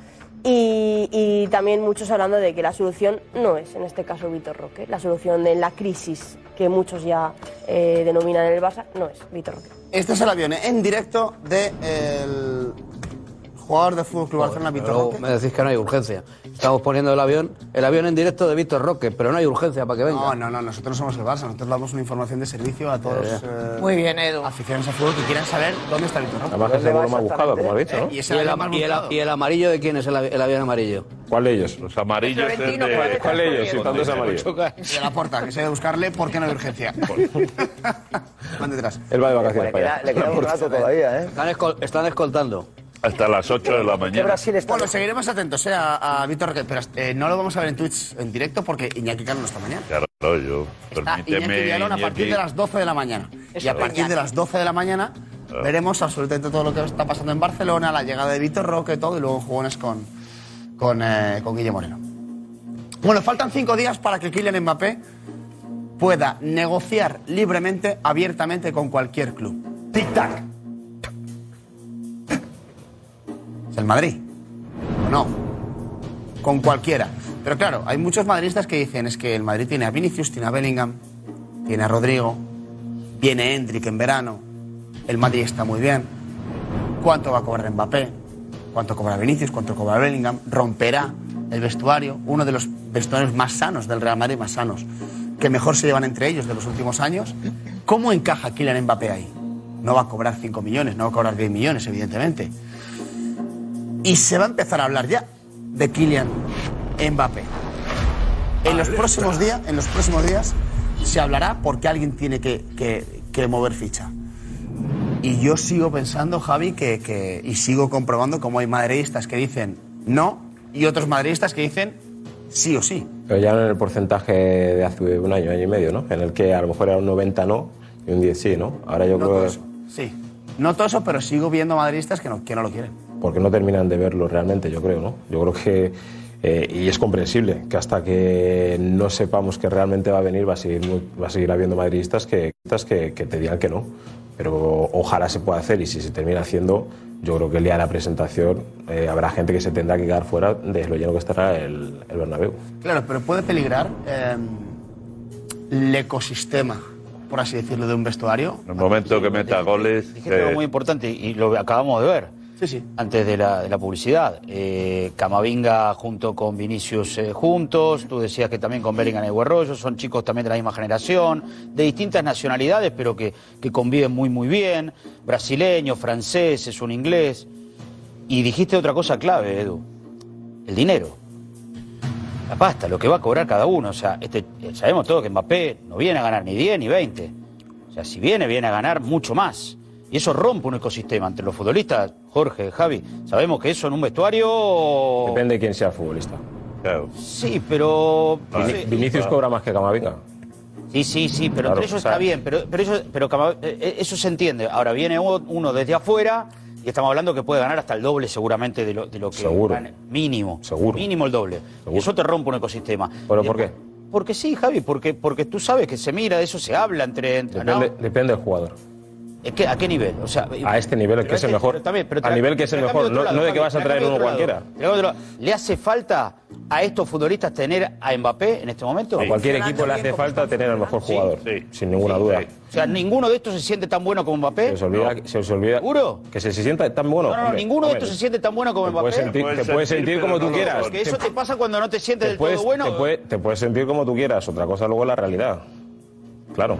Y, también muchos hablando de que la solución no es, en este caso, Vitor Roque. La solución en la crisis que muchos ya denominan el Barça no es Vitor Roque. Este es el avión en directo del jugador de Fútbol Club Barcelona, Luego Roque. me decís que no hay urgencia. Estamos poniendo el avión, el avión en directo de Víctor Roque, pero no hay urgencia para que venga. No, no, no, nosotros somos el Barça, nosotros damos una información de servicio a todos Ya, eh, Muy bien, Edu. aficionados al fútbol que quieran saber dónde está Vitor Roque. Además que es el más buscado, como has dicho, ¿no? Y ¿Y ese el, avión más y el- y el amarillo de quién es el, avi- el avión amarillo? ¿Cuál de ellos? Los amarillos es Florentino, de- ¿cuál es? ¿Cuál de ellos? Si tanto es amarillo. De la puerta, que se debe buscarle porque no hay urgencia. Van detrás. Él va de vacaciones Le para allá. le queda un rato todavía, ¿eh? Están, escol- están escoltando. Hasta las 8 de la Que mañana. Brasil está Bueno, seguiremos atentos eh, a, a Víctor Roque, pero eh, no lo vamos a ver en Twitch en directo porque Iñaki Cano no está mañana. Claro, yo. Está Iñaki Permíteme. Villalón a partir Iñaki. de las 12 de la mañana. y a partir de las 12 de la mañana veremos absolutamente todo lo que está pasando en Barcelona, la llegada de Víctor Roque, todo, y luego jugones con, con, eh, con Guille Moreno. Bueno, faltan cinco días para que Kylian Mbappé pueda negociar libremente, abiertamente con cualquier club. Tic-tac. Es el Madrid. ¿O no? Con cualquiera. Pero claro, hay muchos madridistas que dicen es que el Madrid tiene a Vinicius, tiene a Bellingham, tiene a Rodrigo, viene Hendrik en verano, el Madrid está muy bien. ¿Cuánto va a cobrar Mbappé? ¿Cuánto cobra Vinicius? ¿Cuánto cobra Bellingham? ¿Romperá el vestuario? Uno de los vestuarios más sanos del Real Madrid, más sanos, que mejor se llevan entre ellos de los últimos años. ¿Cómo encaja Kylian Mbappé ahí? No va a cobrar 5 millones, no va a cobrar 10 millones, evidentemente. Y se va a empezar a hablar ya de Kylian Mbappé. En los próximos días, en los próximos días se hablará porque alguien tiene que, que- que mover ficha. Y yo sigo pensando, Javi, que, que- y sigo comprobando cómo hay madridistas que dicen no y otros madridistas que dicen sí o sí. Pero ya en el porcentaje de hace un año, año y medio, ¿no? En el que a lo mejor era un 90 no y un 10 sí, ¿no? Ahora yo No creo todo eso. Sí. No todo eso, pero sigo viendo madridistas que no, que no lo quieren. Porque no terminan de verlo realmente, yo creo, ¿no? Yo creo que, eh, y es comprensible, que hasta que no sepamos que realmente va a venir, va a seguir, muy- va a seguir habiendo madridistas que, que, que te digan que no. Pero ojalá se pueda hacer y si se termina haciendo, yo creo que el día de la presentación eh, habrá gente que se tendrá que quedar fuera de lo lleno que estará el, el Bernabéu. Claro, pero puede peligrar eh, el ecosistema, por así decirlo, de un vestuario. En el momento que meta goles. Dijiste algo eh, muy importante y lo acabamos de ver. Antes de la, publicidad. Eh, Camavinga junto con Vinicius eh, juntos. Tú decías que también con Bellingham y Guerrollo. Son chicos también de la misma generación. De distintas nacionalidades, pero que, que conviven muy, muy bien. Brasileños, franceses, un inglés. Y dijiste otra cosa clave, Edu. El dinero. La pasta, lo que va a cobrar cada uno. O sea, este, sabemos todos que Mbappé no viene a ganar ni 10 ni 20. O sea, si viene, viene a ganar mucho más. Y eso rompe un ecosistema entre los futbolistas. Jorge, Javi, sabemos que eso en un vestuario. Depende de quién sea el futbolista. Sí, pero. Vini- Vinicius cobra más que Camavinga. Sí, sí, sí, pero Claro, entre eso o sea- está bien, pero, pero, eso, pero Cama- eh, eso se entiende. Ahora viene uno desde afuera y estamos hablando que puede ganar hasta el doble seguramente de lo, de lo que Seguro. gane. Mínimo. Seguro. Mínimo el doble. Y eso te rompe un ecosistema. ¿Pero por qué? Porque sí, Javi, porque, porque tú sabes que se mira, de eso se habla entre... entre ¿no? Depende, depende del jugador. Es que, ¿A qué nivel? O sea, A este nivel, el que es el que- mejor. pero también, pero a nivel que es el mejor, no, de que vas a traer uno cualquiera. ¿Le hace falta a estos futbolistas tener a Mbappé en este momento? A cualquier equipo le hace falta tener al mejor jugador, sin ninguna duda. O sea, ninguno de estos se siente tan bueno como Mbappé. Se os olvida, se os olvida ¿Seguro? que se, se sienta tan bueno. No, no, no, hombre, ninguno de estos se siente tan bueno como Te Mbappé. puedes sentir, te puedes sentir como tú quieras. Porque eso te pasa cuando no te sientes Te del todo bueno. te, puede- te puedes sentir como tú quieras. Otra cosa luego es la realidad. Claro.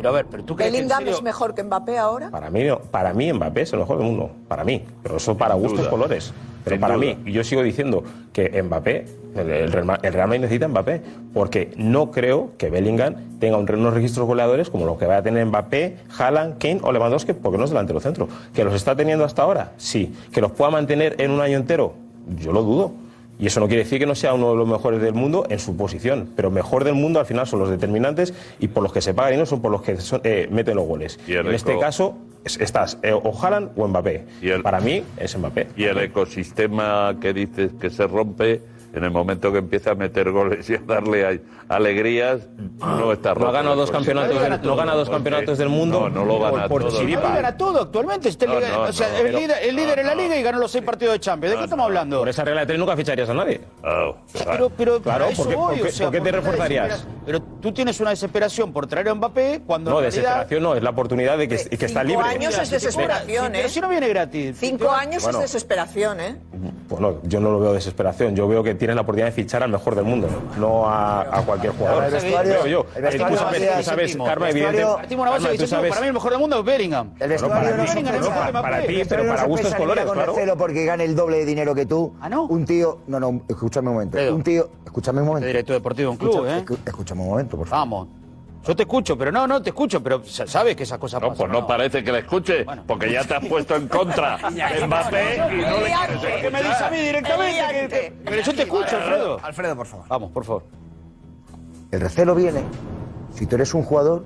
Pero a ver, pero tú crees ¿Bellingham serio- es mejor que Mbappé ahora? Para mí, no. para mí Mbappé es el mejor del mundo. Para mí. Pero eso para Sin gustos duda. colores. Pero Sin para duda. mí, y yo sigo diciendo que Mbappé, el, el Real Madrid necesita Mbappé. Porque no creo que Bellingham tenga un- unos registros goleadores como los que va a tener Mbappé, Haaland, Kane o Lewandowski, porque no es delantero centro. ¿Que los está teniendo hasta ahora? Sí. ¿Que los pueda mantener en un año entero? Yo lo dudo. Y eso no quiere decir que no sea uno de los mejores del mundo en su posición, pero mejor del mundo al final son los determinantes y por los que se pagan y no son por los que son- eh, meten los goles. Y en este caso es- estás eh, o Haaland o Mbappé. Para mí es Mbappé. Y el ecosistema que dices que se rompe en el momento que empieza a meter goles y a darle alegrías, no está roto. No gana dos campeonatos, no gana, gana dos campeonatos del mundo. No, no lo gana por, por todo. Gana todo actualmente. Este no, liga, o sea, el líder, el líder en la liga y ganó los seis partidos de Champions. ¿De qué estamos hablando? Por esa regla de tres nunca ficharías a nadie. Oh, claro. Pero, pero claro, eso porque, voy, porque, o sea, ¿por qué te reforzarías? Pero tú tienes una desesperación por traer a Mbappé cuando. No, realidad, desesperación no, es la oportunidad de que, de, que está libre. Cinco años es desesperación, ¿eh? Si no viene gratis. Cinco años es desesperación, ¿eh? Bueno, yo no lo veo desesperación. Yo veo que tienes la oportunidad de fichar al mejor del mundo, no a, a cualquier jugador. El vestuario, yo. El vestuario, tú sabes, tú sabes Karma, evidente. Para mí el mejor del mundo es Bellingham. El vestuario no, para, no, para ti, pero para gustos colores, claro. porque gane el doble de dinero que tú. Ah, no. Un tío, no, no, escúchame un momento. Un tío, escúchame un momento. Directo deportivo de un club, ¿eh? Escúchame un momento, por favor. Vamos. Yo te escucho, pero no, no te escucho, pero sabes que esas cosas no. Pues no, no, parece que le escuche, porque ya te has puesto en contra Mbappé no le que me dice a mí directamente. Pero yo te escucho, Alfredo. Alfredo, por favor. Vamos, por favor. El recelo viene si tú eres un jugador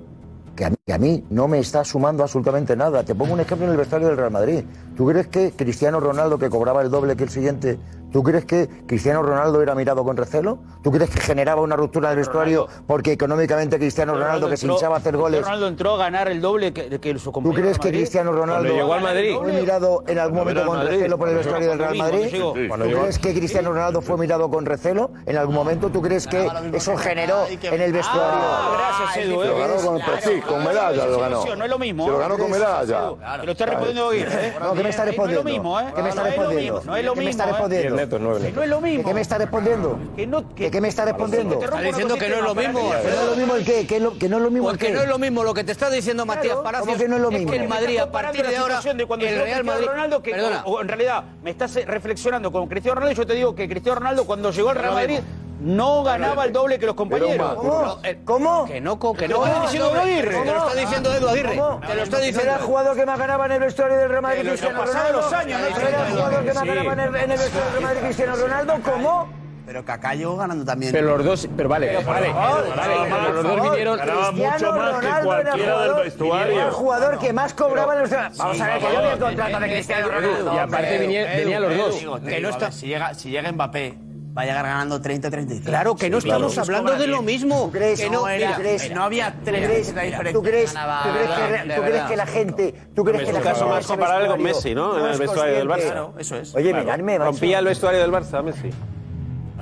que a, mí, no me está sumando absolutamente nada. Te pongo un ejemplo en el vestuario del Real Madrid. ¿Tú crees que Cristiano Ronaldo, que cobraba el doble que el siguiente, ¿Tú crees que Cristiano Ronaldo era mirado con recelo? ¿Tú crees que generaba una ruptura del vestuario Ronaldo. porque económicamente Cristiano Ronaldo, Ronaldo que entró, se hinchaba a hacer goles? Ronaldo entró a ganar el doble que, que su compañero. ¿Tú crees que Cristiano Ronaldo llegó al Madrid. fue mirado en algún momento con recelo por el vestuario del Real Madrid? ¿Tú crees que Cristiano Ronaldo fue mirado con recelo en algún momento? ¿Tú crees que eso generó en el vestuario? Ah, gracias, Edu. Lo ganó con, sí, con medalla lo ganó. No es eh. lo mismo. Lo ganó eh. con medalla. Te lo está respondiendo bien. Eh. No, que me está respondiendo. No es lo mismo, ¿eh? No es lo mismo. No es lo mismo respeto, nueve. No es lo mismo. ¿De qué me está respondiendo? Que no, que, ¿De qué me está respondiendo? Está diciendo que no es lo mismo. Que no es lo mismo el qué, que, no, que no es lo mismo pues Porque no es lo mismo lo que te está diciendo Matías Palacios. que no es lo mismo? que el Madrid a partir de ahora de cuando el Real Madrid Ronaldo que o en realidad me estás reflexionando con Cristiano Ronaldo, yo te digo que Cristiano Ronaldo cuando llegó al Real Madrid no ganaba el doble que los compañeros. ¿Cómo? Eh, ¿Cómo? Que no, que no. Te lo está diciendo Edu Aguirre. Te lo está diciendo Edu Aguirre. Te lo está diciendo. Era el jugador que más ganaba en el vestuario del Real Madrid Cristiano Ronaldo. los. Era el jugador que más ganaba en el vestuario del Real Madrid Cristiano Ronaldo. ¿Cómo? Pero Kaká llegó ganando también. Pero los dos, pero vale, pero, vale, vale, vale pero los dos vinieron ganaba mucho más Ronaldo que cualquiera del vestuario. Era el jugador que más cobraba los Vamos sí, a ver que yo vi el contrato de Cristiano Ronaldo. Y aparte venían venía los dos. Si llega Mbappé va a ganando 30 35. Claro que no sí, estamos claro. hablando de lo mismo. ¿Tú crees, que no, no, era, crees, no había tres ¿Tú crees, ¿tú crees, que, la, ¿tú crees que la gente, tú crees que caso más comparable con Messi, ¿no? en el vestuario del Barça. Claro, eso es. Oye, miradme, rompía el vestuario del Barça Messi.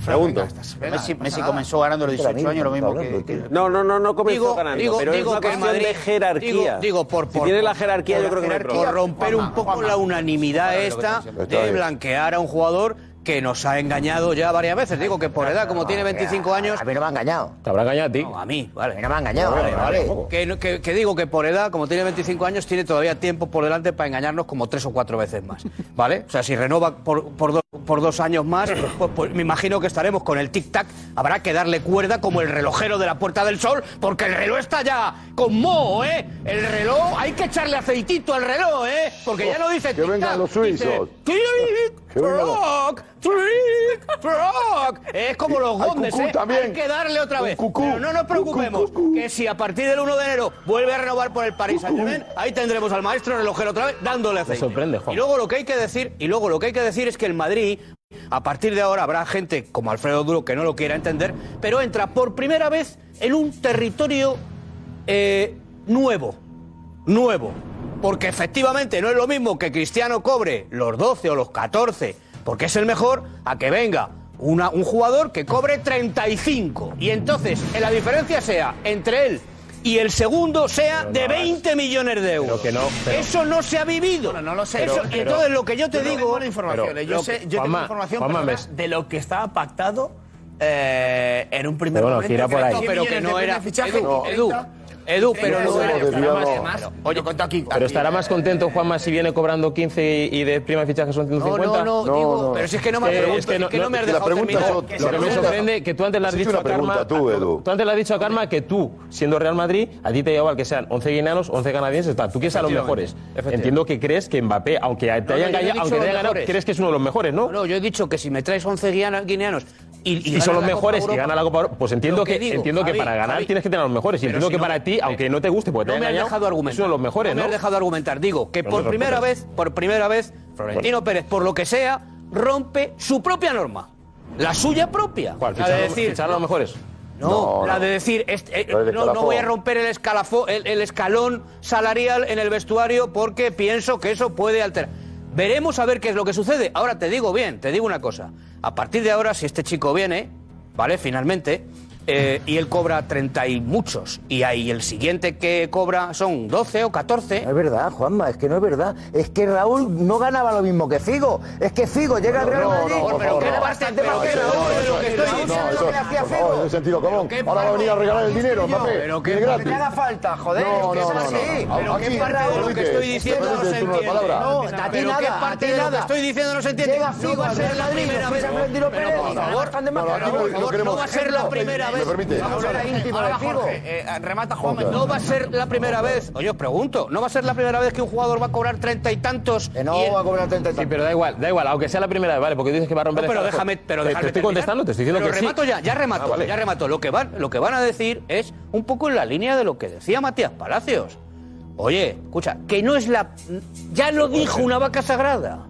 Pregunto. Messi, Messi, comenzó ganando los 18 años, lo mismo que, que... No, no, no, no comenzó digo, ganando, digo, pero digo es una cuestión Madrid, de jerarquía. Digo, por, por, si tiene la jerarquía, por, yo creo que no hay Por romper un poco la unanimidad esta de blanquear a un jugador que nos ha engañado ya varias veces. Digo que por edad, como tiene 25 años. A mí no me ha engañado. Te habrá engañado a ti. A mí, vale. A mí no me ha engañado. Vale, vale. Que, digo que por edad, como tiene 25 años, tiene todavía tiempo por delante para engañarnos como tres o cuatro veces más. ¿Vale? O sea, si renova por, por dos por dos años más, pues, pues, pues, me imagino que estaremos con el tic-tac. Habrá que darle cuerda como el relojero de la Puerta del Sol, porque el reloj está ya con moho, ¿eh? El reloj, hay que echarle aceitito al reloj, ¿eh? Porque ya no dice Que vengan los suizos. Es como los gondes, ¿eh? Hay que darle otra vez. Pero no nos preocupemos, que si a partir del 1 de enero vuelve a renovar por el parís, Saint-Germain, ahí tendremos al maestro relojero otra vez dándole aceite. sorprende, Juan. Y luego lo que hay que decir, y luego lo que hay que decir es que el Madrid Madrid. A partir de ahora habrá gente como Alfredo Duro que no lo quiera entender, pero entra por primera vez en un territorio eh, nuevo, nuevo. Porque efectivamente no es lo mismo que Cristiano cobre los 12 o los 14, porque es el mejor, a que venga un jugador que cobre 35. Y entonces, la diferencia sea entre él y el segundo sea de 20 millones de euros. No, Eso no se ha vivido. Bueno, no lo sé. Eso- Pero- entonces lo que yo te digo... Yo, sé, yo tengo información de lo que estaba pactado eh, en un primer momento. Pero que no era- Edu, pero no más, más. Oye, contó aquí. Pero estará más contento Juanma si viene cobrando 15 y, de prima de fichaje son 150. No, no, no, digo, pero si es que no me has preguntado, es que no, me has dejado la pregunta lo que me sorprende que tú antes le has dicho a Karma, tú, antes le has dicho a Karma que tú, siendo Real Madrid, a ti te lleva que sean 11 guineanos, 11 canadienses. Tú quieres a los mejores. Entiendo que crees que Mbappé, aunque te hayan ganado, crees que es uno de los mejores, ¿no? No, yo he dicho que si me traes 11 guineanos, y, son los mejores y gana la Copa Europa, pues entiendo que, entiendo que para ganar tienes que tener a los mejores. Y entiendo que para ti, aunque no te guste, porque no te me engañado, dejado argumentar. ¿no? Me has dejado argumentar. Digo que por primera vez, por primera vez, Florentino Pérez, por lo que sea, rompe su propia norma. La suya propia. ¿Cuál? La de decir, a los mejores. No, la de decir, este, eh, no, voy a romper el, escalafo, el escalón salarial en el vestuario porque pienso que eso puede alterar. Veremos a ver qué es lo que sucede. Ahora te digo bien, te digo una cosa. A partir de ahora, si este chico viene, ¿vale? Finalmente, eh, y él cobra 30 y muchos, y ahí el siguiente que cobra son 12 o 14. No es verdad, Juanma, es que no es verdad. Es que Raúl no ganaba lo mismo que Figo. Es que Figo llega al Real no, Madrid. no, pero era bastante más que Raúl. que eso- estoy no, diciendo, que le hacía Figo. es de sentido común. Ahora va a venir a regalar el dinero, Mbappé. Pero que te haga falta, joder. No, es que no, es no, así. no. Pero qué parte de lo que estoy diciendo no se entiende. No, a ti nada, qué a parte ti de lo que nada. estoy diciendo no se entiende. Llega No Figo al Real Madrid, no va a ser la primera ¿Me vez. permite? Vamos a íntimo ahora. Jorge, eh, remata Juanma. No va a ser la primera vez. Oye, os pregunto, ¿no va a ser la primera vez que un jugador va a cobrar treinta y tantos? no y el- va a cobrar 30 y Sí, pero da igual, da igual, aunque sea la primera vez, vale, porque dices que va a romper No, pero déjame, pero Te- déjame Te estoy contestando, te estoy diciendo pero que sí. remato ya, ya remato, Ah, vale. ya remato. Lo que, van, lo que van a decir es un poco en la línea de lo que decía Matías Palacios. Oye, escucha, que no es la... Ya lo dijo una vaca sagrada.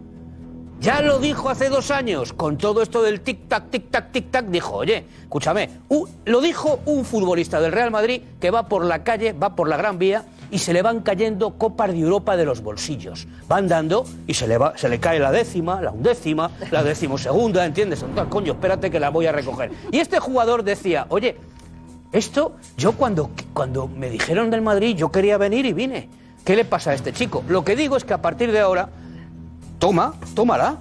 Ya lo dijo hace dos años, con todo esto del tic-tac, tic-tac, tic-tac, dijo, oye, escúchame, u- lo dijo un futbolista del Real Madrid que va por la calle, va por la Gran Vía y se le van cayendo copas de Europa de los bolsillos. Van dando y se le, se le cae la décima, la undécima, la decimosegunda, ¿entiendes? Entonces, coño, espérate que la voy a recoger. Y este jugador decía, oye, esto, yo cuando, cuando me dijeron del Madrid, yo quería venir y vine. ¿Qué le pasa a este chico? Lo que digo es que a partir de ahora, toma, tómala.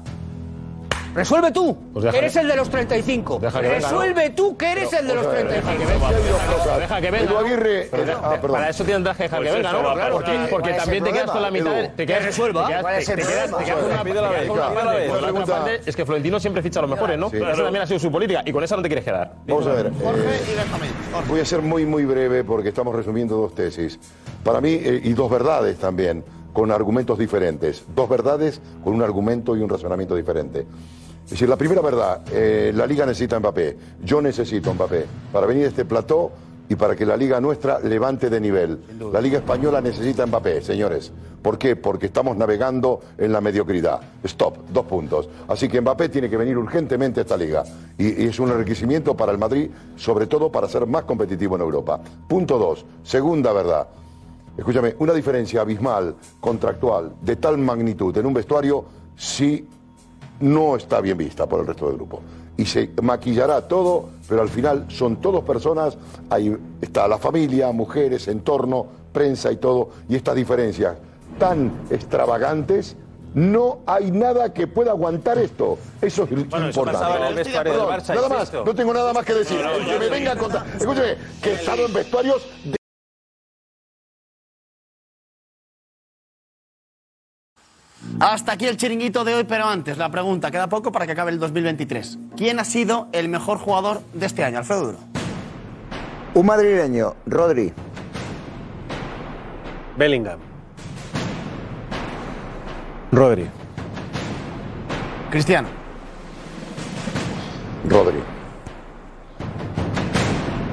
Resuelve tú, Pues que eres el de los 35. Deja que venga, Resuelve ¿no? tú, que eres el de los Deja que 35. venga, Deja que venga. Edu ¿no? Aguirre, Pero eh, de- ah, perdón. Para eso tienes que dejar Pues que venga, eso, ¿no? claro, porque claro. porque ¿Cuál es también te quedas con la mitad. Te quedas, Que resuelva. te quedas- ¿Cuál es te quedas- te quedas con la parte. Que Florentino siempre ficha a los mejores, ¿no? Esa también ha sido su política y con esa no te quieres quedar. Vamos a ver. eh, voy a ser muy, muy breve porque estamos resumiendo dos tesis. Para mí, eh, y dos verdades también, con argumentos diferentes. Dos verdades con un argumento y un razonamiento diferente. Es decir, la primera verdad, eh, la Liga necesita a Mbappé. Yo necesito a Mbappé para venir a este plató y para que la Liga nuestra levante de nivel. La Liga Española necesita a Mbappé, señores. ¿Por qué? Porque estamos navegando en la mediocridad. Stop, dos puntos. Así que Mbappé tiene que venir urgentemente a esta liga. Y, y es un enriquecimiento para el Madrid, sobre todo para ser más competitivo en Europa. Punto dos, segunda verdad. Escúchame, una diferencia abismal, contractual, de tal magnitud en un vestuario, sí no está bien vista por el resto del grupo. Y se maquillará todo, pero al final son todos personas, ahí está la familia, mujeres, entorno, prensa y todo, y estas diferencias tan extravagantes, no hay nada que pueda aguantar esto. Eso es Bueno, importante. pasaba en el vestuario del Perdón, Barça, nada más, no tengo nada más que decir. El que me venga a contar. Escúcheme, que he estado en vestuarios de Hasta aquí el chiringuito de hoy, pero antes, la pregunta, queda poco para que acabe el 2023. ¿Quién ha sido el mejor jugador de este año, Alfredo Duro? Un madrileño, Rodri. Bellingham. Rodri. Cristiano. Rodri.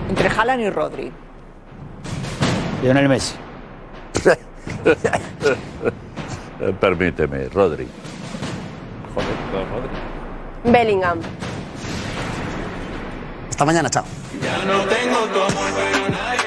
Entre Haaland y Rodri. Lionel Messi. Eh, Permíteme, Rodri. Joder, Rodri. Bellingham. Hasta mañana, chao. Ya no tengo como